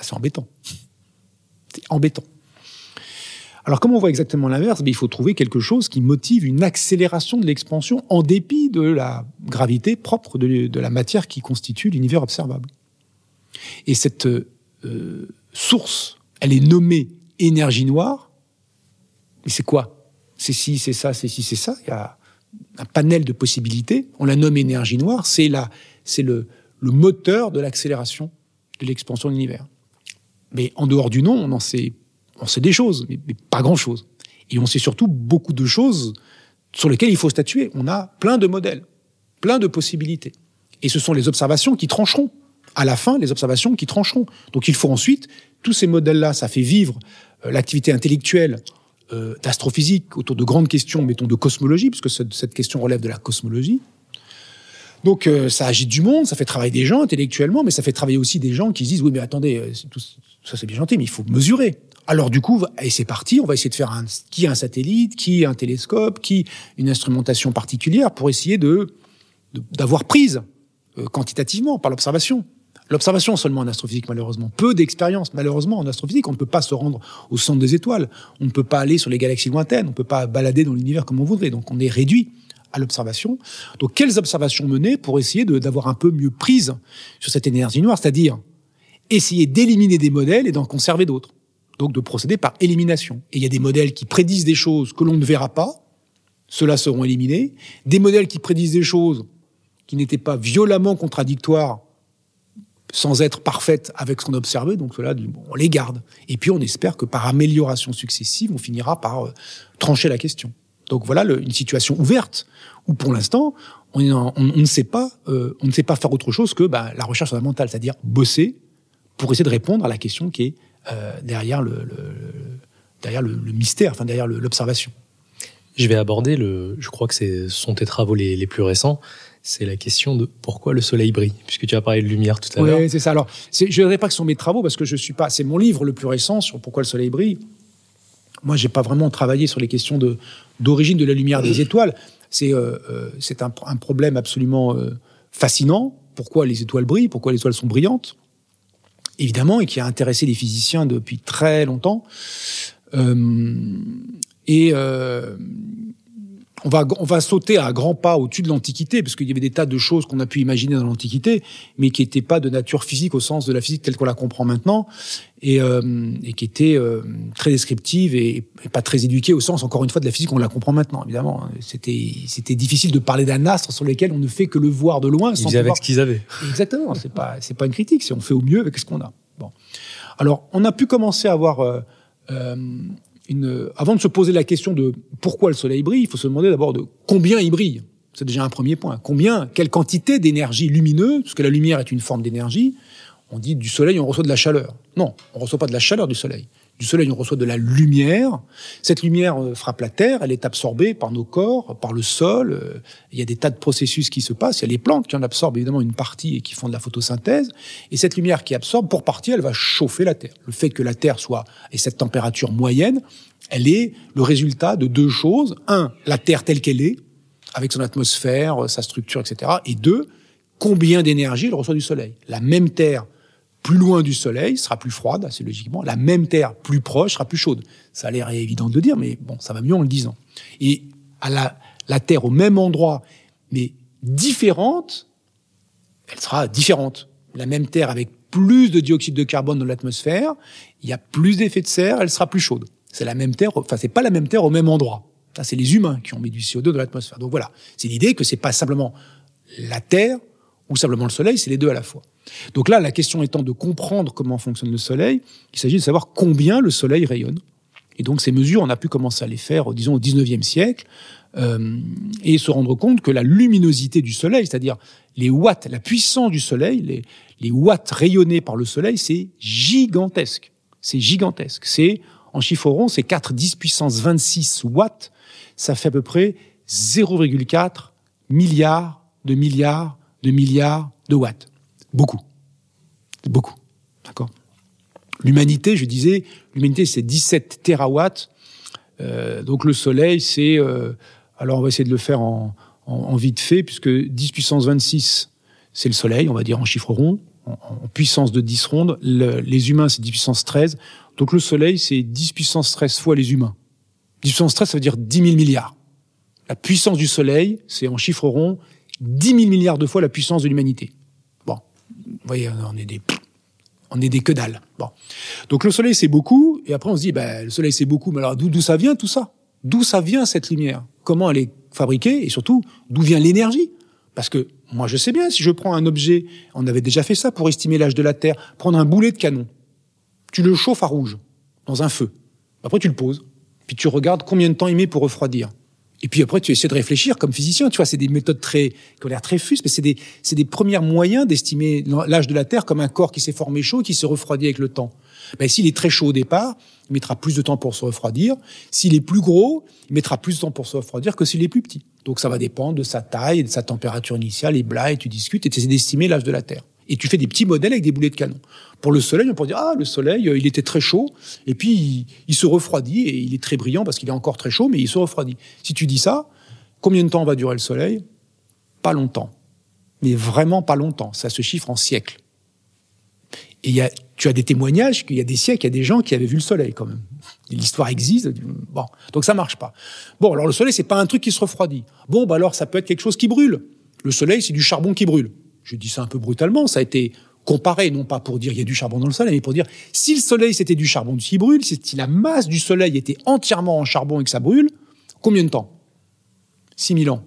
C'est embêtant. *laughs* C'est embêtant. Alors, comment on voit exactement l'inverse? Ben, Il faut trouver quelque chose qui motive une accélération de l'expansion en dépit de la gravité propre de, la matière qui constitue l'univers observable. Et cette euh, source, elle est nommée énergie noire. Mais c'est quoi? C'est ci, c'est ça, c'est ci, c'est ça. Un panel de possibilités. On la nomme énergie noire. C'est c'est le, le moteur de l'accélération de l'expansion de l'univers. Mais en dehors du nom, on en sait on sait des choses, mais, pas grand-chose. Et on sait surtout beaucoup de choses sur lesquelles il faut statuer. On a plein de modèles, plein de possibilités. Et ce sont les observations qui trancheront. À la fin, les observations qui trancheront. Donc il faut ensuite, tous ces modèles-là, ça fait vivre euh, l'activité intellectuelle euh, d'astrophysique autour de grandes questions, mettons de cosmologie, puisque cette question relève de la cosmologie. Donc euh, ça agite du monde, ça fait travailler des gens intellectuellement, mais ça fait travailler aussi des gens qui se disent oui mais attendez, tout, ça c'est bien gentil, mais il faut mesurer. Alors du coup, et c'est parti, on va essayer de faire un, qui un satellite, qui un télescope, qui une instrumentation particulière pour essayer de d'avoir prise euh, quantitativement par l'observation. L'observation seulement en astrophysique, malheureusement. Peu d'expérience, malheureusement, en astrophysique. On ne peut pas se rendre au centre des étoiles. On ne peut pas aller sur les galaxies lointaines. On ne peut pas balader dans l'univers comme on voudrait. Donc, on est réduit à l'observation. Donc, quelles observations mener pour essayer d'avoir un peu mieux prise sur cette énergie noire, c'est-à-dire essayer d'éliminer des modèles et d'en conserver d'autres donc de procéder par élimination. Et il y a des modèles qui prédisent des choses que l'on ne verra pas, ceux-là seront éliminés. Des modèles qui prédisent des choses qui n'étaient pas violemment contradictoires, sans être parfaites avec ce qu'on a donc cela, on les garde. Et puis on espère que par amélioration successive, on finira par euh, trancher la question. Donc voilà une situation ouverte où pour l'instant on, ne sait pas, euh, on ne sait pas faire autre chose que bah, la recherche fondamentale, c'est-à-dire bosser pour essayer de répondre à la question qui est euh, derrière, le, derrière le, mystère, enfin derrière l'observation. Je vais aborder, le, je crois que ce sont tes travaux les, plus récents, c'est la question de pourquoi le soleil brille, puisque tu as parlé de lumière tout à l'heure. Oui, c'est ça. Alors, je ne dirais pas que ce sont mes travaux, parce que je suis pas. C'est mon livre le plus récent sur pourquoi le soleil brille. Moi, j'ai pas vraiment travaillé sur les questions de d'origine de la lumière des étoiles. C'est euh, euh, c'est un, un, problème absolument fascinant. Pourquoi les étoiles brillent? Pourquoi les étoiles sont brillantes? Évidemment, et qui a intéressé les physiciens depuis très longtemps. Euh, et euh, on va, on va sauter à grands pas au-dessus de l'Antiquité, parce qu'il y avait des tas de choses qu'on a pu imaginer dans l'Antiquité, mais qui n'étaient pas de nature physique au sens de la physique telle qu'on la comprend maintenant, et, euh, et qui étaient euh, très descriptives et, pas très éduquées au sens, encore une fois, de la physique qu'on la comprend maintenant, évidemment. C'était, c'était difficile de parler d'un astre sur lequel on ne fait que le voir de loin. Ils avec ce qu'ils avaient. Exactement. C'est pas, c'est pas une critique. C'est on fait au mieux avec ce qu'on a. Bon. Alors, on a pu commencer à avoir euh, euh une, avant de se poser la question de pourquoi le Soleil brille, il faut se demander d'abord de combien il brille. C'est déjà un premier point. Combien, quelle quantité d'énergie lumineuse, parce que la lumière est une forme d'énergie, on dit du soleil, on reçoit de la chaleur. Non, on reçoit pas de la chaleur du soleil. Du soleil, on reçoit de la lumière. Cette lumière euh, frappe la terre, elle est absorbée par nos corps, par le sol. Euh, il y a des tas de processus qui se passent. Il y a les plantes qui en absorbent évidemment une partie et qui font de la photosynthèse. Et cette lumière qui absorbe, pour partie, elle va chauffer la terre. Le fait que la terre soit et cette température moyenne, elle est le résultat de deux choses. Un, la terre telle qu'elle est, avec son atmosphère, sa structure, etc. Et deux, combien d'énergie elle reçoit du soleil. La même terre plus loin du Soleil sera plus froide, assez logiquement. La même Terre plus proche sera plus chaude. Ça a l'air évident de dire, mais bon, ça va mieux en le disant. Et à la, la Terre au même endroit, mais différente, elle sera différente. La même Terre avec plus de dioxyde de carbone dans l'atmosphère, il y a plus d'effet de serre, elle sera plus chaude. C'est la même Terre, enfin c'est pas la même Terre au même endroit. Ça c'est les humains qui ont mis du CO2 dans l'atmosphère. Donc voilà, c'est l'idée que c'est pas simplement la Terre ou simplement le Soleil, c'est les deux à la fois. Donc là, la question étant de comprendre comment fonctionne le Soleil, il s'agit de savoir combien le Soleil rayonne. Et donc ces mesures, on a pu commencer à les faire, disons, au 19e siècle, euh, et se rendre compte que la luminosité du Soleil, c'est-à-dire les watts, la puissance du Soleil, les, les watts rayonnés par le Soleil, c'est gigantesque. C'est gigantesque. C'est, en chiffre rond, c'est 4 10 puissance 26 watts. Ça fait à peu près 0,4 milliards de milliards de milliards de watts. Beaucoup. Beaucoup. D'accord L'humanité, je disais, l'humanité, c'est 17 terawatts. Euh, donc le Soleil, c'est... Euh, alors on va essayer de le faire en, en, vite fait, puisque 10 puissance 26, c'est le Soleil, on va dire en chiffre rond. En, puissance de 10 rondes. les humains, c'est 10 puissance 13. Donc le Soleil, c'est 10 puissance 13 fois les humains. 10 puissance 13, ça veut dire 10 000 milliards. La puissance du Soleil, c'est en chiffre rond 10 000 milliards de fois la puissance de l'humanité. Vous voyez, on est des, on est des que dalle. Bon, donc le Soleil c'est beaucoup, et après on se dit, ben le Soleil c'est beaucoup, mais alors d'où ça vient tout ça? D'où ça vient cette lumière? Comment elle est fabriquée? Et surtout d'où vient l'énergie? Parce que moi je sais bien, si je prends un objet, on avait déjà fait ça pour estimer l'âge de la Terre, prendre un boulet de canon, tu le chauffes à rouge dans un feu, après tu le poses, puis tu regardes combien de temps il met pour refroidir. Et puis après, tu essaies de réfléchir comme physicien. Tu vois, c'est des méthodes très, qui ont l'air très fustes, mais c'est des, c'est des premiers moyens d'estimer l'âge de la Terre comme un corps qui s'est formé chaud, qui se refroidit avec le temps. Ben, s'il est très chaud au départ, il mettra plus de temps pour se refroidir. S'il est plus gros, il mettra plus de temps pour se refroidir que s'il est plus petit. Donc ça va dépendre de sa taille, de sa température initiale, et bla, et tu discutes, et tu essaies d'estimer l'âge de la Terre et tu fais des petits modèles avec des boulets de canon. Pour le soleil, on peut dire, ah, le soleil, euh, il était très chaud, et puis il, se refroidit, et il est très brillant parce qu'il est encore très chaud, mais il se refroidit. Si tu dis ça, combien de temps va durer le soleil? Pas longtemps. Mais vraiment pas longtemps. Ça se chiffre en siècles. Et y a, tu as des témoignages qu'il y a des siècles, il y a des gens qui avaient vu le soleil quand même. L'histoire existe. Bon, donc ça marche pas. Bon, alors le soleil, c'est pas un truc qui se refroidit. Bon, bah alors ça peut être quelque chose qui brûle. Le soleil, c'est du charbon qui brûle je dis ça un peu brutalement, ça a été comparé, non pas pour dire il y a du charbon dans le soleil, mais pour dire si le soleil c'était du charbon qui brûle, si la masse du soleil était entièrement en charbon et que ça brûle, combien de temps? 6000 ans.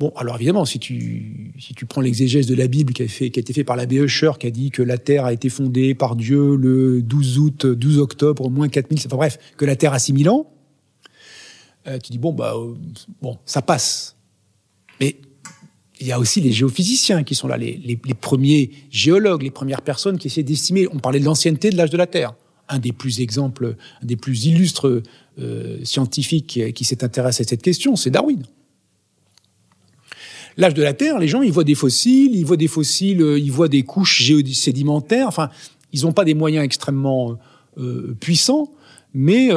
Bon, alors évidemment, si tu, si tu prends l'exégèse de la Bible qui a, été fait par l'abbé Usher, qui a dit que la Terre a été fondée par Dieu le 12 août, 12 octobre, moins 4000, enfin bref, que la Terre a 6000 ans, euh, tu dis, bon, bah, euh, bon, ça passe. Mais il y a aussi les géophysiciens qui sont là, les, premiers géologues, les premières personnes qui essaient d'estimer. On parlait de l'ancienneté de l'âge de la Terre. Un des plus exemples, un des plus illustres euh, scientifiques qui, s'est intéressé à cette question, c'est Darwin. L'âge de la Terre, les gens, ils voient des fossiles, ils voient des fossiles, euh, ils voient des couches géosédimentaires. Enfin, ils n'ont pas des moyens extrêmement euh, puissants, mais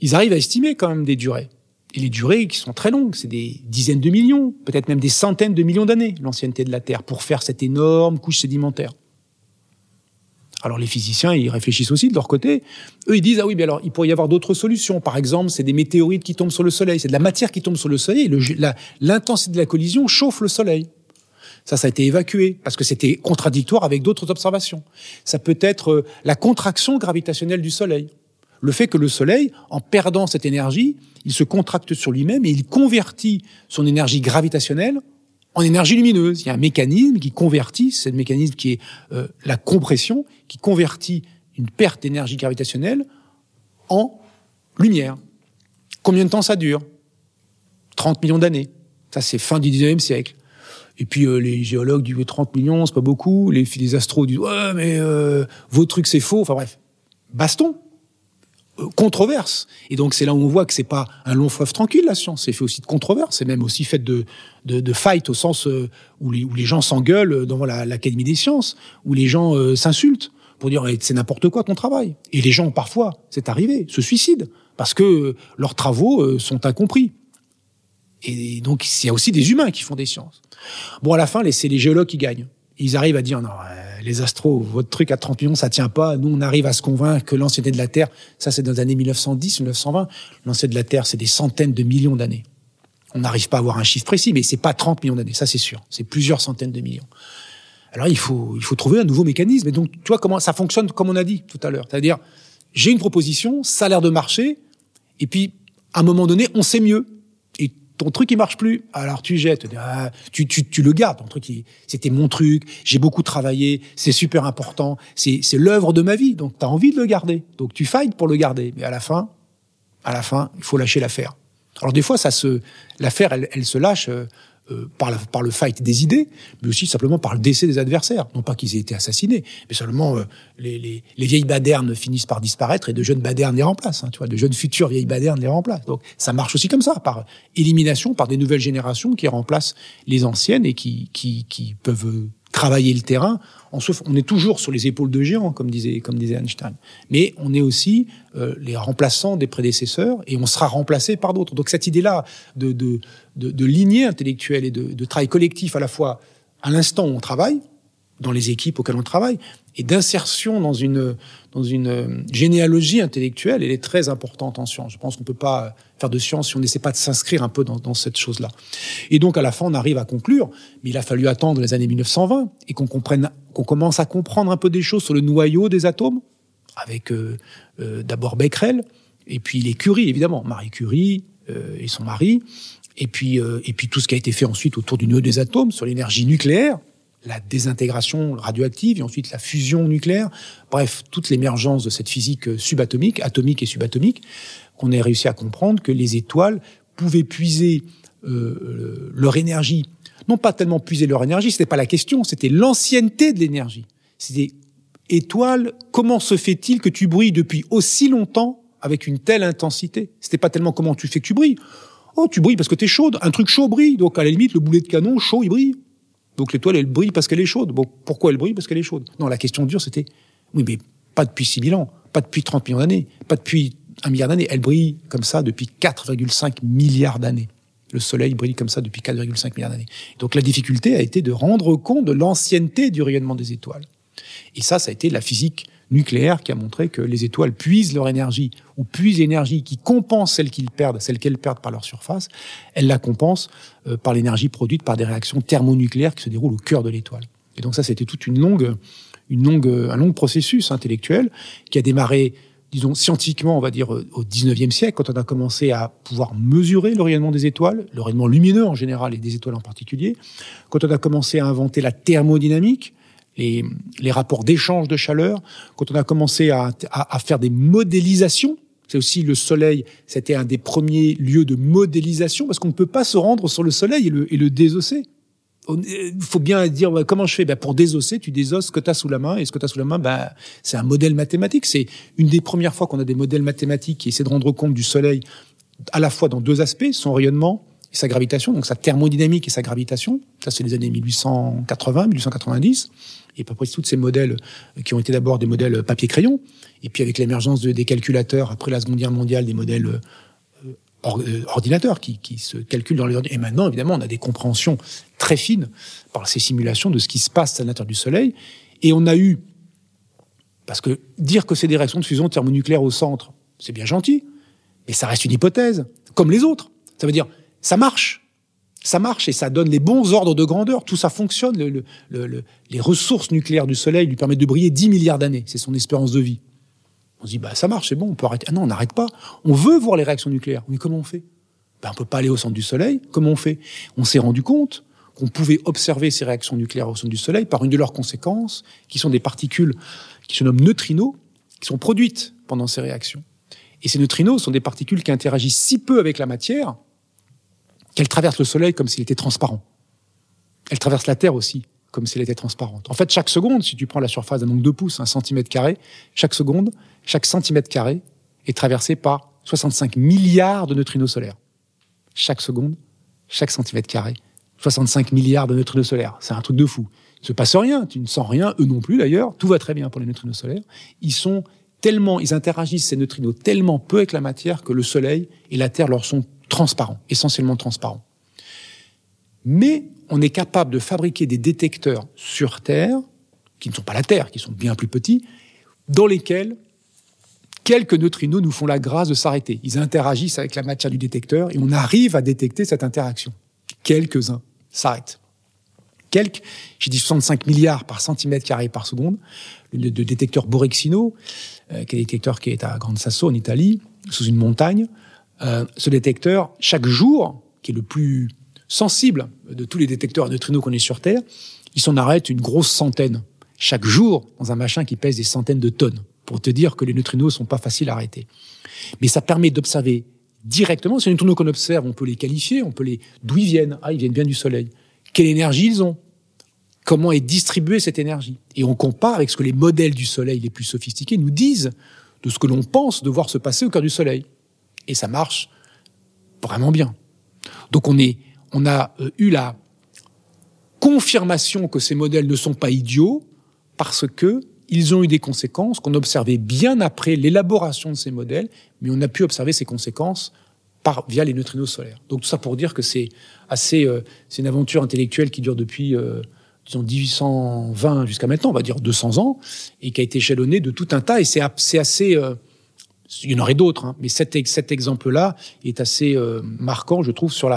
ils arrivent à estimer quand même des durées et les durées qui sont très longues, c'est des dizaines de millions, peut-être même des centaines de millions d'années, l'ancienneté de la Terre, pour faire cette énorme couche sédimentaire. Alors les physiciens, ils réfléchissent aussi de leur côté. Eux, ils disent, ah oui, mais alors il pourrait y avoir d'autres solutions. Par exemple, c'est des météorites qui tombent sur le Soleil, c'est de la matière qui tombe sur le Soleil, l'intensité de la collision chauffe le Soleil. Ça, ça a été évacué parce que c'était contradictoire avec d'autres observations. Ça peut être euh, la contraction gravitationnelle du Soleil le fait que le Soleil, en perdant cette énergie, il se contracte sur lui-même et il convertit son énergie gravitationnelle en énergie lumineuse. Il y a un mécanisme qui convertit, c'est le mécanisme qui est euh, la compression, qui convertit une perte d'énergie gravitationnelle en lumière. Combien de temps ça dure? 30 millions d'années. Ça, c'est fin du 19e siècle. Et puis euh, les géologues disent 30 millions, c'est pas beaucoup. Les, les astros disent ouais, mais euh, vos trucs c'est faux. Enfin bref, baston, controverse. Et donc c'est là où on voit que c'est pas un long fleuve tranquille la science. C'est fait aussi de controverses. C'est même aussi fait de de, fight au sens où les où les gens s'engueulent dans l'Académie des sciences, où les gens s'insultent pour dire eh, c'est n'importe quoi ton travail. Et les gens parfois, c'est arrivé, se suicident parce que leurs travaux sont incompris. Et donc, il y a aussi des humains qui font des sciences. Bon, à la fin, c'est les géologues qui gagnent. Ils arrivent à dire, non, euh, les astros, votre truc à 30 millions, ça tient pas. Nous, on arrive à se convaincre que l'ancienneté de la Terre, ça c'est dans les années 1910, 1920. L'ancienneté de la Terre, c'est des centaines de millions d'années. On n'arrive pas à avoir un chiffre précis, mais c'est pas 30 millions d'années, ça c'est sûr. C'est plusieurs centaines de millions. Alors il faut, il faut trouver un nouveau mécanisme. Et donc, tu vois comment ça fonctionne, comme on a dit tout à l'heure. C'est-à-dire, j'ai une proposition, ça a l'air de marcher, et puis, à un moment donné, on sait mieux ton truc il marche plus, alors tu jettes, ah, tu, tu, tu le gardes, ton truc c'était mon truc, j'ai beaucoup travaillé, c'est super important, c'est l'œuvre de ma vie, donc tu as envie de le garder, donc tu fights pour le garder, mais à la fin, à la fin, il faut lâcher l'affaire. Alors des fois ça se l'affaire elle, elle se lâche euh, par, par le fight des idées, mais aussi simplement par le décès des adversaires. Non pas qu'ils aient été assassinés, mais seulement euh, les, les, les, vieilles badernes finissent par disparaître et de jeunes badernes les remplacent. Hein, tu vois, de jeunes futures vieilles badernes les remplacent. Donc ça marche aussi comme ça, par élimination, par des nouvelles générations qui remplacent les anciennes et qui, qui, qui peuvent travailler le terrain. On, on est toujours sur les épaules de géants, comme disait, comme disait Einstein. Mais on est aussi euh, les remplaçants des prédécesseurs et on sera remplacé par d'autres. Donc cette idée-là de, de, de, de, lignée intellectuelle et de, de travail collectif à la fois à l'instant où on travaille, dans les équipes auxquelles on travaille, et d'insertion dans une, dans une généalogie intellectuelle, elle est très importante en science. Je pense qu'on peut pas faire de science si on n'essaie pas de s'inscrire un peu dans, dans cette chose-là. Et donc, à la fin, on arrive à conclure, mais il a fallu attendre les années 1920 et qu'on comprenne, qu'on commence à comprendre un peu des choses sur le noyau des atomes, avec euh, euh, d'abord Becquerel, et puis les Curie, évidemment, Marie Curie euh, et son mari, et puis, euh, et puis tout ce qui a été fait ensuite autour du noyau des atomes, sur l'énergie nucléaire, la désintégration radioactive et ensuite la fusion nucléaire. Bref, toute l'émergence de cette physique subatomique, atomique et subatomique, qu'on ait réussi à comprendre que les étoiles pouvaient puiser euh, leur énergie. Non pas tellement puiser leur énergie, c'était pas la question, c'était l'ancienneté de l'énergie. C'était étoile, comment se fait-il que tu brilles depuis aussi longtemps avec une telle intensité? C'était pas tellement comment tu fais que tu brilles. Oh, tu brilles parce que tu es chaude. Un truc chaud brille. Donc, à la limite, le boulet de canon chaud, il brille. Donc l'étoile, elle brille parce qu'elle est chaude. Bon, pourquoi elle brille Parce qu'elle est chaude? Non, la question dure, c'était, oui, mais pas depuis 6000 ans, pas depuis 30 millions d'années, pas depuis un milliard d'années. Elle brille comme ça depuis 4,5 milliards d'années. Le Soleil brille comme ça depuis 4,5 milliards d'années. Donc la difficulté a été de rendre compte de l'ancienneté du rayonnement des étoiles. Et ça, ça a été la physique nucléaire qui a montré que les étoiles puisent leur énergie ou puisent l'énergie qui compense celle qu'ils perdent, celle qu'elles perdent par leur surface, elles la compensent euh, par l'énergie produite par des réactions thermonucléaires qui se déroulent au cœur de l'étoile. Et donc ça, c'était toute une longue, une longue, un long processus intellectuel qui a démarré, disons, scientifiquement, on va dire, au 19e siècle, quand on a commencé à pouvoir mesurer le rayonnement des étoiles, le rayonnement lumineux en général et des étoiles en particulier, quand on a commencé à inventer la thermodynamique, les, les rapports d'échange de chaleur, quand on a commencé à, à, à faire des modélisations, c'est aussi le Soleil, c'était un des premiers lieux de modélisation, parce qu'on ne peut pas se rendre sur le Soleil et le, et le désosser. Il faut bien dire comment je fais? Ben, pour désosser, tu désosses ce que tu as sous la main, et ce que tu as sous la main, ben, c'est un modèle mathématique. C'est une des premières fois qu'on a des modèles mathématiques qui essaient de rendre compte du Soleil à la fois dans deux aspects, son rayonnement et sa gravitation, donc sa thermodynamique et sa gravitation. Ça, c'est les années 1880, 1890 et près tous ces modèles qui ont été d'abord des modèles papier-crayon, et puis avec l'émergence de, des calculateurs après la Seconde Guerre mondiale, des modèles euh, euh, ordinateurs qui, qui, se calculent dans les ordinateurs. Et maintenant, évidemment, on a des compréhensions très fines par ces simulations de ce qui se passe à l'intérieur du Soleil. Et on a eu, parce que dire que c'est des réactions de fusion thermonucléaire au centre, c'est bien gentil, mais ça reste une hypothèse, comme les autres. Ça veut dire, ça marche, ça marche et ça donne les bons ordres de grandeur. Tout ça fonctionne. Le, le, le, les ressources nucléaires du Soleil lui permettent de briller 10 milliards d'années. C'est son espérance de vie. On se dit, bah, ça marche, c'est bon, on peut arrêter. Ah non, on n'arrête pas. On veut voir les réactions nucléaires. Mais comment on fait? Ben, On peut pas aller au centre du Soleil. Comment on fait? On s'est rendu compte qu'on pouvait observer ces réactions nucléaires au centre du Soleil par une de leurs conséquences, qui sont des particules qui se nomment neutrinos, qui sont produites pendant ces réactions. Et ces neutrinos sont des particules qui interagissent si peu avec la matière qu'elles traversent le Soleil comme s'il était transparent. Elles traversent la Terre aussi, comme si elle était transparente. En fait, chaque seconde, si tu prends la surface d'un nombre de pouces, un centimètre carré, chaque seconde, chaque centimètre carré est traversé par 65 milliards de neutrinos solaires. Chaque seconde, chaque centimètre carré, 65 milliards de neutrinos solaires. C'est un truc de fou. Il se passe rien, tu ne sens rien, eux non plus d'ailleurs. Tout va très bien pour les neutrinos solaires. Ils sont tellement, ils interagissent ces neutrinos tellement peu avec la matière que le Soleil et la Terre leur sont transparents, essentiellement transparents. Mais on est capable de fabriquer des détecteurs sur Terre, qui ne sont pas la Terre, qui sont bien plus petits, dans lesquels quelques neutrinos nous font la grâce de s'arrêter. Ils interagissent avec la matière du détecteur et on arrive à détecter cette interaction. Quelques-uns s'arrêtent. Quelques, j'ai dit 65 milliards par centimètre carré par seconde, le, détecteur Borexino, euh, qui est un détecteur qui est à Grande Sasso en Italie, sous une montagne. Euh, ce détecteur, chaque jour, qui est le plus sensible de tous les détecteurs à neutrinos qu'on ait sur Terre, il s'en arrête une grosse centaine chaque jour dans un machin qui pèse des centaines de tonnes pour te dire que les neutrinos sont pas faciles à arrêter. Mais ça permet d'observer directement. Ces neutrinos qu'on observe, on peut les qualifier, on peut les d'où ils viennent. Ah, ils viennent bien du Soleil. Quelle énergie ils ont? Comment est distribuée cette énergie? Et on compare avec ce que les modèles du Soleil les plus sophistiqués nous disent de ce que l'on pense devoir se passer au cœur du Soleil. Et ça marche vraiment bien. Donc on est on a euh, eu la confirmation que ces modèles ne sont pas idiots parce que ils ont eu des conséquences qu'on observait bien après l'élaboration de ces modèles, mais on a pu observer ces conséquences par, via les neutrinos solaires. Donc tout ça pour dire que c'est assez, euh, c'est une aventure intellectuelle qui dure depuis, euh, disons, 1820 jusqu'à maintenant, on va dire 200 ans, et qui a été échelonnée de tout un tas, et c'est assez, il y en aurait d'autres, hein, mais cet, exemple-là est assez euh, marquant, je trouve, sur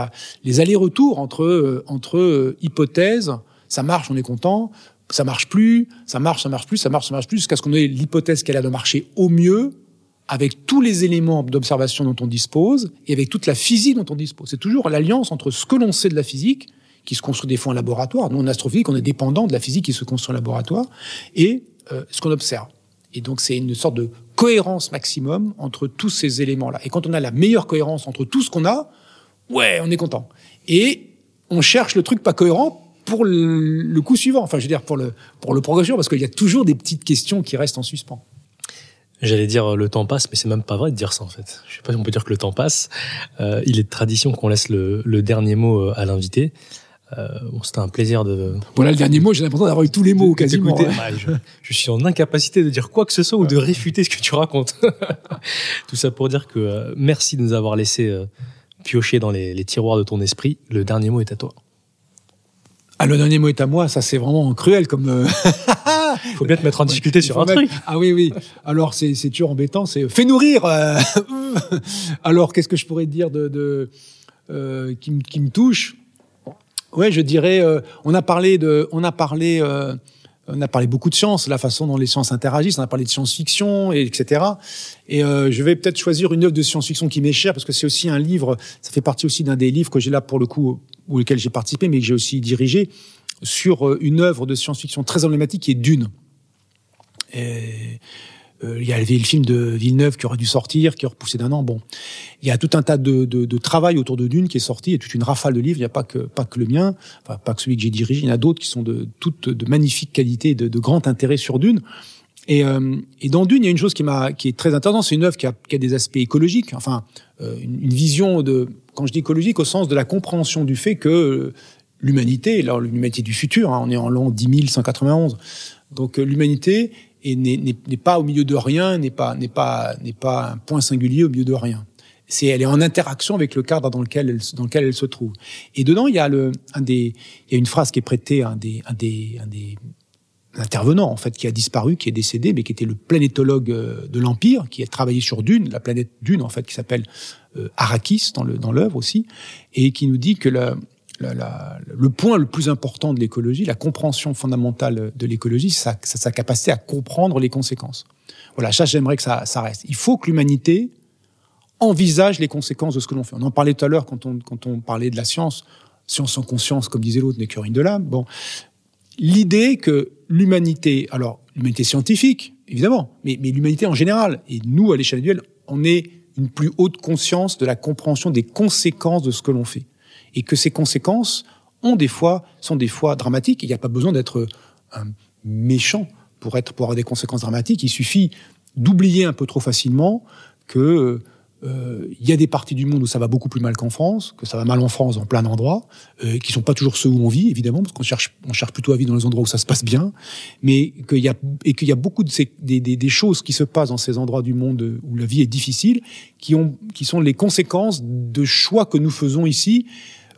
les allers-retours entre, euh, euh, hypothèses. Ça marche, on est content. Ça marche plus, ça marche, ça marche plus, ça marche, ça marche plus, jusqu'à ce qu'on ait l'hypothèse qu'elle a de marcher au mieux, avec tous les éléments d'observation dont on dispose et avec toute la physique dont on dispose. C'est toujours l'alliance entre ce que l'on sait de la physique, qui se construit des fois en laboratoire. Nous, en astrophysique, on est dépendant de la physique qui se construit en laboratoire, et ce qu'on observe. Et donc, c'est une sorte de cohérence maximum entre tous ces éléments-là. Et quand on a la meilleure cohérence entre tout ce qu'on a, ouais, on est content. Et on cherche le truc pas cohérent pour le, coup suivant. Enfin, je veux dire, pour le, pour le progression, parce qu'il y a toujours des petites questions qui restent en suspens. J'allais dire le temps passe, mais c'est même pas vrai de dire ça en fait. Je sais pas si on peut dire que le temps passe. Euh, il est de tradition qu'on laisse le, le, dernier mot euh, à l'invité. Euh, bon, c'était un plaisir de. Voilà le dernier mot. J'ai l'impression d'avoir eu tous les mots quasiment. je, je, suis en incapacité de dire quoi que ce soit ou de réfuter ce que tu racontes. *laughs* Tout ça pour dire que euh, merci de nous avoir laissé euh, piocher dans les, les, tiroirs de ton esprit. Le dernier mot est à toi. Ah, le dernier mot est à moi. Ça, c'est vraiment cruel comme. Euh, *laughs* faut bien te mettre en difficulté sur un truc. Ah oui, oui. Alors, c'est c'est toujours embêtant. C'est fait nourrir. *laughs* Alors, qu'est-ce que je pourrais dire de, de qui, qui me touche? Ouais, je dirais, euh, on a parlé de, on a parlé, euh, on a parlé beaucoup de sciences, la façon dont les sciences interagissent. On a parlé de science-fiction, et etc. Et euh, je vais peut-être choisir une œuvre de science-fiction qui m'est chère parce que c'est aussi un livre. Ça fait partie aussi d'un des livres que j'ai là pour le coup, ou lequel j'ai participé, mais que j'ai aussi dirigé sur une œuvre de science-fiction très emblématique qui est Dune. Et il y avait le film de Villeneuve qui aurait dû sortir, qui a repoussé d'un an. Bon, il y a tout un tas de, de, de, travail autour de Dune qui est sorti, a toute une rafale de livres. Il n'y a pas que pas que le mien, enfin, pas que celui que j'ai dirigé. Il y en a d'autres qui sont de toutes de magnifique qualité, de, de grand intérêt sur Dune. Et, euh, et, dans Dune, il y a une chose qui m'a qui est très intéressante. C'est une œuvre qui a, qui a, des aspects écologiques. Enfin, euh, une, vision de quand je dis écologique au sens de la compréhension du fait que l'humanité, alors l'humanité du futur, hein, on est en l'an 10191. Donc l'humanité et n'est pas au milieu de rien, n'est pas n'est pas n'est pas un point singulier au milieu de rien. C'est elle est en interaction avec le cadre dans lequel elle, dans lequel elle se trouve. Et dedans il y a le des il y a une phrase qui est prêtée à un des un des un des intervenants en fait qui a disparu, qui est décédé, mais qui était le planétologue euh, de l'Empire, qui a travaillé sur Dune, la planète Dune en fait, qui s'appelle euh, Arrakis dans le dans l'œuvre aussi, et qui nous dit que la, le point le plus important de l'écologie, la compréhension fondamentale de l'écologie, c'est sa, capacité à comprendre les conséquences. Voilà, ça j'aimerais que ça, reste. Il faut que l'humanité envisage les conséquences de ce que l'on fait. On en parlait tout à l'heure quand on, parlait de la science. Science sans conscience, comme disait l'autre, n'est que de l'âme. Bon, l'idée que l'humanité, alors l'humanité scientifique, évidemment, mais, mais l'humanité en général, et nous à l'échelle individuelle, on est une plus haute conscience de la compréhension des conséquences de ce que l'on fait. Et que ces conséquences ont des fois, sont des fois dramatiques. Il n'y a pas besoin d'être un méchant pour être, pour avoir des conséquences dramatiques. Il suffit d'oublier un peu trop facilement que euh, il y a des parties du monde où ça va beaucoup plus mal qu'en France, que ça va mal en France dans plein d'endroits, euh, qui sont pas toujours ceux où on vit évidemment, parce qu'on cherche, on cherche plutôt à vivre dans les endroits où ça se passe bien, mais qu'il y a et qu'il y a beaucoup de ces, des, des, choses qui se passent dans ces endroits du monde où la vie est difficile, qui ont, qui sont les conséquences de choix que nous faisons ici,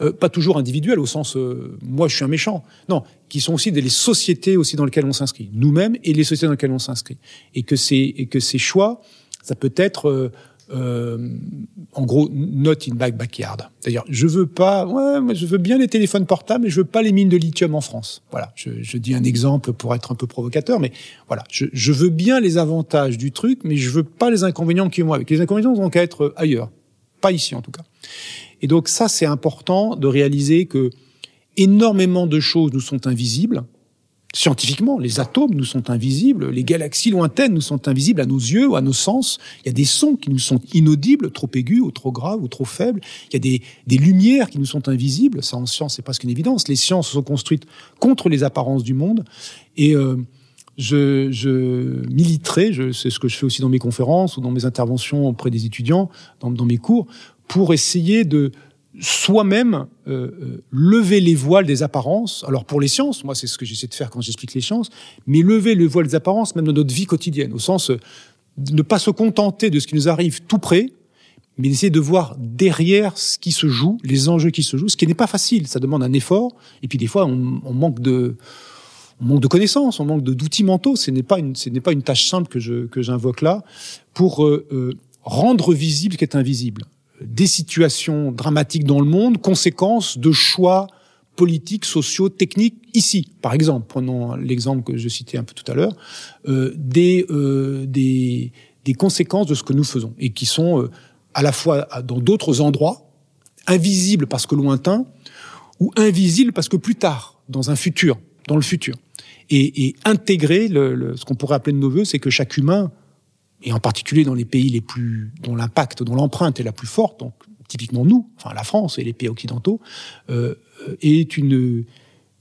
euh, pas toujours individuels au sens euh, moi je suis un méchant, non, qui sont aussi des sociétés aussi dans lesquelles on s'inscrit, nous-mêmes et les sociétés dans lesquelles on s'inscrit, et que c'est et que ces choix, ça peut être euh, euh, en gros, not in back backyard. C'est-à-dire, je veux pas, ouais, je veux bien les téléphones portables, mais je veux pas les mines de lithium en France. Voilà, je, je dis un exemple pour être un peu provocateur, mais voilà, je, je, veux bien les avantages du truc, mais je veux pas les inconvénients qui ont avec. Les inconvénients vont qu'à être ailleurs, pas ici en tout cas. Et donc ça, c'est important de réaliser que énormément de choses nous sont invisibles Scientifiquement, les atomes nous sont invisibles, les galaxies lointaines nous sont invisibles à nos yeux ou à nos sens. Il y a des sons qui nous sont inaudibles, trop aigus ou trop graves ou trop faibles. Il y a des, des lumières qui nous sont invisibles. Ça, en science, c'est presque une évidence. Les sciences sont construites contre les apparences du monde. Et euh, je, je militerai, c'est ce que je fais aussi dans mes conférences ou dans mes interventions auprès des étudiants, dans, dans mes cours, pour essayer de soi-même euh, euh, lever les voiles des apparences. Alors pour les sciences, moi c'est ce que j'essaie de faire quand j'explique les sciences, mais lever le voile des apparences même dans notre vie quotidienne, au sens euh, de ne pas se contenter de ce qui nous arrive tout près, mais d'essayer de voir derrière ce qui se joue, les enjeux qui se jouent, ce qui n'est pas facile, ça demande un effort, et puis des fois on, on manque de on manque de connaissances, on manque d'outils mentaux. Ce n'est pas une, ce n'est pas une tâche simple que je que j'invoque là pour euh, rendre visible ce qui est invisible des situations dramatiques dans le monde, conséquences de choix politiques, sociaux, techniques ici. Par exemple, prenons l'exemple que je citais un peu tout à l'heure, euh, des, euh, des, des, conséquences de ce que nous faisons et qui sont euh, à la fois dans d'autres endroits, invisibles parce que lointains, ou invisibles parce que plus tard, dans un futur, dans le futur. Et, et intégrer le, le, ce qu'on pourrait appeler de nos voeux, c'est que chaque humain et en particulier dans les pays les plus dont l'impact, dont l'empreinte est la plus forte, donc typiquement nous, enfin la France et les pays occidentaux, euh, est une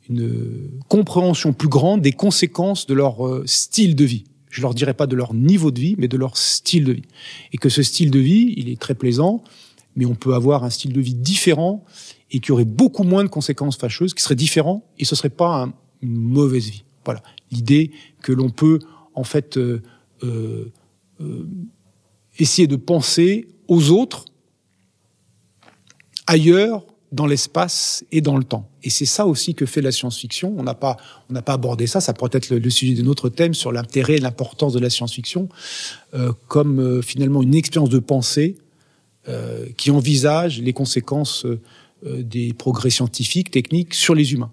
une compréhension plus grande des conséquences de leur euh, style de vie. Je leur dirais pas de leur niveau de vie, mais de leur style de vie. Et que ce style de vie, il est très plaisant, mais on peut avoir un style de vie différent et qui aurait beaucoup moins de conséquences fâcheuses, qui serait différent, et ce serait pas un, une mauvaise vie. Voilà, l'idée que l'on peut en fait euh, euh, euh, essayer de penser aux autres ailleurs dans l'espace et dans le temps. Et c'est ça aussi que fait la science-fiction. On n'a pas, pas abordé ça. Ça pourrait être le, sujet d'un autre thème sur l'intérêt et l'importance de la science-fiction euh, comme euh, finalement une expérience de pensée euh, qui envisage les conséquences euh, des progrès scientifiques, techniques sur les humains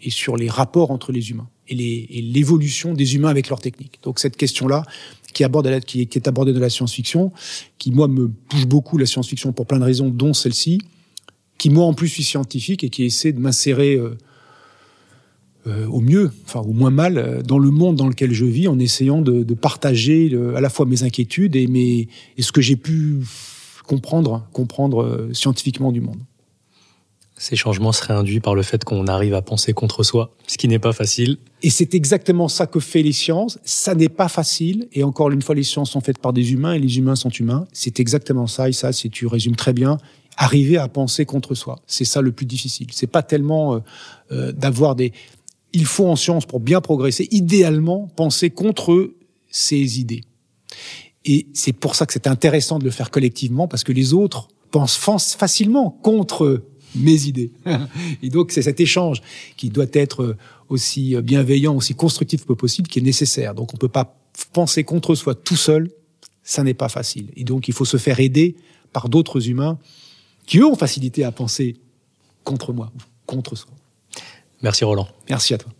et sur les rapports entre les humains et l'évolution des humains avec leurs techniques. Donc cette question-là, qui aborde qui, qui est abordée de la science-fiction, qui moi me touche beaucoup la science-fiction pour plein de raisons, dont celle-ci, qui moi en plus suis scientifique et qui essaie de m'insérer euh, euh, au mieux, enfin au moins mal, euh, dans le monde dans lequel je vis, en essayant de, de partager à la fois mes inquiétudes et, mes, et ce que j'ai pu comprendre, comprendre euh, scientifiquement du monde. Ces changements seraient induits par le fait qu'on arrive à penser contre soi, ce qui n'est pas facile. Et c'est exactement ça que fait les sciences. Ça n'est pas facile. Et encore une fois, les sciences sont faites par des humains et les humains sont humains. C'est exactement ça. Et ça, si tu résumes très bien, arriver à penser contre soi. C'est ça le plus difficile. C'est pas tellement euh, euh, d'avoir des. Il faut en science pour bien progresser, idéalement penser contre ses idées. Et c'est pour ça que c'est intéressant de le faire collectivement parce que les autres pensent facilement contre mes idées. *laughs* Et donc, c'est cet échange qui doit être aussi bienveillant, aussi constructif que possible, qui est nécessaire. Donc, on ne peut pas penser contre soi tout seul, ça n'est pas facile. Et donc, il faut se faire aider par d'autres humains qui, eux, ont facilité à penser contre moi, contre soi. Merci Roland. Merci à toi.